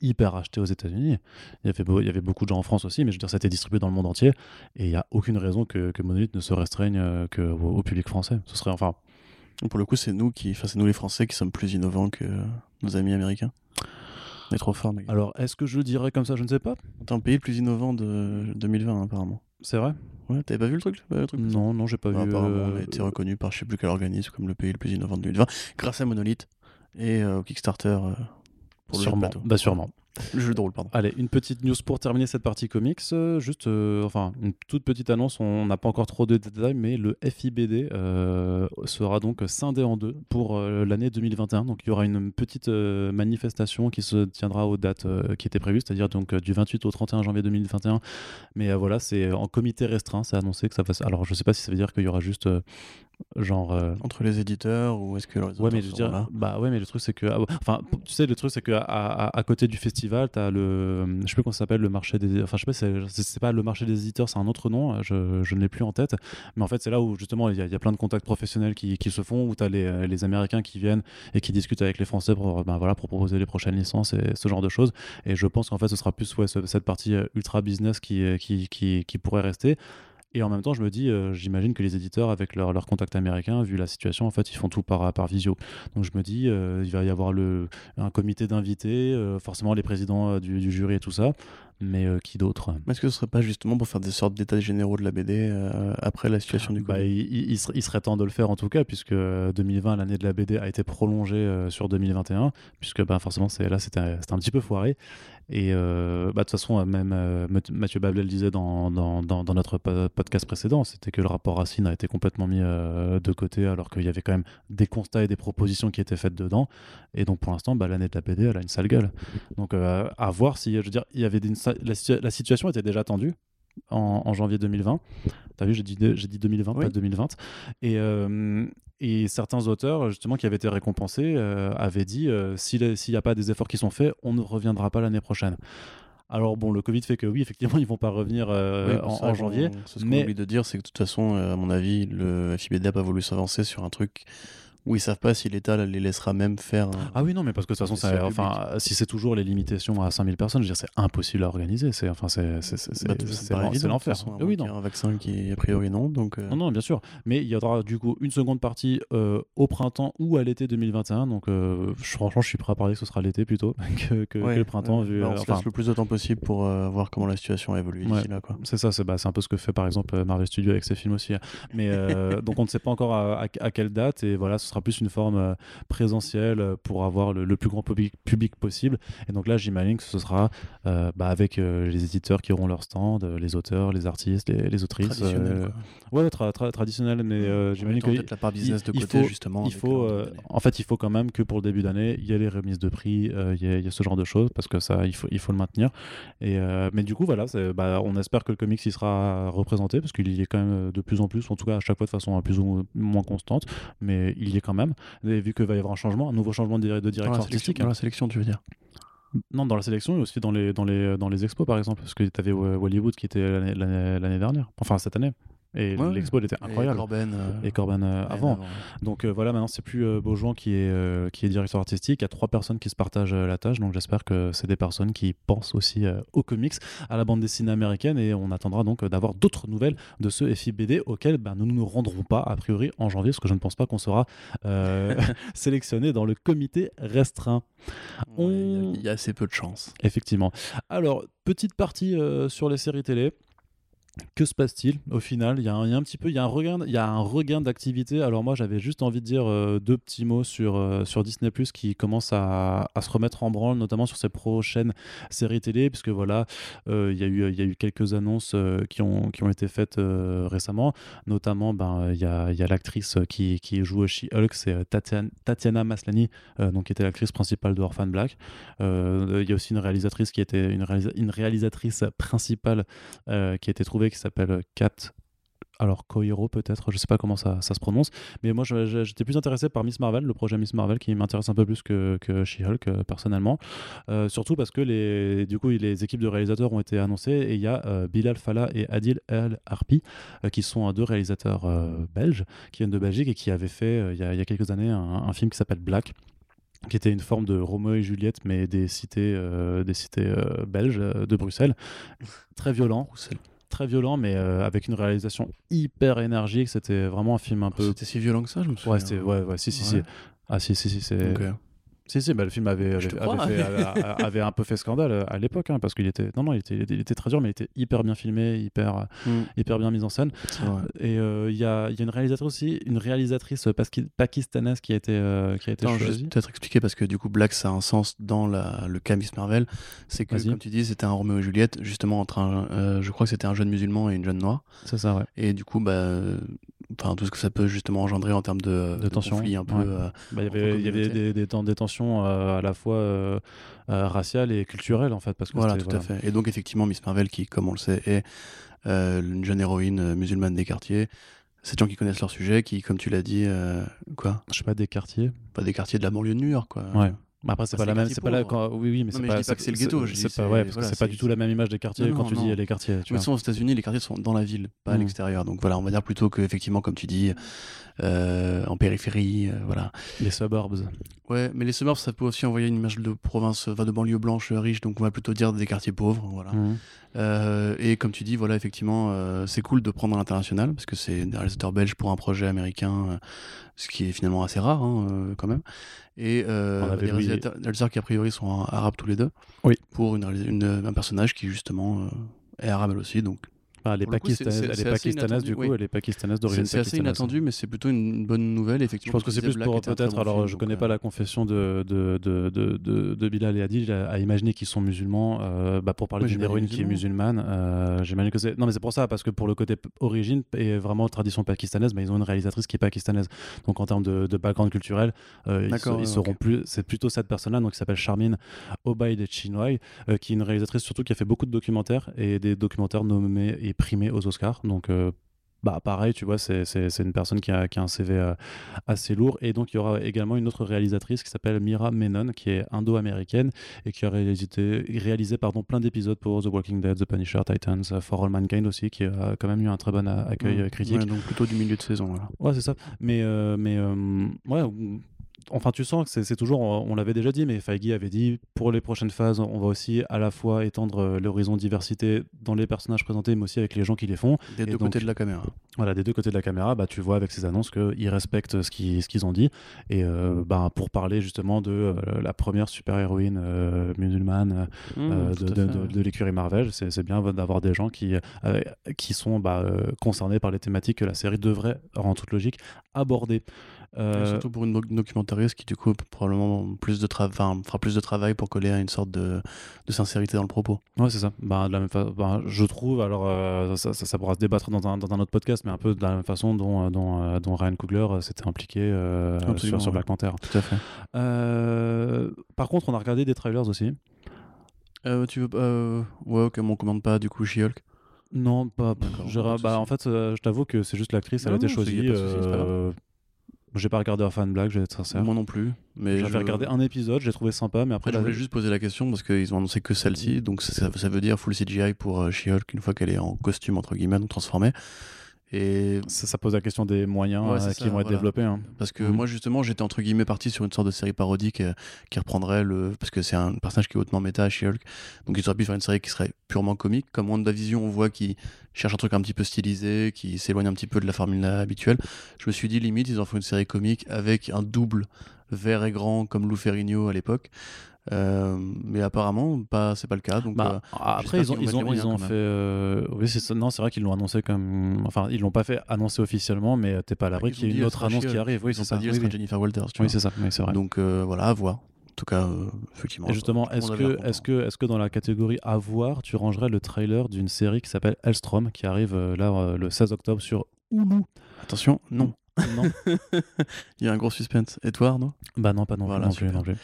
hyper acheté aux États-Unis. Il y avait beau- il y avait beaucoup de gens en France aussi, mais je veux dire, ça a été distribué dans le monde entier, et il n'y a aucune raison que, que Monolith ne se restreigne euh, que au, public français. Ce serait enfin. Pour le coup, c'est nous qui, enfin, c'est nous les Français qui sommes plus innovants que euh, nos amis américains. On est trop forts, mec. Alors, est-ce que je dirais comme ça? Je ne sais pas. T'es un pays le plus innovant de 2020, apparemment. C'est vrai? Ouais, t'avais pas vu le truc, le truc? Non, non, j'ai pas Ah, vu. Apparemment, euh, on a été reconnu par je sais plus quel organisme comme le pays le plus innovant de 2020, grâce à Monolith et euh, au Kickstarter euh, pour le jeu de sûrement. plateau. Bah sûrement. Le jeu de rôle, pardon. Allez, une petite news pour terminer cette partie comics. euh, juste, euh, enfin, une toute petite annonce. On n'a pas encore trop de détails, mais le FIBD euh, sera donc scindé en deux pour l'année 2021. Donc, il y aura une petite manifestation qui se tiendra aux dates qui étaient prévues, c'est-à-dire donc du 28 au 31 janvier 2021. Mais voilà, c'est en comité restreint. C'est annoncé que ça va. se- Alors, je sais pas si ça veut dire qu'il y aura juste genre. euh, Entre les éditeurs ou est-ce que les Ouais, mais je dire, là? bah ouais, mais le truc c'est que, ah enfin, tu sais, le truc c'est que à, à- à côté du festival, t'as le, je sais plus comment ça s'appelle, le marché des, enfin, je sais pas, c'est- pas le marché des éditeurs, c'est un autre nom, euh, je, je ne l'ai plus en tête, mais en fait, c'est là où justement il y, a- il y a plein de contacts professionnels qui, qui se font, où t'as les, euh, les Américains qui viennent et qui discutent avec les Français pour, ben voilà, pour proposer les prochaines licences et ce genre de choses. Et je pense qu'en fait, ce sera plus ouais, ce- cette partie ultra business qui, qui, qui, qui pourrait rester. Et en même temps, je me dis, euh, j'imagine que les éditeurs, avec leurs leur contacts américains, vu la situation, en fait, ils font tout par, par visio. Donc je me dis, euh, il va y avoir un comité d'invités, euh, forcément les présidents du jury et tout ça, mais euh, qui d'autre? Est-ce que ce serait pas justement pour faire des sortes d'états généraux de la BD euh, après la situation du bah, Covid? il, il- il serait, il serait temps de le faire en tout cas, puisque euh, 2020, l'année de la BD, a été prolongée euh, sur 2021, puisque bah, forcément, là, c'était, un petit peu foiré. Et euh, bah, de toute façon, euh, même euh, Math- Mathieu Babel disait dans, dans, dans- dans notre po- podcast précédent, c'était que le rapport Racine a été complètement mis euh, de côté, alors qu'il y avait quand même des constats et des propositions qui étaient faites dedans. Et donc, pour l'instant, bah, l'année de la BD, elle a une sale gueule. Donc, euh, à voir si, je veux dire, il y avait des- la, situa- la situation était déjà tendue en, en janvier 2020. T'as vu, j'ai dit, j'ai dit 2020, Oui. pas 2020. Et, euh, et certains auteurs, justement, qui avaient été récompensés, euh, avaient dit euh, s'il n'y a pas des efforts qui sont faits, on ne reviendra pas l'année prochaine. Alors, bon, le Covid fait que oui, effectivement, ils vont pas revenir euh, Oui, en, janvier. ce qu'on mais- oublie de dire, c'est que de toute façon, euh, à mon avis, le FIBD n'a pas voulu s'avancer sur un truc où ils savent pas si l'État les laissera même faire. Ah oui, non, mais parce que de toute façon, ça- enfin, si c'est toujours les limitations à 5000 personnes, je veux dire, c'est impossible à organiser. C'est enfin, c'est Bah, l'enfer. Oui, non. qu'il y ait un vaccin qui, a priori, non. Donc, euh, Non, non, bien sûr. Mais il y aura du coup une seconde partie euh, au printemps ou à l'été 2021. Donc, euh, franchement, je suis prêt à parler que ce sera l'été plutôt que, que- ouais, que le printemps. ouais. vu, Bah, euh, on se laisse le plus de temps possible pour voir comment la situation a d'ici Ouais. là. C'est ça, c'est bah, c'est un peu ce que fait par exemple Marvel Studios avec ses films aussi. hein. Mais donc, on ne sait pas encore à, à- à quelle date. Et voilà, ce sera plus une forme euh, présentielle euh, pour avoir le, le plus grand public, public possible. Et donc là, j'imagine que ce sera euh, bah, avec les éditeurs qui auront leur stand, les auteurs, les artistes, les, les autrices. Traditionnel. ouais, tra- tra- traditionnel, mais j'imagine que peut-être la part business de il côté, faut- justement. il faut, en fait, il faut quand même que pour le début d'année, il y ait les remises de prix, il y, il ait ce genre de choses parce que ça, il faut, il faut le maintenir. Et mais du coup, voilà, bah, on espère que le comics il sera représenté parce qu'il y est quand même de plus en plus, en tout cas à chaque fois de façon plus ou moins constante, mais il y est quand même. Et vu qu'il va y avoir un changement, un nouveau changement de, dir- de Dans direction sélection, artistique. dans la sélection, tu veux dire? Non, dans la sélection et aussi dans les, dans les, dans les expos par exemple, parce que tu avais Hollywood qui était l'année dernière, enfin cette année. Et Ouais, l'expo était Et incroyable. Corben. euh, Et Corben euh, bien avant. Donc euh, voilà, maintenant c'est plus Beaujouan qui est, qui est directeur artistique. Il y a trois personnes qui se partagent la tâche. Donc j'espère que c'est des personnes qui pensent aussi aux comics, à la bande dessinée américaine. Et on attendra donc d'avoir d'autres nouvelles de ce FIBD auquel ben, nous ne nous rendrons pas a priori en janvier, parce que je ne pense pas qu'on sera sélectionné dans le comité restreint. Il y a- On- il y, a assez peu de chance. Effectivement. Alors, petite partie sur les séries télé. Que se passe-t-il au final? Il y, a un, petit peu, il y a un regain, il y a un regain d'activité. Alors moi, j'avais juste envie de dire euh, deux petits mots sur euh, sur Disney Plus qui commence à, se remettre en branle, notamment sur ses prochaines séries télé, puisque voilà, euh, il y a eu il y a eu quelques annonces qui ont qui ont été faites récemment, notamment ben il y a y a l'actrice qui qui joue She-Hulk, c'est Tatiana, Tatiana Maslany, donc qui était l'actrice principale de Orphan Black. Il y a aussi une réalisatrice qui était une, une réalisatrice principale qui a été trouvée qui s'appelle Kat. Alors Koiro peut-être, je sais pas comment ça, se prononce, mais moi j'étais plus intéressé par Miss Marvel, le projet Miss Marvel qui m'intéresse un peu plus que, que She-Hulk euh, personnellement, Euh, surtout parce que les, du coup les équipes de réalisateurs ont été annoncées et il y a euh, Bilal Fallah et Adil El Harpi euh, qui sont euh, deux réalisateurs euh, belges qui viennent de Belgique et qui avaient fait euh, il y, a, quelques années un, film qui s'appelle Black qui était une forme de Roméo et Juliette, mais des cités, euh, des cités euh, belges euh, de Bruxelles. Très violent. Très violent, mais euh, avec une réalisation hyper énergique. C'était vraiment un film un peu. C'était si violent que ça, je me souviens. Ouais, ouais, ouais, si, si, si. Ouais. Ah, si, si, si, c'est. Ok. Si, si, bah, le film avait, avait, fait- un peu fait scandale euh, à l'époque, hein, parce qu'il était, non, non, il était, il très dur, mais il était hyper bien filmé, hyper, Mm, hyper bien mis en scène. Et euh, il y, a, y a une réalisatrice aussi, une réalisatrice pakistanaise qui a été, euh, qui a été vais choisie. peut-être expliquer parce que du coup, Black, ça a un sens dans la, le cas Miss Marvel. C'est que, comme tu dis, c'était un Roméo et Juliette, justement, entre un, euh, je crois que c'était un jeune musulman et une jeune noire. C'est ça, ouais. Et du coup, bah, euh, enfin, tout ce que ça peut justement engendrer en termes de, De tension, conflit un peu. ouais. euh, Bah, il y avait, il y avait communautés. des, des, temps- des tensions euh, à la fois euh, euh, raciales et culturelles, en fait. Parce que Voilà, tout à fait. Et donc, effectivement, Miss Marvel, qui, comme on le sait, est euh, une jeune héroïne euh, musulmane des quartiers. C'est des gens qui connaissent leur sujet, qui, comme tu l'as dit, euh, quoi? Je sais pas, des quartiers. Pas des quartiers de la banlieue de New York, quoi. Ouais. Mais après, c'est Ah, pas c'est la même. C'est pas pauvres. quand- Oui, oui, mais c'est pas. je dis pas que c'est le ghetto, C'est pas. Ouais, parce voilà, que c'est pas du tout la même image des quartiers Non, quand non, tu dis les quartiers. Tu de toute façon, aux États-Unis, les quartiers sont dans la ville, pas à l'extérieur. Donc voilà, on va dire plutôt que effectivement, comme tu dis, euh, en périphérie, euh, voilà. Les suburbs. Ouais, mais les suburbs, ça peut aussi envoyer une image de province, enfin, de banlieue blanche euh, riche. Donc on va plutôt dire des quartiers pauvres, voilà. Mhm. Et comme tu dis, voilà, effectivement, c'est cool de prendre à l'international parce que c'est des réalisateurs belges pour un projet américain, ce qui est finalement assez rare hein, quand même. Et euh, Louis- réalisateurs, réalisateurs qui a priori sont arabes tous les deux. Oui. Pour une, réalis- une- un personnage qui justement euh, est arabe elle aussi, donc Ah, pakistanaises, elle est pakistanaises du coup, oui. elle est d'origine c'est assez inattendu, mais c'est plutôt une, bonne nouvelle. Je Effectivement, pense que c'est plus pour peut-être. bon Alors, film, je connais euh, pas la confession de, de, de, de, de, Bilal et Adil à, à imaginer qu'ils sont musulmans. euh, bah, pour parler d'une héroïne qui est musulman. musulmane, euh, j'imagine que c'est. Non, mais c'est pour ça, parce que pour le côté origine et vraiment tradition pakistanaise, bah, ils ont une réalisatrice qui est pakistanaise. Donc en termes de, de background culturel, ils, se- seront plus. C'est plutôt cette personne-là, donc qui s'appelle Charmine Obaid Chinoy, qui est une réalisatrice surtout qui a fait beaucoup de documentaires et des documentaires nommés et primés aux Oscars. Donc euh, bah pareil, tu vois, c'est, une personne qui a, qui a un CV euh, assez lourd. Et donc, il y aura également une autre réalisatrice qui s'appelle Mira Menon, qui est indo-américaine et qui a réalisé, réalisé pardon, plein d'épisodes pour The Walking Dead, The Punisher, Titans, euh, For All Mankind aussi, qui a quand même eu un très bon accueil critique. ouais, donc plutôt du milieu de saison. Voilà. Ouais, c'est ça. Mais, euh, mais euh, ouais, ou- enfin, tu sens que c'est toujours, on l'avait déjà dit, mais Feige avait dit pour les prochaines phases, on va aussi à la fois étendre euh, l'horizon diversité dans les personnages présentés, mais aussi avec les gens qui les font. Des Et deux donc- côtés de la caméra. Voilà, des deux côtés de la caméra, bah, tu vois avec ces annonces qu'ils respectent ce qu'ils ont dit. Et euh, bah, pour parler justement de euh, la première super-héroïne euh, musulmane euh, Mm, tout de, l'écurie Marvel, c'est c'est bien d'avoir des gens qui, euh, qui sont bah, euh, concernés par les thématiques que la série devrait, en toute logique, aborder. Euh, Surtout pour une doc- documentariste qui, du coup, probablement plus de fera plus de travail pour coller à une sorte de, de sincérité dans le propos. Ouais, c'est ça. Ben, de la même ben, je trouve, alors euh, ça, ça, ça pourra se débattre dans un, dans un autre podcast, mais un peu de la même façon dont, euh, dont, dont Ryan Coogler s'était impliqué euh, sur, sur. Black Panther. Tout à fait. Par contre, on a regardé des trailers aussi. Tu veux. Ouais, ok, mais on commande pas, du coup, She-Hulk. Non, pas. Bah, en fait, je t'avoue que c'est juste l'actrice, elle a été choisie. J'ai pas regardé fan blague, je vais être sincère. Moi non plus. Mais J'avais je- regardé un épisode, j'ai trouvé sympa, mais après, je la- voulais juste poser la question parce qu'ils ont annoncé que celle-ci, donc ça, ça veut dire full CGI pour euh, She-Hulk une fois qu'elle est en costume, entre guillemets, donc transformée. Et ça, ça pose la question des moyens Ouais, euh, qui ça, vont être voilà. développés. hein. Parce que Mhm. moi, justement, j'étais entre guillemets parti sur une sorte de série parodique euh, qui reprendrait le. Parce que c'est un personnage qui est hautement méta, She-Hulk. Donc, ils auraient pu faire une série qui serait purement comique. Comme WandaVision, on voit qui cherche un truc un petit peu stylisé, qui s'éloigne un petit peu de la formule habituelle. Je me suis dit, limite, ils en font une série comique avec un double vert et grand comme Lou Ferrigno à l'époque. Euh, mais apparemment, pas, c'est pas le cas. Donc, Bah, euh, après, ils ont, ils ils fait. euh, Oui, c'est ça. Non, c'est vrai qu'ils l'ont annoncé comme. Enfin, ils l'ont pas fait annoncer officiellement, mais t'es pas à l'abri qu'il y ait une autre annonce qui arrive. Oui, c'est ça. dit, Oui. Jennifer Walters. tu Oui, c'est ça. Oui, c'est vrai. Donc voilà, à voir. En tout cas, effectivement. Et justement, est-ce que, est-ce que, est-ce que dans la catégorie à voir, tu rangerais le trailer d'une série qui s'appelle Elstrom, qui arrive là le 16 octobre sur Hulu? Attention, non. Non Il y a un gros suspense. Et toi, Arnaud Bah non, pas non, Voilà, non plus, non plus.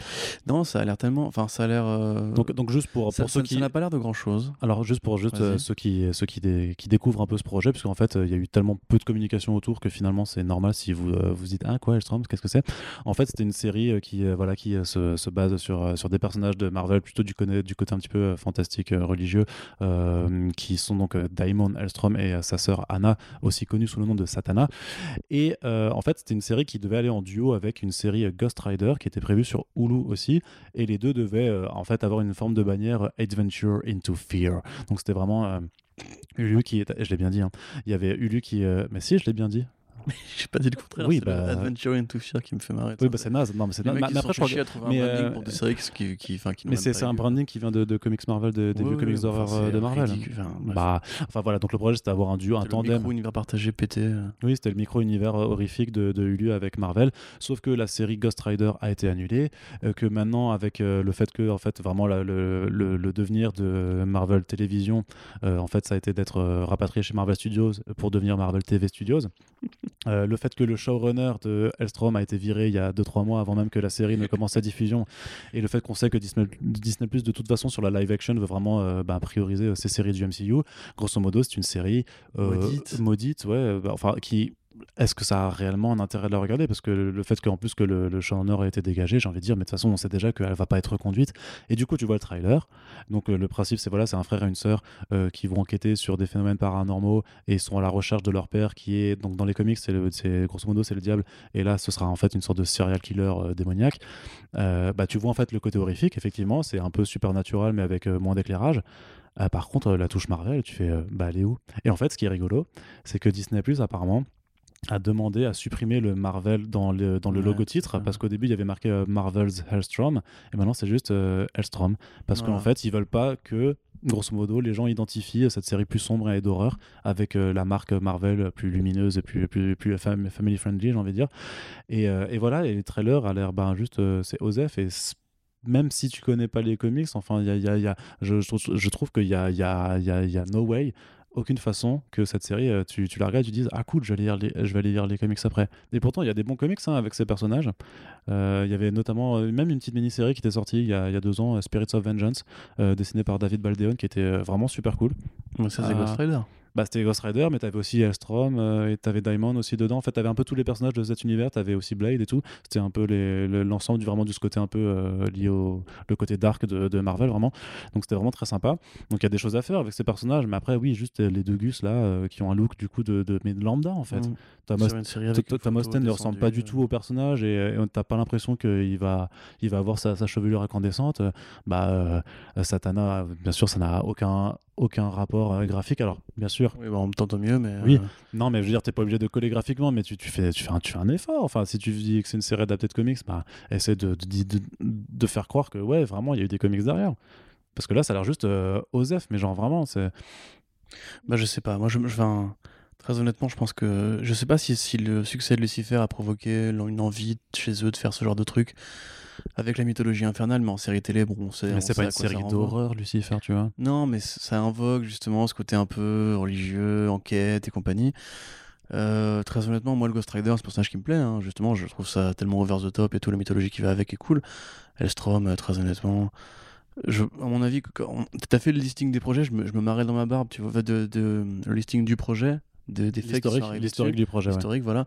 Non, ça a l'air tellement. Enfin, ça a l'air. euh, Donc, donc juste pour, pour ça- ceux qui. ça n'a pas l'air de grand chose. Alors juste pour juste euh, ceux qui ceux qui, dé- qui découvrent un peu ce projet puisqu'en fait euh, il y a eu tellement peu de communication autour que finalement c'est normal si vous vous dites ah quoi Elstrom qu'est-ce que c'est? En fait c'était une série qui voilà qui se, se base sur sur des personnages de Marvel plutôt du côté du côté un petit peu fantastique religieux qui sont donc Daimon Elstrom et sa sœur Anna aussi connue sous le nom de Satana et euh, en fait c'était une série qui devait aller en duo avec une série euh, Ghost Rider qui était prévue sur Hulu aussi. Et les deux devaient euh, en fait avoir une forme de bannière Adventure into Fear. Donc c'était vraiment euh, Ulu qui est je l'ai bien dit hein. il y avait Ulu qui mais si je l'ai bien dit J'ai pas dit le contraire. Oui, c'est bah- Adventure into Fear qui me fait marrer. Oui, bah c'est naze. Non, mais c'est naze. Mais après, je crois que- chier à trouver mais, un branding euh, pour des séries qui, qui, qui Mais c'est un branding qui vient de, de comics Marvel, de- des vieux comics d'horreur euh, de Marvel. Bah, enfin voilà, donc le projet c'était d'avoir un duo, un C'est le tandem. micro-univers partagé pété. euh. Oui, c'était le micro-univers horrifique de, de Hulu avec Marvel. Sauf que la série Ghost Rider a été annulée. que maintenant, avec le fait que, en fait, vraiment, le, le- devenir de Marvel Télévision, euh, en fait, ça a été d'être rapatrié chez Marvel Studios pour devenir Marvel TV Studios. Euh, le fait que le showrunner de Hellstrom a été viré il y a 2-3 mois avant même que la série ne commence sa diffusion. Et le fait qu'on sait que Disney, Disney Plus, de toute façon, sur la live action, veut vraiment euh, bah, prioriser euh, ces séries du MCU. Grosso modo, c'est une série euh, Maudite. maudite, ouais, bah, enfin, qui est-ce que ça a réellement un intérêt de la regarder? Parce que le, fait qu'en plus que le, le showrunner ait été dégagé, j'ai envie de dire, mais de toute façon, on sait déjà qu'elle va pas être reconduite. Et du coup, tu vois le trailer. Donc, euh, le principe, c'est voilà, c'est un frère et une sœur euh, qui vont enquêter sur des phénomènes paranormaux et sont à la recherche de leur père, qui est donc dans les comics, c'est grosso modo c'est le diable. Et là, ce sera en fait une sorte de serial killer euh, démoniaque. Bah, tu vois en fait le côté horrifique. Effectivement, c'est un peu supernatural, mais avec moins d'éclairage. Par contre, la touche Marvel, tu fais, bah, elle est où? Et en fait, ce qui est rigolo, c'est que Disney Plus apparemment a demandé à supprimer le Marvel dans le, dans le Ouais, logo titre parce qu'au début il y avait marqué euh, Marvel's Hellstrom et maintenant c'est juste euh, Hellstrom. Parce qu'en fait ils veulent pas que grosso modo les gens identifient cette série plus sombre et d'horreur avec euh, la marque Marvel plus lumineuse et plus, plus, plus fam- family friendly j'ai envie de dire. Et, et voilà et les trailers a l'air ben, juste c'est Osef et même si tu connais pas les comics enfin y a, y a- y a- je, je trouve, qu'il y a, il y, a, il y, a, il y a no way aucune façon que cette série, euh, tu, tu la regardes, tu dises ah cool, je vais, lire les, je vais aller lire les comics après. Et pourtant, il y a des bons comics hein, avec ces personnages. Euh, Il y avait notamment euh, même une petite mini-série qui était sortie il y a, il y a deux ans, Spirits of Vengeance, dessinée par David Baldeon, qui était vraiment super cool. Ouais, ça, c'est. Ghost Rider. Bah, c'était Ghost Rider, mais t'avais aussi Hellstrom euh, et t'avais Diamond aussi dedans. En fait, t'avais un peu tous les personnages de cet univers. T'avais aussi Blade et tout. C'était un peu le- l'ensemble du vraiment de ce côté un peu euh, lié au le côté dark de, de Marvel vraiment. Donc c'était vraiment très sympa. Donc il y a des choses à faire avec ces personnages, mais après oui, juste les deux gus là euh, qui ont un look du coup de, de mais de lambda en fait. Mm. Thomas, Thomas Austin ne ressemble pas du tout au personnage et, et t'as pas l'impression qu'il va, il va avoir sa, sa chevelure incandescente. Euh, Bah, euh, Satana, bien sûr, ça n'a aucun, aucun rapport euh, graphique. Alors, bien sûr, Oui, bah, même temps, tant mieux, mais. Oui. euh, non, mais je veux dire, t'es pas obligé de coller graphiquement, mais tu, tu, fais, tu, fais un, tu fais un effort. Enfin, si tu dis que c'est une série adaptée de comics, bah, essaie de, de, de, de faire croire que, ouais, vraiment, il y a eu des comics derrière. Parce que là, ça a l'air juste euh, osef, mais genre vraiment, c'est. Bah, je sais pas. Moi, je, je très honnêtement, je pense que je sais pas si, si le succès de Lucifer a provoqué une envie chez eux de faire ce genre de truc avec la mythologie infernale, mais en série télé, bon, on sait. Mais on c'est pas une série d'horreur, Lucifer, tu vois. Non, mais ça invoque justement ce côté un peu religieux, enquête et compagnie. Euh, très honnêtement, moi, le Ghost Rider, c'est un personnage qui me plaît. hein. Justement, je trouve ça tellement over the top et tout, la mythologie qui va avec est cool. Elstrom, euh, très honnêtement. Je, à mon avis, quand t'as fait le listing des projets, je me, je me marrais dans ma barbe, tu vois, de, de- le listing du projet, de, des faits L'historique l'historique du projet, ouais. Historique, voilà.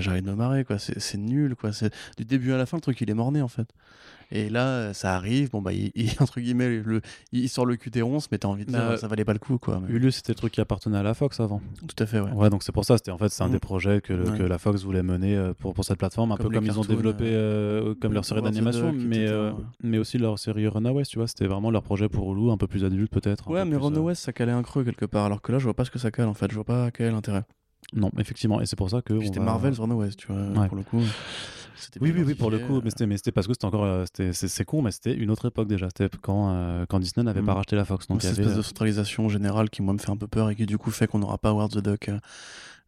J'arrête de me marrer, quoi. C'est c'est nul, quoi. C'est du début à la fin, le truc il est morné, en fait. Et là, euh, ça arrive. Bon bah, il, il- entre guillemets, le, il sort le QT11, mais t'as envie de dire, Bah, ça valait pas le coup, quoi. Mais- Hulu, c'était le truc qui appartenait à la Fox avant. Tout à fait, ouais. Ouais, donc c'est pour ça. C'était en fait, c'est un Mm. des projets que, le- Ouais. que la Fox voulait mener euh, pour, pour cette plateforme, un Comme peu comme ils ont développé, euh, comme leur série d'animation, mais, euh, mais aussi leur série Runaways, tu vois. C'était vraiment leur projet pour Hulu, un peu plus adulte peut-être. Ouais, peu mais euh, West, ça calait un creux quelque part, alors que là, je vois pas ce que ça cale en fait. Je vois pas quel est l'intérêt. Non, effectivement, et c'est pour ça que. C'était va- Marvel, Ron West, tu vois, Ouais. pour le coup. Oui, oui, oui, pour le coup, mais c'était, mais c'était parce que c'était encore, euh, c'est, con, mais c'était une autre époque déjà. C'était quand, euh, quand Disney n'avait pas Mm. racheté la Fox. Donc cette espèce de centralisation générale qui, moi, me fait un peu peur et qui, du coup, fait qu'on n'aura pas Howard the Duck euh,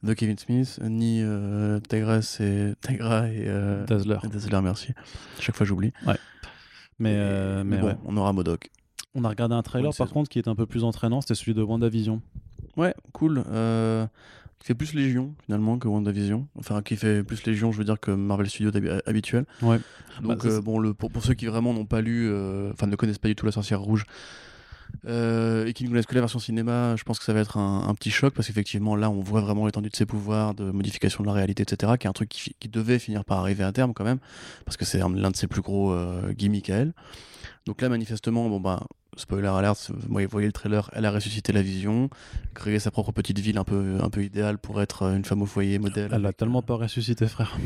de Kevin Smith, ni euh, Tigress et Tigra et, euh, euh, Dazzler. et Dazzler, merci. Chaque fois, j'oublie. Mais, Et- euh, mais bon, ouais. on aura Modoc. On a regardé un trailer par saison. contre qui était un peu plus entraînant, c'était celui de WandaVision. Ouais, cool. Euh, qui fait plus Légion, finalement, que WandaVision. Enfin, qui fait plus Légion, je veux dire, que Marvel Studios habituel. Ouais. Donc, Bah, euh, bon, le, pour, pour ceux qui vraiment n'ont pas lu, euh, enfin, ne connaissent pas du tout La Sorcière Rouge, euh, et qui ne connaissent que la version cinéma, je pense que ça va être un, un petit choc, parce qu'effectivement, là, on voit vraiment l'étendue de ses pouvoirs, de modification de la réalité, etc., qui est un truc qui, devait finir par arriver à terme, quand même, parce que c'est un- l'un de ses plus gros gimmicks à elle. Donc là, manifestement, bon, bah, spoiler alert, vous voyez- le trailer, elle a ressuscité la vision, créé sa propre petite ville un peu, un peu idéale pour être euh, une femme au foyer modèle. Elle l'a tellement euh, pas ressuscité, frère.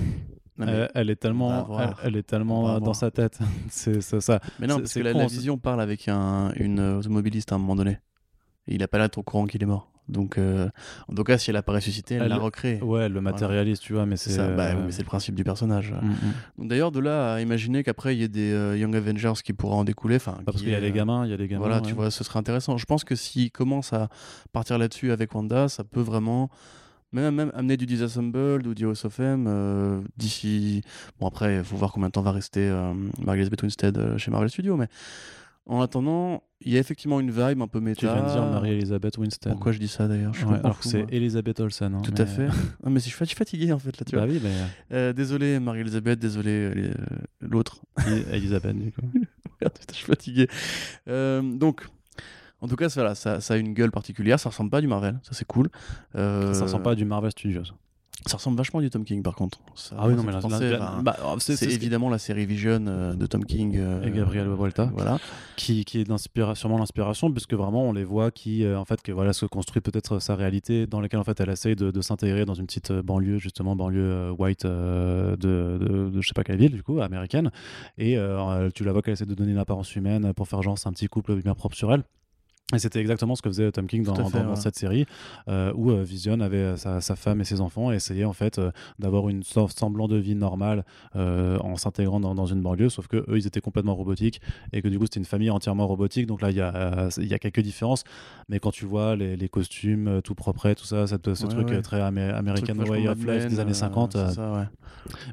non, Elle, elle est tellement, voir. elle, elle est tellement euh, dans sa tête. c'est ça. Mais non, parce que la, con, la vision parle avec un, une automobiliste à un moment donné. Et il a pas l'air au courant qu'il est mort. Donc, euh, en tout cas, si elle a pas ressuscité, elle, Elle- l'a recréé. Ouais, le matérialiste, tu vois, mais C'est c'est. ça, bah, euh, mais c'est le principe du personnage. mm, mm. Donc, D'ailleurs, de là à imaginer qu'après il y ait des euh, Young Avengers qui pourraient en découler. Enfin, parce qui qu'il y a euh, gamins, il y a les gamins. Voilà, ouais. tu vois, ce serait intéressant. Je pense que s'il commence à partir là-dessus avec Wanda, ça peut vraiment même, même amener du Disassembled ou du House of M euh, d'ici. Bon, après, il faut voir combien de temps va rester euh, Margaret Winstead euh, chez Marvel Studios, mais en attendant, il y a effectivement une vibe un peu méta. Tu viens de dire Marie-Elisabeth Winstead. Pourquoi je dis ça d'ailleurs Ouais, alors que c'est moi. Elisabeth Olsen. hein, Tout mais- à fait. Ah, mais je suis fat- fatigué en fait là, tu vois. Bah oui, mais Euh, désolé Marie-Elisabeth, désolé euh, l'autre. euh, Elisabeth, du coup. Merde, je suis fatigué. Euh, donc, en tout cas, ça, voilà, ça, ça a une gueule particulière. Ça ressemble pas à du Marvel, ça c'est cool. Euh, Ça ressemble pas à du Marvel Studios. Ça ressemble vachement à du Tom King par contre. Ça- Ah oui, non, mais bah, c'est c'est c'est ce évidemment la série Vision euh, de Tom King euh, Et Gabriel Vuelta. Voilà. qui, qui est sûrement l'inspiration puisque vraiment on les voit qui euh, en fait que voilà se construit peut-être sa réalité dans laquelle en fait elle essaye de, de s'intégrer dans une petite banlieue justement banlieue white de, de, de je sais pas quelle ville du coup américaine et tu la vois qu'elle essaie de donner une apparence humaine pour faire genre c'est un petit couple bien propre sur elle et c'était exactement ce que faisait Tom King dans, fait, ouais. cette série euh, où euh, Vision avait euh, sa, sa femme et ses enfants et essayait en fait euh, d'avoir une sorte semblant de vie normale en s'intégrant dans, dans une banlieue sauf que eux ils étaient complètement robotiques et que du coup c'était une famille entièrement robotique donc là il y a, y a quelques différences mais quand tu vois les, les costumes tout propre tout ça cette- ce Ouais, truc ouais. très amé- American Truc Way of Life des années euh, 50 c'est euh, ça, ouais.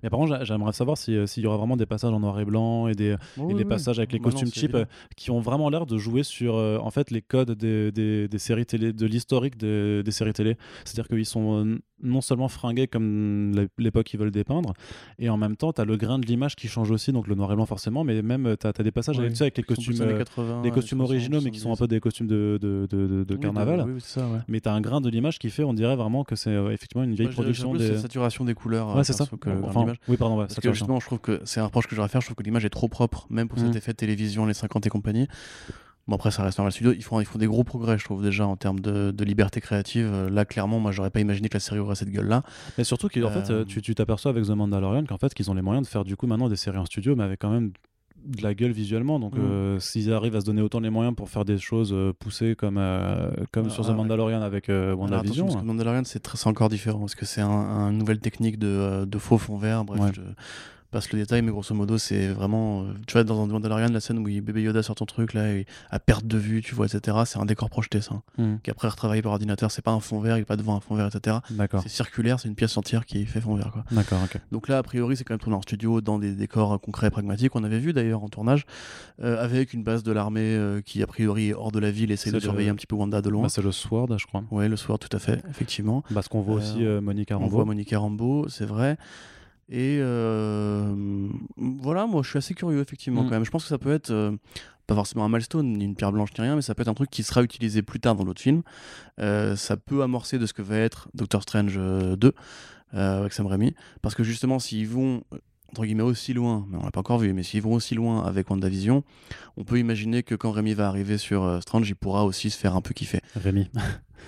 mais par contre j'a- j'aimerais savoir si, s'il y aura vraiment des passages en noir et blanc et des, et Oui, oui. passages avec les Bah costumes cheap qui ont vraiment l'air de jouer sur en fait les codes des, des, des séries télé de l'historique des, des séries télé c'est à dire qu'ils sont euh, non seulement fringués comme l'é- l'époque qu'ils veulent dépeindre et en même temps tu as le grain de l'image qui change aussi donc le noir et blanc forcément mais même tu as, des passages Oui. avec, sais, avec les costumes années euh, 80, les années costumes 60, originaux mais qui sont un 70. peu des costumes de, de, de, de- de Oui, carnaval Oui, ça, ouais. mais tu as un grain de l'image qui fait on dirait vraiment que c'est euh, effectivement une vieille Moi, production des saturation des couleurs. ouais euh, c'est ça que Enfin, oui pardon ouais, Parce que justement, je trouve que c'est un reproche que j'aurais à faire. Je trouve que l'image est trop propre, même pour cet Mm. effet de télévision, les 50 et compagnie. Bon, après, ça reste Marvel Studios. Ils font, ils font des gros progrès, je trouve, déjà, en termes de, de liberté créative. Euh, Là, clairement, moi, j'aurais pas imaginé que la série aurait cette gueule-là. Mais surtout qu'en fait, Euh, euh, tu t'aperçois avec The Mandalorian qu'en fait, qu'ils ont les moyens de faire du coup maintenant des séries en studio, mais avec quand même de la gueule visuellement. Donc, Mm. euh, s'ils arrivent à se donner autant les moyens pour faire des choses euh, poussées comme, euh, comme Ah, sur The ah, ouais. Mandalorian avec WandaVision. parce que Mandalorian, c'est encore différent, parce que c'est un, un nouvelle technique de, de faux fond vert. Bref, Ouais. je passe le détail, mais grosso modo, c'est vraiment. euh, Tu vois, dans Mandalorian, la scène où il- bébé Yoda sort ton truc, là, et à perte de vue, tu vois, etc., c'est un décor projeté, ça. Mm. Qui après retravaillé par ordinateur, c'est pas un fond vert, il est pas devant un fond vert, etc. D'accord, C'est circulaire, c'est une pièce entière qui fait fond vert, quoi. d'accord. Donc là, a priori, c'est quand même tourné en studio dans des décors euh, concrets et pragmatiques. On avait vu d'ailleurs en tournage, euh, avec une base de l'armée euh, qui, a priori, est hors de la ville, essaie C'est de le- surveiller un petit peu Wanda de loin. Bah, c'est le Sword, je crois. Ouais, le soir, tout à fait, effectivement. Parce qu'on voit aussi Euh, Monica On Rambeau. voit Monica Rambeau, c'est vrai. Et euh, voilà, moi je suis assez curieux, effectivement, Mm. quand même. Je pense que ça peut être. euh, pas forcément un milestone, ni une pierre blanche, ni rien, mais ça peut être un truc qui sera utilisé plus tard dans l'autre film. Euh, ça peut amorcer de ce que va être Doctor Strange euh, 2 euh, avec Sam Raimi. Parce que justement, s'ils vont, entre guillemets, aussi loin, mais on l'a pas encore vu, mais s'ils vont aussi loin avec WandaVision, on peut imaginer que quand Raimi va arriver sur Strange, il pourra aussi se faire un peu kiffer. Rémi.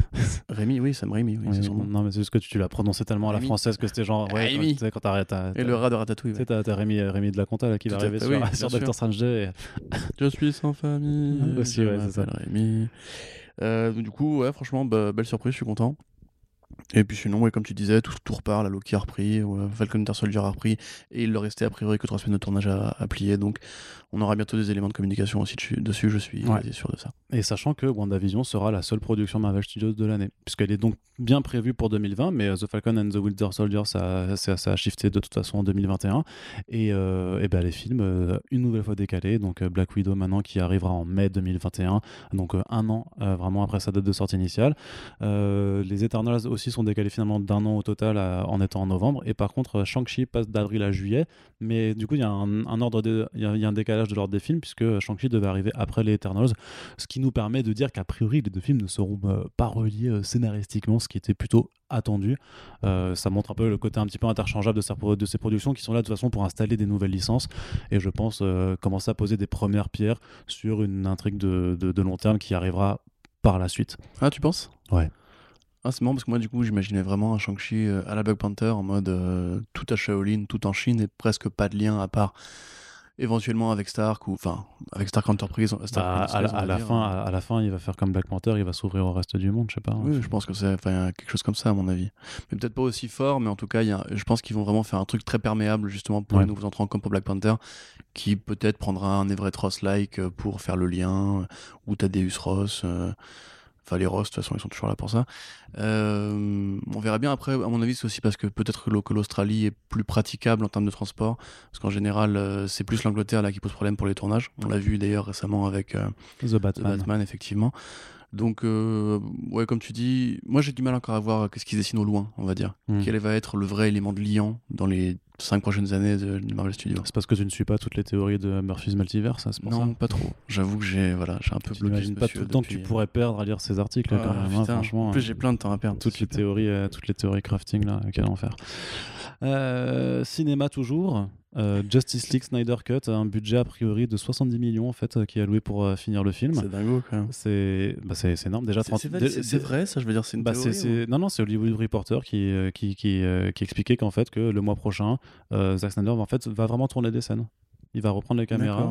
Rémi, oui, Sam oui, Oui, nom. non, mais c'est juste que tu, tu l'as prononcé tellement à la Rémi. française que c'était genre. Ouais, Rémi. quand- t'arrêtes. t'as- Et le rat de Ratatouille. Tu sais, t'as Rémi, Rémi de la Conta là, qui va arriver sur, sur Doctor Strange 2 et- Je suis sans famille. Aussi, je ouais, c'est ça. Rémi. Euh, du coup, ouais, franchement, bah, belle surprise, je suis content. Et puis sinon, ouais, comme tu disais, tout, tout repart, la Loki a repris, ouais, Falcon Winter Soldier a repris, et il leur restait a priori que trois semaines de tournage à, à plier, donc on aura bientôt des éléments de communication aussi dessus, dessus je suis Ouais. sûr de ça. Et sachant que WandaVision sera la seule production Marvel Studios de l'année, puisqu'elle est donc bien prévue pour 2020, mais euh, The Falcon and the Winter Soldier, ça, ça, ça a shifté de toute façon en 2021. Et, euh, et ben, les films, euh, une nouvelle fois décalés, donc euh, Black Widow maintenant qui arrivera en mai 2021, donc euh, un an vraiment après sa date de sortie initiale. Les Eternals aussi sont décalés finalement d'un an au total à- en étant en novembre. Et par contre, Shang-Chi passe d'avril à juillet, mais du coup, il y a un, un ordre de- il y a- il y a un décalage de l'ordre des films, puisque Shang-Chi devait arriver après les Eternals, ce qui nous permet de dire qu'a priori les deux films ne seront euh, pas reliés euh, scénaristiquement, ce qui était plutôt attendu. Euh, ça montre un peu le côté un petit peu interchangeable de, ces productions qui sont là de toute façon pour installer des nouvelles licences et je pense euh, commencer à poser des premières pierres sur une intrigue de, de- de long terme qui arrivera par la suite. Ah, tu penses? Ouais. Ah, c'est marrant parce que moi, du coup, j'imaginais vraiment un Shang-Chi à la Black Panther en mode euh, tout à Shaolin, tout en Chine et presque pas de lien à part éventuellement avec Stark ou enfin avec Stark Enterprise. Stark Bah, à, la- Enterprise, à la dire. fin, à, à la fin, il va faire comme Black Panther, il va s'ouvrir au reste du monde, je sais pas. Oui, je pense que c'est quelque chose comme ça à mon avis. Mais peut-être pas aussi fort, mais en tout cas, y a, je pense qu'ils vont vraiment faire un truc très perméable justement pour Ouais. les nouveaux entrants comme pour Black Panther, qui peut-être prendra un Everett Ross-like euh, pour faire le lien, euh, ou Thaddeus Ross. euh, Enfin, les Ross, de toute façon, ils sont toujours là pour ça. Euh, on verra bien. Après, à mon avis, c'est aussi parce que peut-être que l'Au- que l'Australie est plus praticable en termes de transport. Parce qu'en général, euh, c'est plus l'Angleterre là qui pose problème pour les tournages. On l'a vu d'ailleurs récemment avec euh, The The Batman. Batman, effectivement. Donc, euh, ouais, comme tu dis, moi j'ai du mal encore à voir qu'est-ce qu'ils dessinent au loin, on va dire. Mm. Quel va être le vrai élément de liant dans les cinq prochaines années de, de Marvel Studios? C'est parce que tu ne suis pas toutes les théories de Murphy's Multiverse, hein, c'est pour Non, ça pas trop. J'avoue que j'ai voilà, j'ai un peu Tu bloqué. n'imagines ce pas tout le temps que tu pourrais perdre à lire ces articles, Ah, quand même, hein, franchement. En plus, j'ai plein de temps à perdre. toutes les théories, euh, toutes les théories crafting là, quel enfer. Euh, cinéma toujours. Euh, Justice League Snyder Cut a un budget a priori de 70 millions en fait euh, qui est alloué pour euh, finir le film. C'est dingo quand même. C'est bah, énorme déjà. C'est 30 c'est vrai, ça, je veux dire, c'est une bah, théorie. c'est- Non, non, c'est Hollywood Reporter qui, qui, qui, qui expliquait qu'en fait, que le mois prochain, Zack Snyder en fait, va vraiment tourner des scènes. Il va reprendre les caméras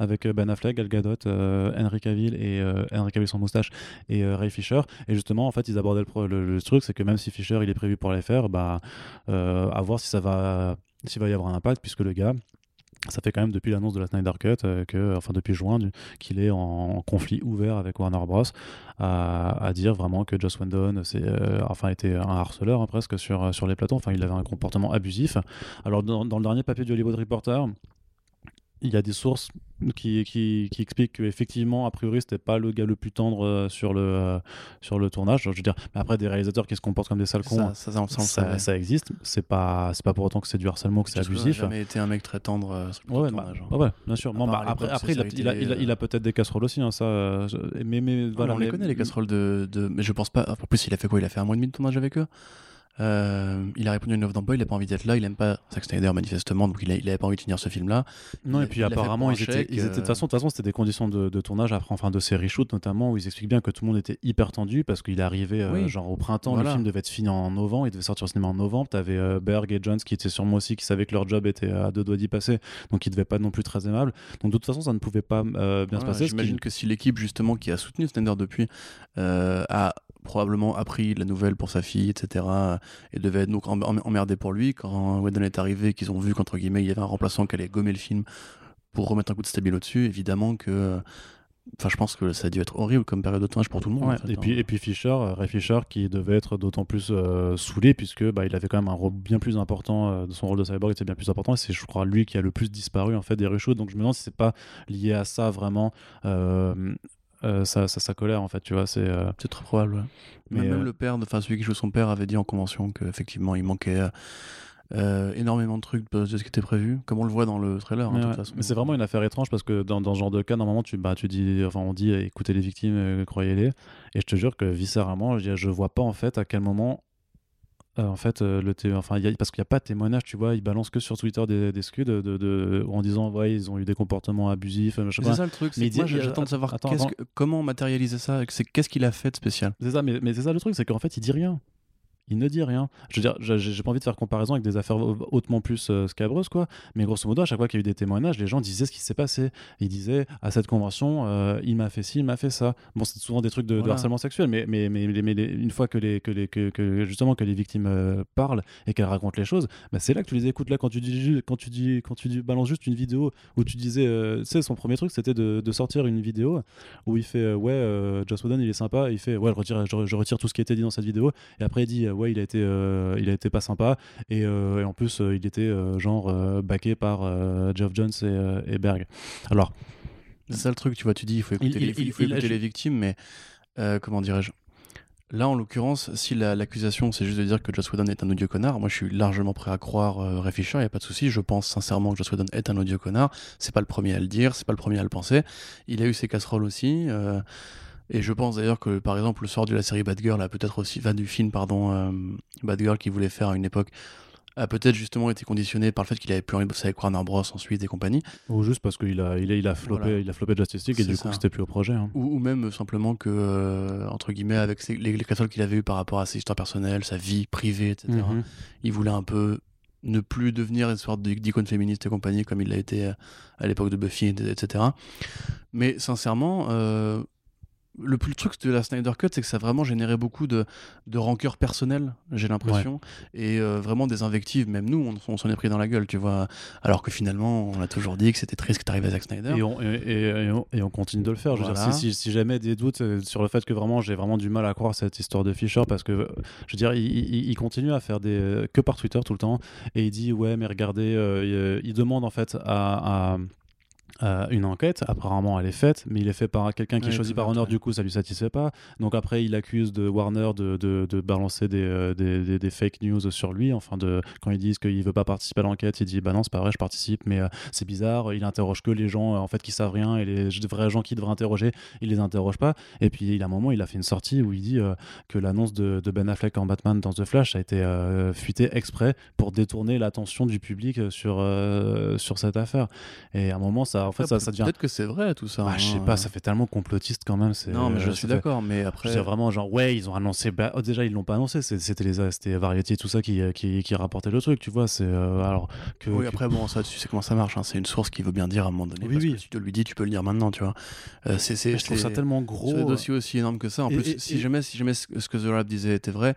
avec Ben Affleck, Gal Gadot, Henry Cavill et Henry Cavill sans moustache et Ray Fisher. Et justement, en fait, ils abordaient le, le- le truc, c'est que même si Fisher il est prévu pour les faire, bah, à voir si ça va, s'il va y avoir un impact, puisque le gars. Ça fait quand même depuis l'annonce de la Snyder Cut, euh, que, enfin depuis juin, qu'il est en, conflit ouvert avec Warner Bros. À, dire vraiment que Joss Whedon, c'est, euh, enfin, était un harceleur hein, presque sur, sur les plateaux. Enfin, il avait un comportement abusif. Alors dans, dans le dernier papier du Hollywood Reporter, il y a des sources qui, qui, qui expliquent qu'effectivement, a priori, c'était pas le gars le plus tendre euh, sur le, euh, sur le tournage. Je veux dire, mais après, des réalisateurs qui se comportent comme des sales cons, Ça, existe. C'est pas, c'est pas pour autant que c'est du harcèlement, que c'est Joss Whedon a abusif. jamais été un mec très tendre euh, sur le Ouais, tournage, bah, hein. ouais, bien sûr. Bah, après, il, a, série il, a, il, a, télé, il a peut-être des casseroles aussi, hein, ça. Mais, mais voilà. on les mais- connaît les casseroles de, de- Mais je pense pas. En plus, il a fait quoi Il a fait un mois et demi de tournage avec eux? Euh, il a répondu à une offre d'emploi, il a pas envie d'être là, il aime pas Zack Snyder manifestement, donc il, a, il avait pas envie de finir ce film-là. Non, Il et a- puis il apparemment, ils étaient, ils étaient- de toute euh, façon, de toute façon, c'était des conditions de, de tournage, après, enfin de série shoot notamment, où ils expliquent bien que tout le monde était hyper tendu parce qu'il arrivé euh, genre au printemps, Voilà. le film devait être fini en novembre, il devait sortir au cinéma en novembre. T'avais euh, Berg et Jones qui étaient sûrement aussi, qui savaient que leur job était à deux doigts d'y passer, donc ils devaient pas être non plus très aimables. Donc de toute façon, ça ne pouvait pas bien Voilà, se passer. qui- J'imagine que si l'équipe justement qui a soutenu Snyder depuis a probablement appris la nouvelle pour sa fille, etc. Et devait être donc em- em- emmerdé pour lui quand Whedon est arrivé, qu'ils ont vu qu'entre guillemets il y avait un remplaçant qui allait gommer le film pour remettre un coup de stabilo dessus. Évidemment que, enfin, je pense que ça a dû être horrible comme période de tournage pour tout le monde. Ouais, en fait, et, hein. puis, et puis Fisher, euh, Ray Fisher, qui devait être d'autant plus euh, saoulé, puisque bah, il avait quand même un rôle bien plus important, euh, son rôle de cyborg était bien plus important, et c'est, je crois, lui qui a le plus disparu en fait des reshoots. Donc je me demande si c'est pas lié à ça vraiment, euh, euh, sa, sa, sa colère en fait, tu vois. C'est, euh, C'est très probable. ouais. Mais, même, même euh, le père, de- enfin celui qui joue son père, avait dit en convention qu'effectivement il manquait euh, énormément de trucs de, ce qui était prévu, comme on le voit dans le trailer. hein, mais de ouais. toute façon. Mais c'est vraiment une affaire étrange parce que dans, dans ce genre de cas, normalement, tu, bah, tu dis, enfin, on dit, écoutez les victimes, euh, croyez-les. Et je te jure que viscéralement, je, je vois pas en fait à quel moment. Euh, en fait, euh, le enfin, il y a- parce qu'il n'y a pas de témoignage, tu vois, ils balancent que sur Twitter des, des scuds de, de- de- en disant, ouais, ils ont eu des comportements abusifs. euh, c'est ça le truc, c'est moi dit- j'attends de savoir attends, que- comment matérialiser ça, c'est qu'est-ce qu'il a fait de spécial? C'est ça, mais, mais c'est ça le truc, c'est qu'en fait, il dit rien. Il ne dit rien. Je veux dire, j'ai pas envie de faire comparaison avec des affaires hau- hautement plus euh, scabreuses, quoi. Mais grosso modo, à chaque fois qu'il y a eu des témoignages, les gens disaient ce qui s'est passé. Ils disaient, à cette convention, euh, il m'a fait ci, il m'a fait ça. Bon, c'est souvent des trucs de, harcèlement sexuel, mais, mais, mais, mais- mais les- une fois que, les, que, les, que, que- justement que les victimes euh, parlent et qu'elles racontent les choses, bah, c'est là que tu les écoutes. Là, quand tu dis, quand tu dis, quand tu dis, balances juste une vidéo où tu disais, tu sais, son premier truc, c'était de, de sortir une vidéo où il fait, ouais, Joss Whedon, il est sympa. Et il fait, ouais, je retire, je, je retire tout ce qui a été dit dans cette vidéo. Et après, il dit, ouais, il a été, euh, il a été pas sympa. Et, euh, et en plus, euh, il était euh, genre euh, backé par euh, Geoff Jones et, euh, et Berg. Alors, C'est ça le truc, tu vois, tu dis il faut écouter, Il- les, il- il faut il écouter agit- les victimes, mais euh, comment dirais-je? Là, en l'occurrence, si la- l'accusation c'est juste de dire que Joss Whedon est un odieux connard, moi je suis largement prêt à croire euh, Ray Fisher, il n'y a pas de souci. Je pense sincèrement que Joss Whedon est un odieux connard. C'est pas le premier à le dire, c'est pas le premier à le penser. Il a eu ses casseroles aussi. euh, et je pense d'ailleurs que, par exemple, le sort de la série Bad Girl a peut-être aussi, enfin, du film, pardon, euh, Bad Girl qu'il voulait faire à une époque, a peut-être justement été conditionné par le fait qu'il avait plus envie de bosser avec Warner Bros. ensuite et compagnie. ou juste parce qu'il a, il a, il a flopé, Voilà. il a flopé Justice League et du ça. coup, c'était plus au projet. hein. Ou, ou même simplement que, euh, entre guillemets, avec ses- les, les qu'il avait eu par rapport à ses histoires personnelles, sa vie privée, etc., Mhm. il voulait un peu ne plus devenir une sorte d'i- d'icône féministe et compagnie comme il l'a été euh, à l'époque de Buffy, et- etc. Mais sincèrement, euh, le plus le truc de la Snyder Cut, c'est que ça a vraiment généré beaucoup de, de rancœur personnelle, j'ai l'impression, et euh, vraiment des invectives. Même nous, on, on s'en est pris dans la gueule, tu vois. Alors que finalement, on a toujours dit que c'était triste que t'arrives à Zack Snyder. Et on, et, et- et on, et on continue de le faire. Je veux dire, Voilà. si, si- si jamais des doutes euh, sur le fait que vraiment j'ai vraiment du mal à croire cette histoire de Fisher, parce que euh, je veux dire, il, il- il continue à faire des que par Twitter tout le temps, et il dit ouais, mais regardez, euh, il, il demande en fait à, à- à une enquête. Apparemment, elle est faite, mais il est fait par quelqu'un qui est Ouais, choisi tout par. Honor. Du coup, ça lui satisfait pas. Donc après, il accuse de Warner de, de, de balancer des, euh, des, des- des fake news sur lui. Enfin, de quand ils disent qu'il veut pas participer à l'enquête, il dit bah non, c'est pas vrai, je participe, mais euh, c'est bizarre. Il interroge que les gens euh, en fait qui savent rien et les vrais gens qui devraient interroger, il les interroge pas. Et puis il a un moment, il a fait une sortie où il dit euh, que l'annonce de, de Ben Affleck en Batman dans The Flash a été euh, fuitée exprès pour détourner l'attention du public sur euh, sur cette affaire. Et à un moment, ça en fait ça, ça devient Peut-être que c'est vrai tout ça. bah, je sais hein. pas, ça fait tellement complotiste quand même. c'est- Non, mais je ça suis d'accord, mais Je après. veux dire vraiment genre ouais ils ont annoncé bah, oh, déjà ils l'ont pas annoncé c'est- c'était les c'était Variety et tout ça qui, qui, qui rapportait le truc tu vois c'est euh, alors que, Oui, après, bon, ça, tu sais comment ça marche. hein. C'est une source qui veut bien dire à un moment donné. Oui, parce oui. que si tu lui dis, tu peux le dire maintenant, tu vois. Euh, c'est, c'est, je trouve c'est- ça tellement gros Sur des dossiers aussi énormes que ça. En Et- plus, et- si, et- jamais, si jamais ce que The Rap disait était vrai,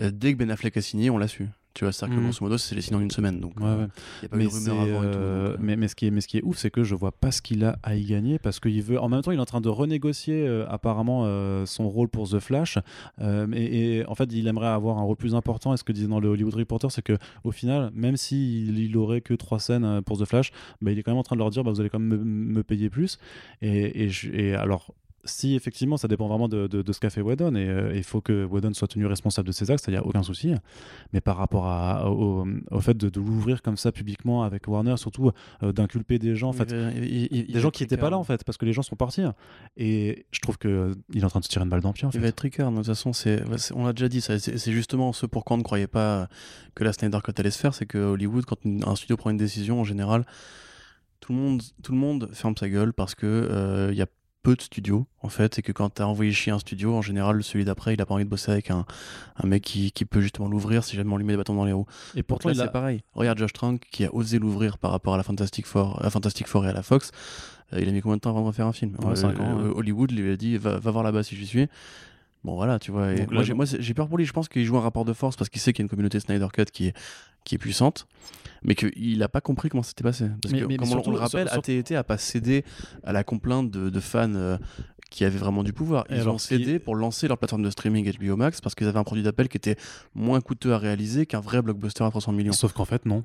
euh, dès que Ben Affleck a signé, on l'a su. Tu vois, c'est-à-dire que Mhm. grosso modo, c'est les signes en une semaine. Donc, Ouais, euh, ouais. n'y a pas eu mais, de c'est, rumeur avant et tout. donc, mais, mais ce qui est, mais ce qui est ouf, c'est que je vois pas ce qu'il a à y gagner parce qu'il veut. En même temps, il est en train de renégocier euh, apparemment euh, son rôle pour The Flash. Et, et en fait, il aimerait avoir un rôle plus important. Et ce que disait dans le Hollywood Reporter, c'est que au final, même s'il il aurait que trois scènes pour The Flash, bah, il est quand même en train de leur dire bah, vous allez quand même me, me payer plus. Et, et, je- et alors. Si effectivement ça dépend vraiment de, de- de ce qu'a fait Whedon et euh, il faut que Whedon soit tenu responsable de ses actes, il n'y a aucun souci. Mais par rapport à, au, au fait de, de l'ouvrir comme ça publiquement avec Warner, surtout euh, d'inculper des gens, en fait, il- il- il- des gens qui n'étaient pas là en fait, parce que les gens sont partis. Et je trouve que il est en train de se tirer une balle dans le pied en Il va fait. être tricard, de toute façon, c'est, on l'a déjà dit, ça, c'est, justement ce pourquoi on ne croyait pas que la Snyder Cut allait se faire, c'est que Hollywood, quand un studio prend une décision, en général, tout le monde, tout le monde ferme sa gueule parce que euh, il y a peu de studios, en fait, et que quand t'as envoyé chier un studio, en général, celui d'après, il a pas envie de bosser avec un, un mec qui, qui peut justement l'ouvrir si jamais on lui met des bâtons dans les roues. Et Pourtant, pourtant, il c'est a... pareil. Regarde Josh Trank qui a osé l'ouvrir par rapport à la Fantastic Four, à Fantastic Four et à la Fox. Euh, il a mis combien de temps avant de refaire un film? Ouais, cinq ans. Hollywood lui a dit va, va voir là-bas si j'y suis. Bon voilà, tu vois. et moi, là, j'ai, peur pour lui. Je pense qu'il joue un rapport de force parce qu'il sait qu'il y a une communauté Snyder Cut qui est, qui est puissante, mais qu'il n'a pas compris comment c'était passé. Parce Mais- que, mais- comme on- surtout- on le rappelle, sur- AT&T a pas cédé à la complainte de, de fans euh, qui avaient vraiment du pouvoir. Ils alors, ont cédé pour lancer leur plateforme de streaming HBO Max parce qu'ils avaient un produit d'appel qui était moins coûteux à réaliser qu'un vrai blockbuster à 300 millions. Sauf qu'en fait, non.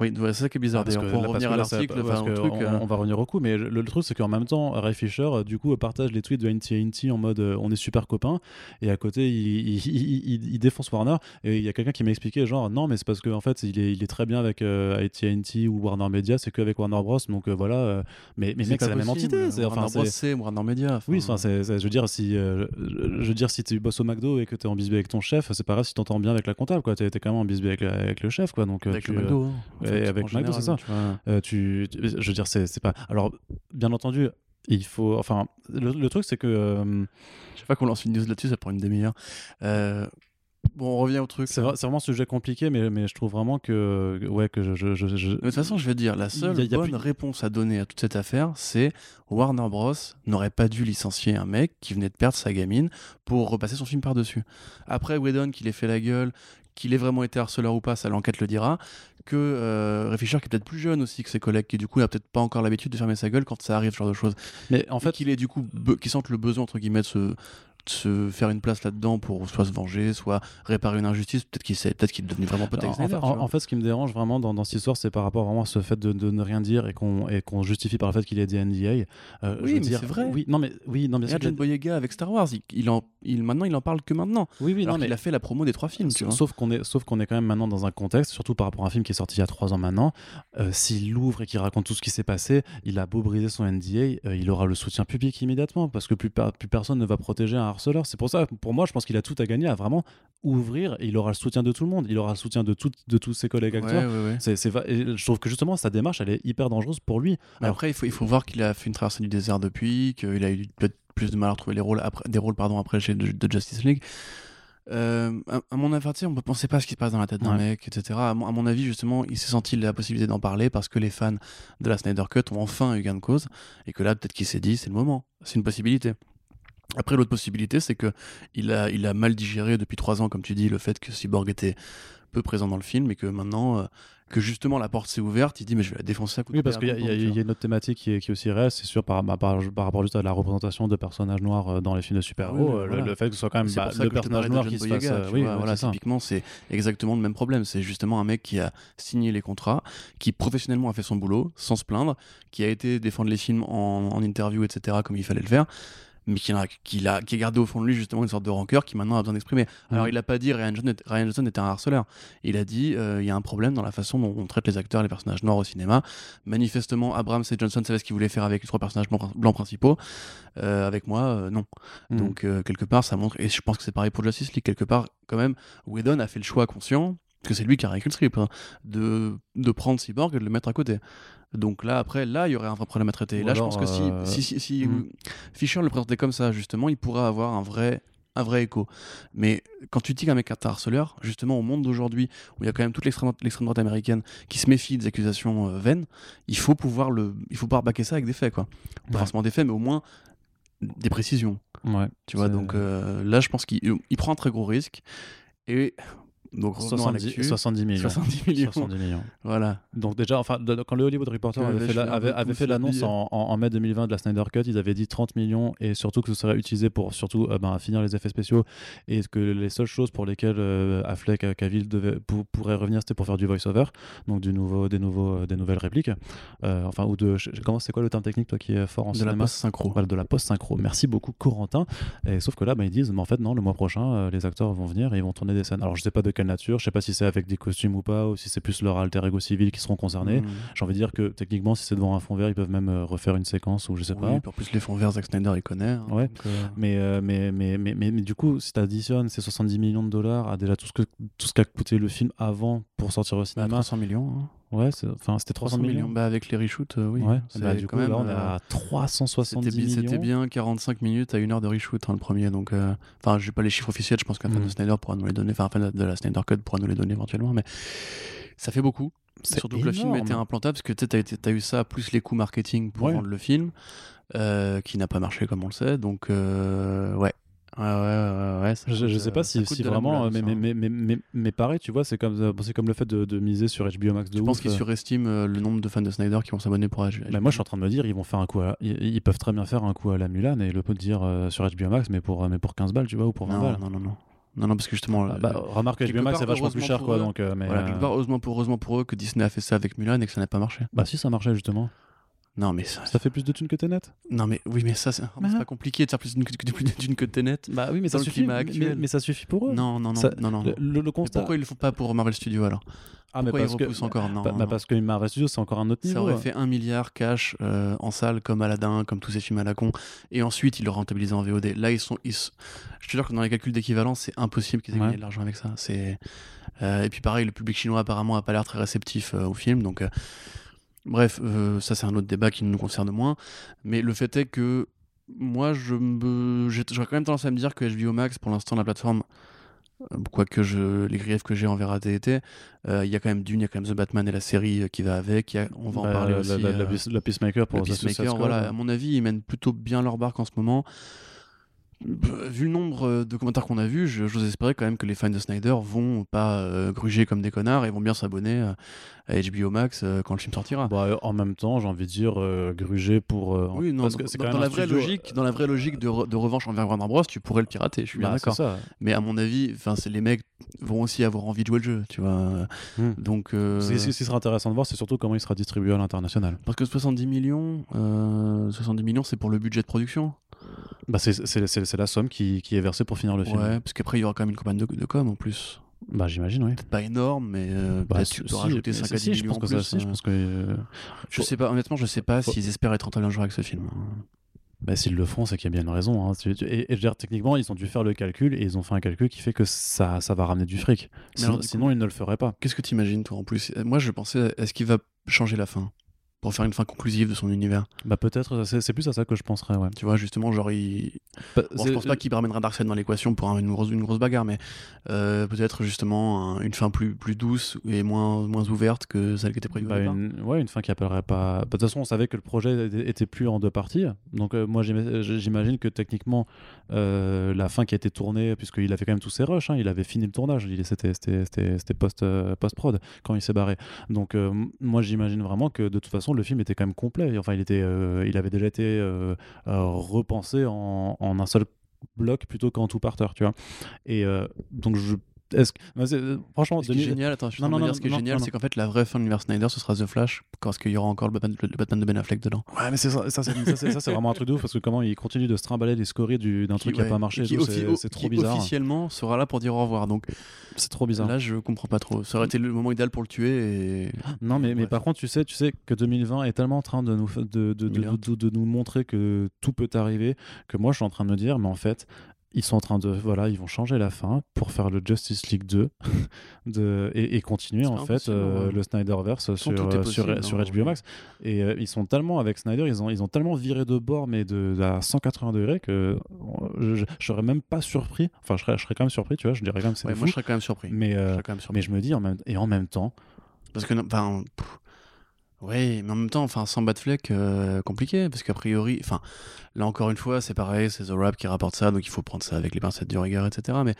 Oui, c'est ça qui est bizarre. Ah, parce que pour là- revenir à parce que là, l'article, enfin, on, euh, on va revenir au coup, mais le, le truc c'est qu'en même temps, Ray Fisher, euh, du coup, partage les tweets de NTNT en mode euh, on est super copains, et à côté, il, il, il- il- il défonce Warner, et il y a quelqu'un qui m'a expliqué, genre, non, mais c'est parce qu'en fait, il est, il est très bien avec euh, AT&T ou Warner Media, c'est qu'avec Warner Bros, donc euh, voilà, euh, mais, mais mec, c'est la même entité, c'est, Warner enfin, Bros, c'est- Warner Media. Oui, c'est- je veux dire, si, euh, je, je veux dire, si tu bosses au McDo et que tu es en bisbee avec ton chef, c'est pas grave si t'entends bien avec la comptable, quoi. T'es, t'es quand même en bisbee avec, avec le chef, quoi. Donc, euh, avec tu, le euh, McDo. hein, en et avec général, c'est ça. tu vois. euh, tu, je veux dire, c'est, c'est pas. Alors, bien entendu, il faut. Enfin, le, le truc, c'est que. euh, Chaque fois qu'on lance une news là-dessus, ça prend une demi-heure. Euh, Bon, on revient au truc. c'est, vrai- c'est vraiment un sujet compliqué, mais, mais je trouve vraiment que. Ouais, que je. je, je- je- De toute façon, je vais dire, la seule Il y a- il y a bonne plus- réponse à donner à toute cette affaire, c'est Warner Bros. n'aurait pas dû licencier un mec qui venait de perdre sa gamine pour repasser son film par-dessus. Après, Whedon, qu'il ait fait la gueule, qu'il ait vraiment été harceleur ou pas, ça l'enquête le dira. Que euh, Fisher, qui est peut-être plus jeune aussi que ses collègues, qui du coup n'a peut-être pas encore l'habitude de fermer sa gueule quand ça arrive, ce genre de choses. Mais en fait, qu'il ait du coup, qu'il sente le besoin, entre guillemets, de se, se faire une place là-dedans pour soit se venger, soit réparer une injustice. Peut-être qu'il sait- peut-être qu'il est devenu vraiment pote En, en fait, Snyder, tu en- vois. en fait, ce qui me dérange vraiment dans, dans cette histoire, c'est par rapport vraiment à ce fait de, de ne rien dire et qu'on qu'on justifie par le fait qu'il ait des NDA. Euh, Oui, mais c'est vrai. Oui, non, mais oui, non, mais John Boyega avec Star Wars, il, il en, il, maintenant il en parle que maintenant. oui, oui, alors non, mais qu'il a fait la promo des trois films, tu vois. Sauf qu'on est, sauf qu'on est quand même maintenant dans un contexte, surtout par rapport à un film qui est sorti il y a trois ans maintenant. euh, S'il l'ouvre et qu'il raconte tout ce qui s'est passé, il a beau briser son NDA, euh, il aura le soutien public immédiatement parce que plus, plus personne ne va protéger un harceleur. C'est pour ça, pour moi, je pense qu'il a tout à gagner à vraiment ouvrir et il aura le soutien de tout le monde. Il aura le soutien de, tout- de tous ses collègues acteurs. ouais, ouais. C'est, c'est va- et je trouve que justement sa démarche elle est hyper dangereuse pour lui. Mais Alors, après, il faut, il faut voir qu'il a fait une traversée du désert depuis, qu'il a eu peut-être plus de mal à retrouver les rôles après, des rôles pardon, après chez de, de Justice League. Euh, à, à mon avis, on ne pensait pas à ce qui se passe dans la tête d'un Ouais. mec, etc. À mon avis, justement, il s'est senti la possibilité d'en parler parce que les fans de la Snyder Cut ont enfin eu gain de cause et que là, peut-être qu'il s'est dit, c'est le moment. C'est une possibilité. Après, l'autre possibilité, c'est que il a, il a mal digéré depuis trois ans, comme tu dis, le fait que Cyborg était peu présent dans le film et que maintenant, euh, que justement la porte s'est ouverte, il dit, mais je vais la défoncer à coup de Oui, parce qu'il y, a- y y une autre thématique qui aussi réelle, c'est sûr par, bah, par, par rapport juste à la représentation de personnages noirs euh, dans les films de super-héros, Oui, euh, le- voilà. le, fait que ce soit quand même bah, le personnage noir qui se euh, tu oui, vois, voilà, typiquement, c'est exactement le même problème. C'est justement un mec qui a signé les contrats, qui professionnellement a fait son boulot, sans se plaindre, qui a été défendre les films en, en interview, etc., comme il fallait le faire, mais qui a, qui, a, qui a gardé au fond de lui justement une sorte de rancœur qui maintenant a besoin d'exprimer. Alors Mhm. il n'a pas dit Ryan Johnson, Ryan Johnson était un harceleur. Il a dit euh, il y a un problème dans la façon dont on traite les acteurs et les personnages noirs au cinéma. Manifestement, Abrams et Johnson savaient ce qu'ils voulaient faire avec les trois personnages blancs, blancs principaux. Euh, avec moi, euh, non. Mhm. Donc quelque part, ça montre, et je pense que c'est pareil pour Justice League, quelque part, quand même, Whedon a fait le choix conscient, parce que c'est lui qui a écrit le script, hein, de, de prendre Cyborg et de le mettre à côté. Donc là, après, là, il y aurait un vrai problème à traiter. Et là, je pense que si, euh, si, si, si, hmm. euh, Fisher le présentait comme ça, justement, il pourrait avoir un vrai un vrai écho. Mais quand tu dis qu'un mec est un harceleur, justement au monde d'aujourd'hui, où il y a quand même toute l'extrême droite américaine qui se méfie des accusations euh, vaines, il faut pouvoir le, il faut pouvoir baquer ça avec des faits, quoi. Pas Ouais. forcément des faits, mais au moins des précisions. Ouais. Tu vois, donc euh, là, je pense qu'il il prend un très gros risque. Et donc, revenons à 70, l'actu. 70 millions. 70 millions. 70 millions. Voilà. Donc déjà, enfin, de- quand le Hollywood Reporter avait fait la- avait, avait la l'annonce en, en- en mai 2020 de la Snyder Cut, ils avaient dit 30 millions et surtout que ce serait utilisé pour surtout euh, ben, finir les effets spéciaux et que les seules choses pour lesquelles euh, Affleck, euh, Cavill devait, pour- pourrait revenir, c'était pour faire du voice-over, donc du nouveau, des, nouveaux, euh, des nouvelles répliques. Enfin, ou de. comment c'est quoi le terme technique, toi qui est fort en De la cinéma post synchro. Voilà, de la post-synchro. Merci beaucoup, Corentin. Et sauf que là, bah, ils disent, mais en fait, non, le mois prochain, les acteurs vont venir et ils vont tourner des scènes. Alors, je sais pas de quelle nature, je sais pas si c'est avec des costumes ou pas, ou si c'est plus leur alter ego civil qui seront concernés. Mmh. J'ai envie de dire que techniquement, si c'est devant un fond vert, ils peuvent même euh, refaire une séquence ou je sais Oui, pas. en plus, les fonds verts, Zack Snyder, il connaît. hein, Ouais. donc, euh, Mais, euh, mais, mais, mais, mais, mais du coup, si tu additionnes ces 70 millions de dollars à déjà tout ce que tout ce qu'a coûté le film avant pour sortir au bah, cinéma, 300 millions. hein. Ouais, enfin c'était 300, millions. Bah, avec les reshoots, euh, oui. Ouais, bah, du quand coup, même, là, on est euh, à 370 C'était bi- millions. c'était bien 45 minutes à une heure de reshoot, hein, le premier. Donc, euh, enfin, j'ai pas les chiffres officiels, je pense qu'un fan de Snyder pourra nous les donner, enfin, un fan de la Snyder Cut pourra nous les donner éventuellement, mais ça fait beaucoup. Surtout que le film était implantable, parce que tu as, eu ça, plus les coûts marketing pour Ouais. vendre le film, euh, qui n'a pas marché comme on le sait. Donc, euh, ouais. Ouais, ouais, ouais, ça Je, sais euh, pas ça si, vraiment, mais, hein. mais, mais, mais, mais pareil, tu vois, c'est comme, euh, c'est comme le fait de, de miser sur HBO Max de Je pense qu'ils euh. surestiment euh, le nombre de fans de Snyder qui vont s'abonner pour HBO. Bah, moi, je suis en train de me dire, ils vont faire un coup à, ils, peuvent très bien faire un coup à la Mulan et le peut dire euh, sur HBO Max, mais pour, euh, mais pour 15 balles, tu vois, ou pour 20 non, balles. non, non, non. Non, non, parce que justement, Ah, bah, remarque, HBO Max, c'est vachement plus cher, quoi, eux. donc, euh, mais. voilà, euh, part, heureusement pour, heureusement pour eux que Disney a fait ça avec Mulan et que ça n'a pas marché. Bah, si ça marchait, justement. Non, mais ça, Ça fait plus de thunes que Tenet non, mais oui, mais ça, c'est hein. pas compliqué de faire plus plus d'une que Tenet. Bah oui, mais ça le suffit. mais- actuel. Mais, ça suffit pour eux. Non, non, non, Ça- non, non. Le, le- le Mais constat. pourquoi ils le font pas pour Marvel Studios alors? Ah, mais Pourquoi ils parce que. encore? Non, bah, non, bah, non. parce que Marvel Studios, c'est encore un autre niveau. Ça aurait hein. fait un milliard cash euh, en salle comme Aladdin, comme tous ces films à la con, et ensuite ils le rentabilisaient en VOD. Là, ils sont, ils je te jure que dans les calculs d'équivalence, c'est impossible qu'ils aient Ouais. gagné de l'argent avec ça. C'est euh, et puis pareil, le public chinois apparemment a pas l'air très réceptif euh, au film, donc euh, bref, euh, ça c'est un autre débat qui nous concerne moins. Mais le fait est que moi, je me, j'aurais quand même tendance à me dire que HBO Max, pour l'instant, la plateforme, euh, quoique je, les griefs que j'ai envers AT&T, euh, il y a quand même Dune, il y a quand même The Batman et la série qui va avec. il y a- on va en Bah, parler la, aussi. la, la, la Peacemaker pour Suicide Peacemaker, voilà, à mon avis, ils mènent plutôt bien leur barque en ce moment. Euh, Vu le nombre euh, de commentaires qu'on a vus, je- j'ose espérer quand même que les fans de Snyder vont pas euh, gruger comme des connards et vont bien s'abonner à HBO Max euh, quand le film sortira. Bah, en même temps, j'ai envie de dire euh, gruger pour. oui, non, parce que dans- dans la vraie studio- logique, dans la vraie logique de, re- de revanche envers Warner Bros, tu pourrais le pirater. Je suis bien Bah, d'accord. Mais à mon avis, enfin, les mecs vont aussi avoir envie de jouer le jeu, tu vois. Hmm. Donc, Ce qui- sera intéressant de voir, c'est surtout comment il sera distribué à l'international. parce que 70 millions, euh, 70 millions, c'est pour le budget de production. Bah, c'est- la somme qui, qui est versée pour finir le film. Ouais, parce qu'après il y aura quand même une campagne de, de com en plus. Bah, j'imagine, oui. Peut-être pas énorme, mais euh, Bah, tu peux si, rajouter mais 5 si, à 10 si, je millions pense en que ça, plus. si, je hein. pense que. euh, Je faut- sais pas, honnêtement, je sais pas faut- s'ils espèrent être rentables un jour avec ce film. Bah, s'ils le font, c'est qu'il y a bien une raison. hein. Et, et je dire, techniquement, ils ont dû faire le calcul et ils ont fait un calcul qui fait que ça, ça va ramener du fric. Sinon, alors, ils ne le feraient pas. Qu'est-ce que tu imagines, toi, en plus? Moi, je pensais, est-ce qu'il va changer la fin? Pour faire une fin conclusive de son univers. Bah peut-être, c'est plus à ça que je penserais, ouais. Tu vois, justement, genre, il... Bah, Bon, je pense pas qu'il ramènera Darkseid dans l'équation pour un- une, grosse, une grosse bagarre, mais euh, peut-être justement un- une fin plus, plus douce et moins, moins ouverte que celle qui était prévue. Bah, une, ouais, une fin qui appellerait pas. bah, De toute façon, on savait que le projet était, plus en deux parties. Donc, euh, moi, j'ima- j'imagine que techniquement, euh, la fin qui a été tournée, puisqu'il a fait quand même tous ses rushs, hein, il avait fini le tournage. C'était c'était- c'était- c'était post, post-prod quand il s'est barré. Donc, moi, j'imagine vraiment que de toute façon, le film était quand même complet. Enfin, il, était, euh, il avait déjà été euh, euh, repensé en, un seul bloc plutôt qu'en tout parteur, tu vois. Et donc, je. Est-ce que- bah, c'est- franchement, Ce qui est 2000 génial, attends, je Non, non, dire, ce qui est non, génial, non, c'est qu'en fait, la vraie fin de l'univers Snyder, ce sera The Flash, parce qu'il y aura encore le Batman, le Batman de Ben Affleck dedans. Ouais, mais ça, ça, c'est, vraiment un truc de ouf parce que comment il continue de se trimballer les scories du, d'un truc qui a ouais, pas marché, c'est, trop qui bizarre. officiellement sera là pour dire au revoir. Donc C'est trop bizarre. là, je comprends pas trop. Ça aurait été le moment idéal pour le tuer. Et... non, mais, mais par contre, tu sais, tu sais que 2020 est tellement en train de nous, de- de nous montrer que tout peut arriver que moi, je suis en train de me dire, mais en fait, ils sont en train de, voilà, ils vont changer la fin pour faire le Justice League 2 de, et, et continuer en fait euh, ouais. le Snyderverse sur, euh, sur, sur hein, HBO Max. Et euh, ils sont tellement avec Snyder, ils ont, ils ont tellement viré de bord, mais de, à 180 degrés que je, je, je serais même pas surpris. Enfin, je serais, je serais quand même surpris, tu vois, je dirais quand même c'est Ouais, fou. moi, je serais quand même surpris. mais, Je euh, serais quand même surpris. mais je me dis, en même, et en même temps, Parce que, pff, ouais, mais en même temps, enfin, sans Batfleck, euh, compliqué, parce qu'a priori, enfin, là encore une fois, c'est pareil, c'est The Rap qui rapporte ça, donc il faut prendre ça avec les pincettes du regard, etc. Mais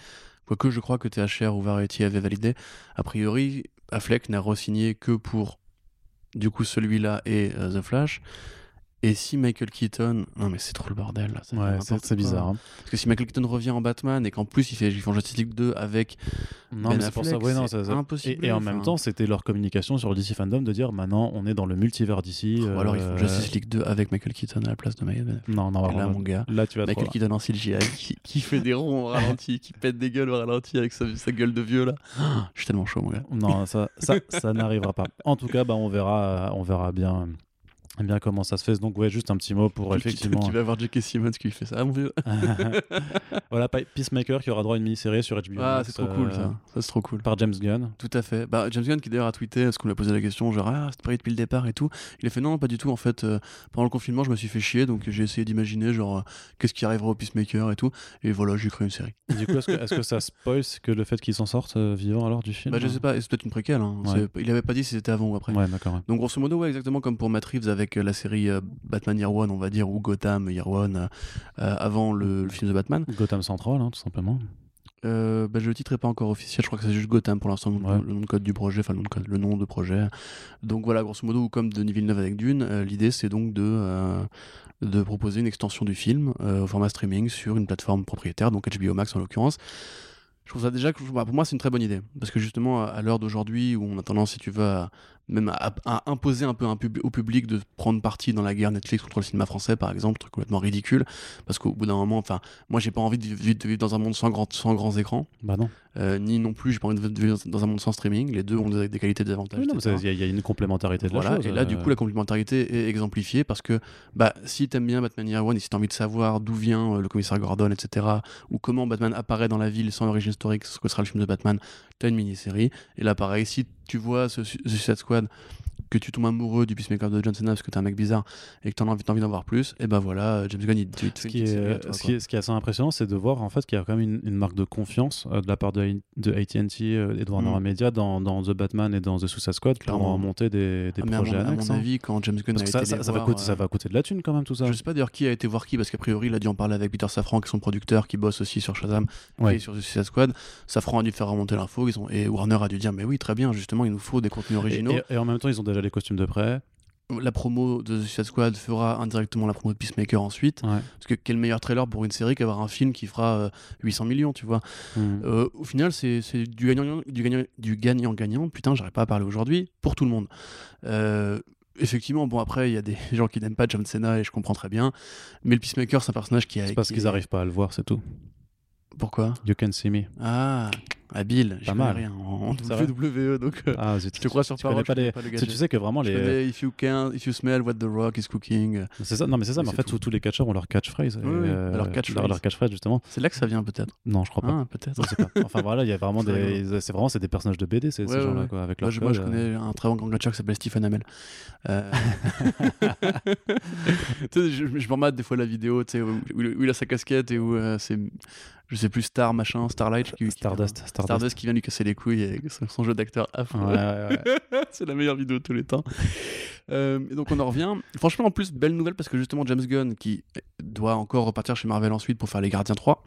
quoique je crois que THR ou Variety avait validé, a priori, Affleck n'a re-signé que pour, du coup, celui-là et euh, The Flash. Et si Michael Keaton, non mais c'est trop le bordel là, ouais, c'est, bizarre. hein. Parce que si Michael Keaton revient en Batman et qu'en plus fait, ils font Justice League 2 avec Non, Ben mais c'est pour ça. Ouais, non, c'est ça- ça- impossible, Et, et en même temps, c'était leur communication sur le DC Fandom de dire maintenant, on est dans le multivers d'ici. ou alors ils font euh, Justice League 2 avec Michael Keaton à la place de Michael Ben Affleck. Non, non, Et là mon gars, là, tu vas trop. Michael Keaton en CGI qui, qui fait des ronds au ralenti, qui pète des gueules au ralenti avec sa, sa gueule de vieux là. Je suis tellement chaud mon gars. Non, ça, ça, ça n'arrivera pas. En tout cas, bah, on verra, on verra bien, euh, bien comment ça se fait? Donc, ouais, juste un petit mot pour effectivement. Tu vas avoir J.K. Simmons qui fait ça, ah, mon vieux. voilà, Peacemaker qui aura droit à une mini-série sur HBO. Ah, c'est trop euh, cool ça. Ça c'est trop cool. Par James Gunn. Tout à fait. Bah, James Gunn qui d'ailleurs a tweeté, parce qu'on lui a posé la question, genre ah c'était prévu depuis le départ et tout. Il a fait non, pas du tout. En fait, euh, pendant le confinement, je me suis fait chier, donc j'ai essayé d'imaginer genre euh, qu'est-ce qui arrivera au Peacemaker et tout. Et voilà, j'ai créé une série. Du coup, est-ce que, est-ce que ça spoil que le fait qu'il s'en sorte euh, vivant alors du film Bah, je sais pas, c'est peut-être une préquelle. hein. Ouais. Il avait pas dit si c'était avant ou après. Ouais, d'accord. ouais. Donc grosso modo, ouais, exactement comme pour Matt Reeves avec euh, la série euh, Batman Year One, on va dire, ou Gotham Year One, euh, avant le, le film de Batman. Gotham Central, hein, tout simplement. Euh, bah, je le titre est pas encore officiel, je crois que c'est juste Gotham pour l'instant, le, nom- Ouais. le nom de code du projet, enfin le nom de code, le nom de projet. Donc voilà, grosso modo, comme Denis Villeneuve avec Dune, euh, l'idée c'est donc de, euh, de proposer une extension du film au format streaming sur une plateforme propriétaire, donc HBO Max en l'occurrence. Je trouve ça déjà, que- bah, pour moi c'est une très bonne idée, parce que justement à, à l'heure d'aujourd'hui où on a tendance, si tu veux, à, même à, à imposer un peu un pub- au public de prendre parti dans la guerre Netflix contre le cinéma français, par exemple, truc complètement ridicule, parce qu'au bout d'un moment, enfin, moi j'ai pas envie de vivre, de vivre dans un monde sans, grand, sans grands écrans. Bah non. Euh, ni non plus, j'ai pas envie de vivre dans un monde sans streaming. Les deux ont des, des qualités des avantages. Il y, a- il y a une complémentarité de Voilà, la chose. et là, du euh, coup, la complémentarité est exemplifiée parce que bah, si t'aimes bien Batman Year One et si t'as envie de savoir d'où vient euh, le commissaire Gordon, etc., ou comment Batman apparaît dans la ville sans origine historique, ce que sera le film de Batman, une mini-série. Et là, pareil, si tu vois ce Su- Suicide Squad, que tu tombes amoureux du Peacemaker de John Cena parce que t'es un mec bizarre et que t'en as envie, envie d'en voir plus, et ben voilà, James Gunn, il te, Ce qui, est, ce, qui est, assez impressionnant, c'est de voir en fait qu'il y a quand même une, une marque de confiance euh, de la part de, de AT&T euh, et de Warner Mm. Media dans, dans The Batman et dans The Suicide Squad pour Clairement. en monter des, des Ah, mais à projets mon, à annexes. mon hein. avis, quand James Gunn a que été ça, ça, les ça va coûter, euh, ça va coûter de la thune quand même tout ça. Je sais pas d'ailleurs qui a été voir qui, parce qu'a priori, il a dû en parler avec Peter Safran, qui est son producteur, qui bosse aussi sur Shazam Ouais. et sur The Suicide Squad. Safran a dû faire remonter l'info, et Warner a dû dire Mais oui, très bien, justement, il nous faut des contenus Et, originaux. et- et en même temps, ils ont déjà les costumes de prêt. La promo de The Suicide Squad fera indirectement la promo de Peacemaker ensuite. Ouais. Parce que quel meilleur trailer pour une série qu'avoir un film qui fera euh, 800 millions, tu vois. Mm. Euh, au final, c'est du gagnant-gagnant, du gagnant, du gagnant-gagnant. Putain, j'arrive pas à parler aujourd'hui, pour tout le monde. Euh, effectivement, bon, après, il y a des gens qui n'aiment pas John Cena et je comprends très bien. Mais le Peacemaker, c'est un personnage qui a. C'est parce qui qu'ils est- n'arrivent pas à le voir, c'est tout. Pourquoi? You can see me. Ah, Habile, je Pas connais mal. rien en, WWE, donc euh, Ah, je te crois sur parole. pas je connais les- pas le Tu, sais que vraiment Je les. connais if you can, if you smell what the rock is cooking. euh, C'est ça, non mais c'est ça, Mais mais en fait tout. tous, les catcheurs ont leur catchphrase. Oui, oui, euh, leur catchphrase. Leur, catchphrase justement. C'est là que ça vient peut-être. Non, je crois pas. Ah, peut-être. Je pas. Enfin voilà, il y a vraiment des. C'est vraiment c'est des personnages de BD ces, ces Ouais, ouais, gens-là quoi, avec Moi, leur je, moi, je euh. connais un très bon grand catcheur qui s'appelle Stephen Amell. Euh, je, je me remate des fois la vidéo tu sais, où, il- a sa casquette et où euh, c'est, je sais plus, Star, machin, Starlight. Qui, qui- Stardust, Stardust. Stardust qui vient lui casser les couilles avec son son jeu d'acteur affreux. Ouais, ouais, ouais. c'est la meilleure vidéo de tous les temps. Euh, et donc on en revient. Franchement, en plus, belle nouvelle parce que justement James Gunn, qui doit encore repartir chez Marvel ensuite pour faire Les Gardiens 3.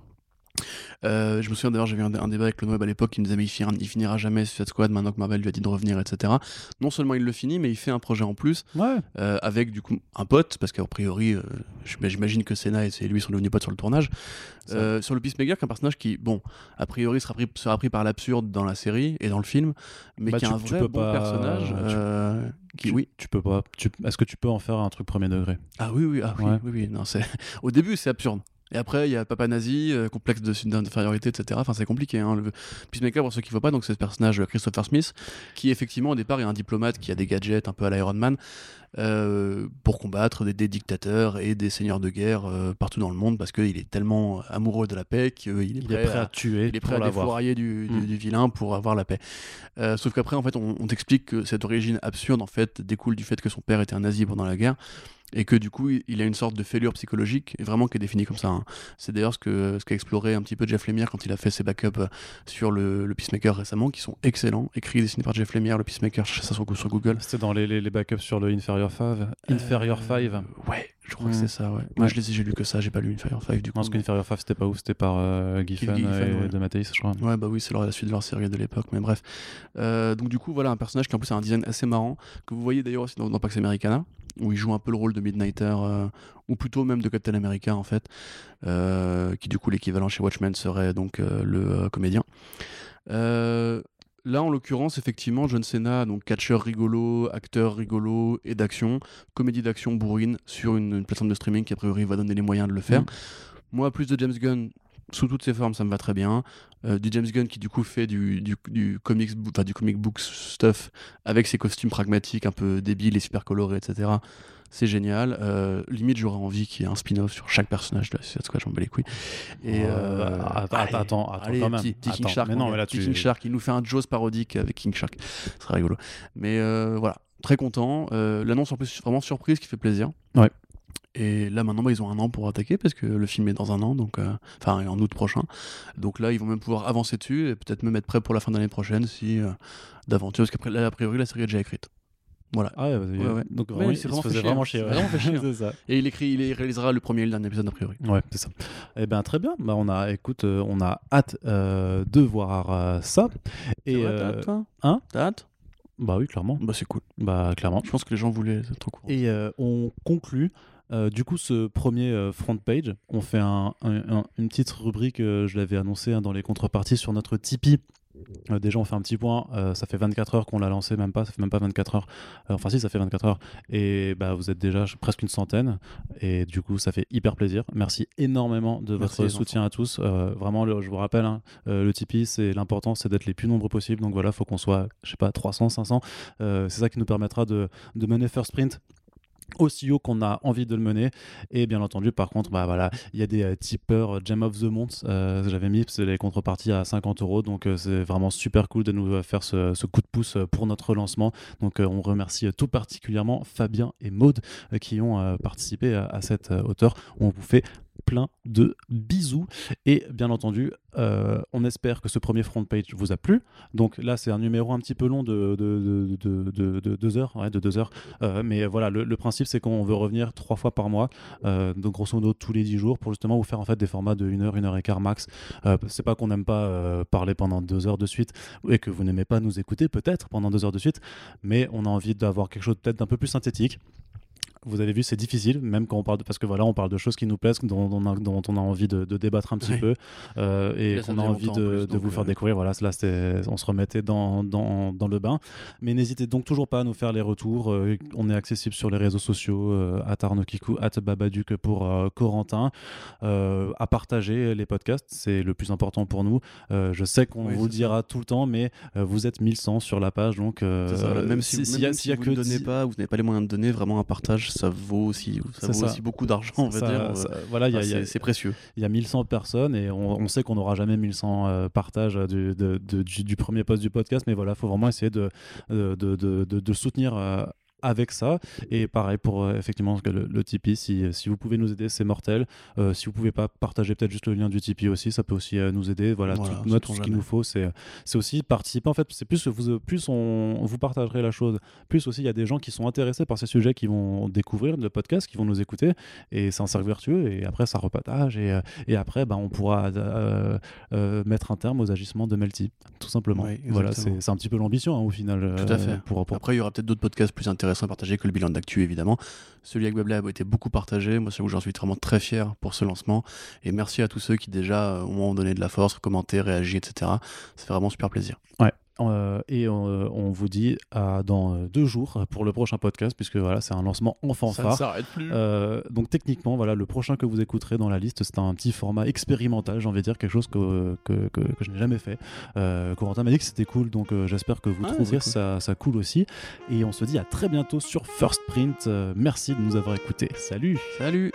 Euh, je me souviens d'ailleurs, j'avais un, un débat avec le web à l'époque qui me disait mais il finira, il finira jamais Suicide Squad maintenant que Marvel lui a dit de revenir, etc. Non seulement il le finit, mais il fait un projet en plus Ouais. euh, avec du coup un pote, parce qu'a priori, euh, j'im- j'imagine que Senna et lui sont devenus potes sur le tournage. Sur le Peacemaker, qui est un personnage qui, bon, a priori sera pris, sera pris par l'absurde dans la série et dans le film, mais Bah, qui est un vrai bon pas- personnage. tu- qui, Tu- oui. Tu peux pas. Est-ce que tu peux en faire un truc premier degré? Ah oui, oui, ah oui, Ouais. oui, oui, non, c'est... Au début, c'est absurde. Et après, il y a Papa Nazi, euh, complexe de- d'infériorité, etc. Enfin, c'est compliqué. Hein. Le Peacemaker, pour ceux qui ne voient pas, donc c'est ce personnage euh, Christopher Smith, qui effectivement, au départ, est un diplomate qui a des gadgets un peu à l'Iron Man euh, pour combattre des, des dictateurs et des seigneurs de guerre euh, partout dans le monde parce qu'il est tellement amoureux de la paix qu'il est, Il prêt est prêt à, à tuer il est prêt à défourailler du, du- Mm. du vilain pour avoir la paix. Sauf qu'après, en fait, on, on t'explique que cette origine absurde, en fait, découle du fait que son père était un nazi pendant la guerre et que du coup, il- a une sorte de fêlure psychologique, et vraiment qui est définie comme ça. hein. C'est d'ailleurs ce que ce qu'a exploré un petit peu Jeff Lemire quand il a fait ses backups euh, sur le, le Peacemaker récemment, qui sont excellents, écrits et dessinés par Jeff Lemire, le Peacemaker, cherchez ça sur, sur Google. C'était dans les, les, les backups sur le Inferior 5. Inferior 5. Euh, Ouais, je crois que c'est ça, ouais. Moi, je les ai, j'ai lu que ça, j'ai pas lu Inferior 5 du coup. Parce mais- qu'Inferior 5 c'était pas ouf, c'était par euh, Giffen Giffen, et ouais. de Mathéis, je crois. Ouais, bah oui, c'est la suite de leur série de l'époque, mais bref. Euh, donc, du coup, voilà un personnage qui en plus a un design assez marrant, que vous voyez d'ailleurs aussi dans, dans Pax Americana, où il joue un peu le rôle de Midnighter, euh, ou plutôt même de Captain America en fait, euh, qui du coup l'équivalent chez Watchmen serait donc euh, le euh, comédien. Euh, Là, en l'occurrence, effectivement, John Cena, donc catcheur rigolo, acteur rigolo et d'action, comédie d'action bourrine sur une, une plateforme de streaming qui, a priori, va donner les moyens de le faire. Mm. Moi, plus de James Gunn, sous toutes ses formes, ça me va très bien. Euh, du James Gunn qui, du coup, fait du, du, du comics, bo- enfin, du comic book stuff avec ses costumes pragmatiques un peu débiles et super colorés, etc. C'est génial. Euh, limite, j'aurais envie qu'il y ait un spin-off sur chaque personnage de la Suicide Squad, j'en bats les couilles. Et, Euh, euh, attends, allez, attends, allez, quand même. petit, petit King Attends, Shark, mais non, mais là, petit tu- King Shark, il nous fait un Jaws parodique avec King Shark. Ce serait rigolo. Mais euh, voilà, très content. Euh, L'annonce en plus vraiment surprise qui fait plaisir. Ouais. Et là maintenant bah, ils ont un an pour attaquer parce que le film est dans un an, donc euh, enfin en août prochain. Donc là ils vont même pouvoir avancer dessus et peut-être même être prêts pour la fin de l'année prochaine si euh, d'aventure parce qu'après a priori la série est déjà écrite. Voilà. Ah ouais, vas-y. Ouais, ouais. donc Ouais, vraiment, il il s'est se vraiment faisait fait vraiment chier. Vraiment hein. ça. Et il écrit, il réalisera le premier et le dernier épisode a priori. Ouais, c'est ça. Eh ben très bien. Bah on a, écoute, euh, on a hâte euh, de voir euh, ça. Et vrai, euh, t'as hâte, toi? hein? T'as hâte? Bah oui, clairement. Bah c'est cool. Bah clairement. Je pense que les gens voulaient être au courant. Et euh, on conclut. euh, du coup, ce premier euh, front page, on fait un- un- un- une petite rubrique, euh, je l'avais annoncé hein, dans les contreparties sur notre Tipeee. Euh, déjà, on fait un petit point. euh, ça fait 24 heures qu'on l'a lancé, même pas. Ça fait même pas 24 heures. Euh, enfin, si, ça fait 24 heures. Et bah, vous êtes déjà presque une centaine. Et du coup, ça fait hyper plaisir. Merci énormément de Merci, votre soutien à tous. Vraiment, le- je vous rappelle, hein, le Tipeee, c'est l'important, c'est d'être les plus nombreux possibles. Donc voilà, faut qu'on soit, je sais pas, 300, 500. Euh, c'est ça qui nous permettra de, de mener First Sprint aussi haut qu'on a envie de le mener. Et bien entendu par contre bah voilà il y a des euh, tipeurs euh, Gem of the Month euh, j'avais mis les contreparties à 50 euros. Donc euh, c'est vraiment super cool de nous faire ce, coup de pouce pour notre lancement. Donc on remercie tout particulièrement Fabien et Maude qui ont participé à, cette hauteur on vous fait plein de bisous. Et bien entendu euh, on espère que ce premier front page vous a plu. Donc là c'est un numéro un petit peu long de, de, de, de, de- de deux heures de deux heures. Euh, mais voilà, le, principe c'est qu'on veut revenir trois fois par mois, euh, donc grosso modo tous les dix jours, pour justement vous faire en fait des formats de 1 heure, 1 heure et quart max. C'est pas qu'on n'aime pas parler pendant deux heures de suite et que vous n'aimez pas nous écouter peut-être pendant deux heures de suite, mais on a envie d'avoir quelque chose peut-être d'un peu plus synthétique. Vous avez vu, c'est difficile, même quand on parle de, parce que voilà, on parle de choses qui nous plaisent, dont, dont on, a, dont on a envie de, de débattre un petit peu, euh, et qu'on a envie de, plus, de donc, vous faire euh, découvrir. Voilà, là, on se remettait dans, dans, dans le bain. Mais n'hésitez donc toujours pas à nous faire les retours. Euh, on est accessible sur les réseaux sociaux, euh, at Arnokiku, at Babaduc pour Corentin, à partager les podcasts, c'est le plus important pour nous. Je sais qu'on Oui, vous le dira tout le temps, mais vous êtes 1100 sur la page, donc ça, même si, s'il même y a, si s'il y a vous que ne donnez 10 pas, vous n'avez pas les moyens de donner, vraiment un partage, ça vaut aussi, ça C'est vaut ça. aussi beaucoup d'argent, on va ça- dire. ça- voilà, enfin, c'est- précieux. il y a 1100 personnes et on, on sait qu'on n'aura jamais 1100 euh, partages du, de- de- du, du premier post du podcast, mais voilà, il faut vraiment essayer de soutenir. euh, avec ça. Et pareil pour euh, effectivement le, le Tipeee si, si vous pouvez nous aider c'est mortel. Euh, si vous pouvez pas partager peut-être juste le lien du Tipeee aussi ça peut aussi euh, nous aider. Voilà, Voilà, tout, ce qu'il nous faut c'est aussi participer. En fait c'est plus vous plus on vous partagerez la chose plus aussi il y a des gens qui sont intéressés par ces sujets qui vont découvrir le podcast qui vont nous écouter. Et c'est un cercle vertueux. Et après ça repatage. Et, et après bah, on pourra mettre un terme aux agissements de Melty tout simplement. Oui, voilà c'est un petit peu l'ambition hein, au final Tout à fait. pour, pour- Après, il y aura peut-être d'autres podcasts plus intéressants à partager que le bilan d'actu, évidemment. Celui avec Weblab a été beaucoup partagé. Moi, c'est où j'en suis vraiment très fier pour ce lancement. Et merci à tous ceux qui déjà euh, m'ont donné de la force, commenté, réagi, etc. Ça fait vraiment super plaisir. Euh, et euh, on vous dit à dans euh, deux jours pour le prochain podcast puisque voilà c'est un lancement en fanfare s'arrête plus. Euh, donc techniquement, voilà, le prochain que vous écouterez dans la liste, c'est un petit format expérimental, j'ai envie de dire, quelque chose que, que, que, que je n'ai jamais fait. Euh, Corentin m'a dit que c'était cool, donc j'espère que vous Ah, trouverez cool. ça, ça cool aussi. Et on se dit à très bientôt sur First Print. Merci de nous avoir écoutés. Salut Salut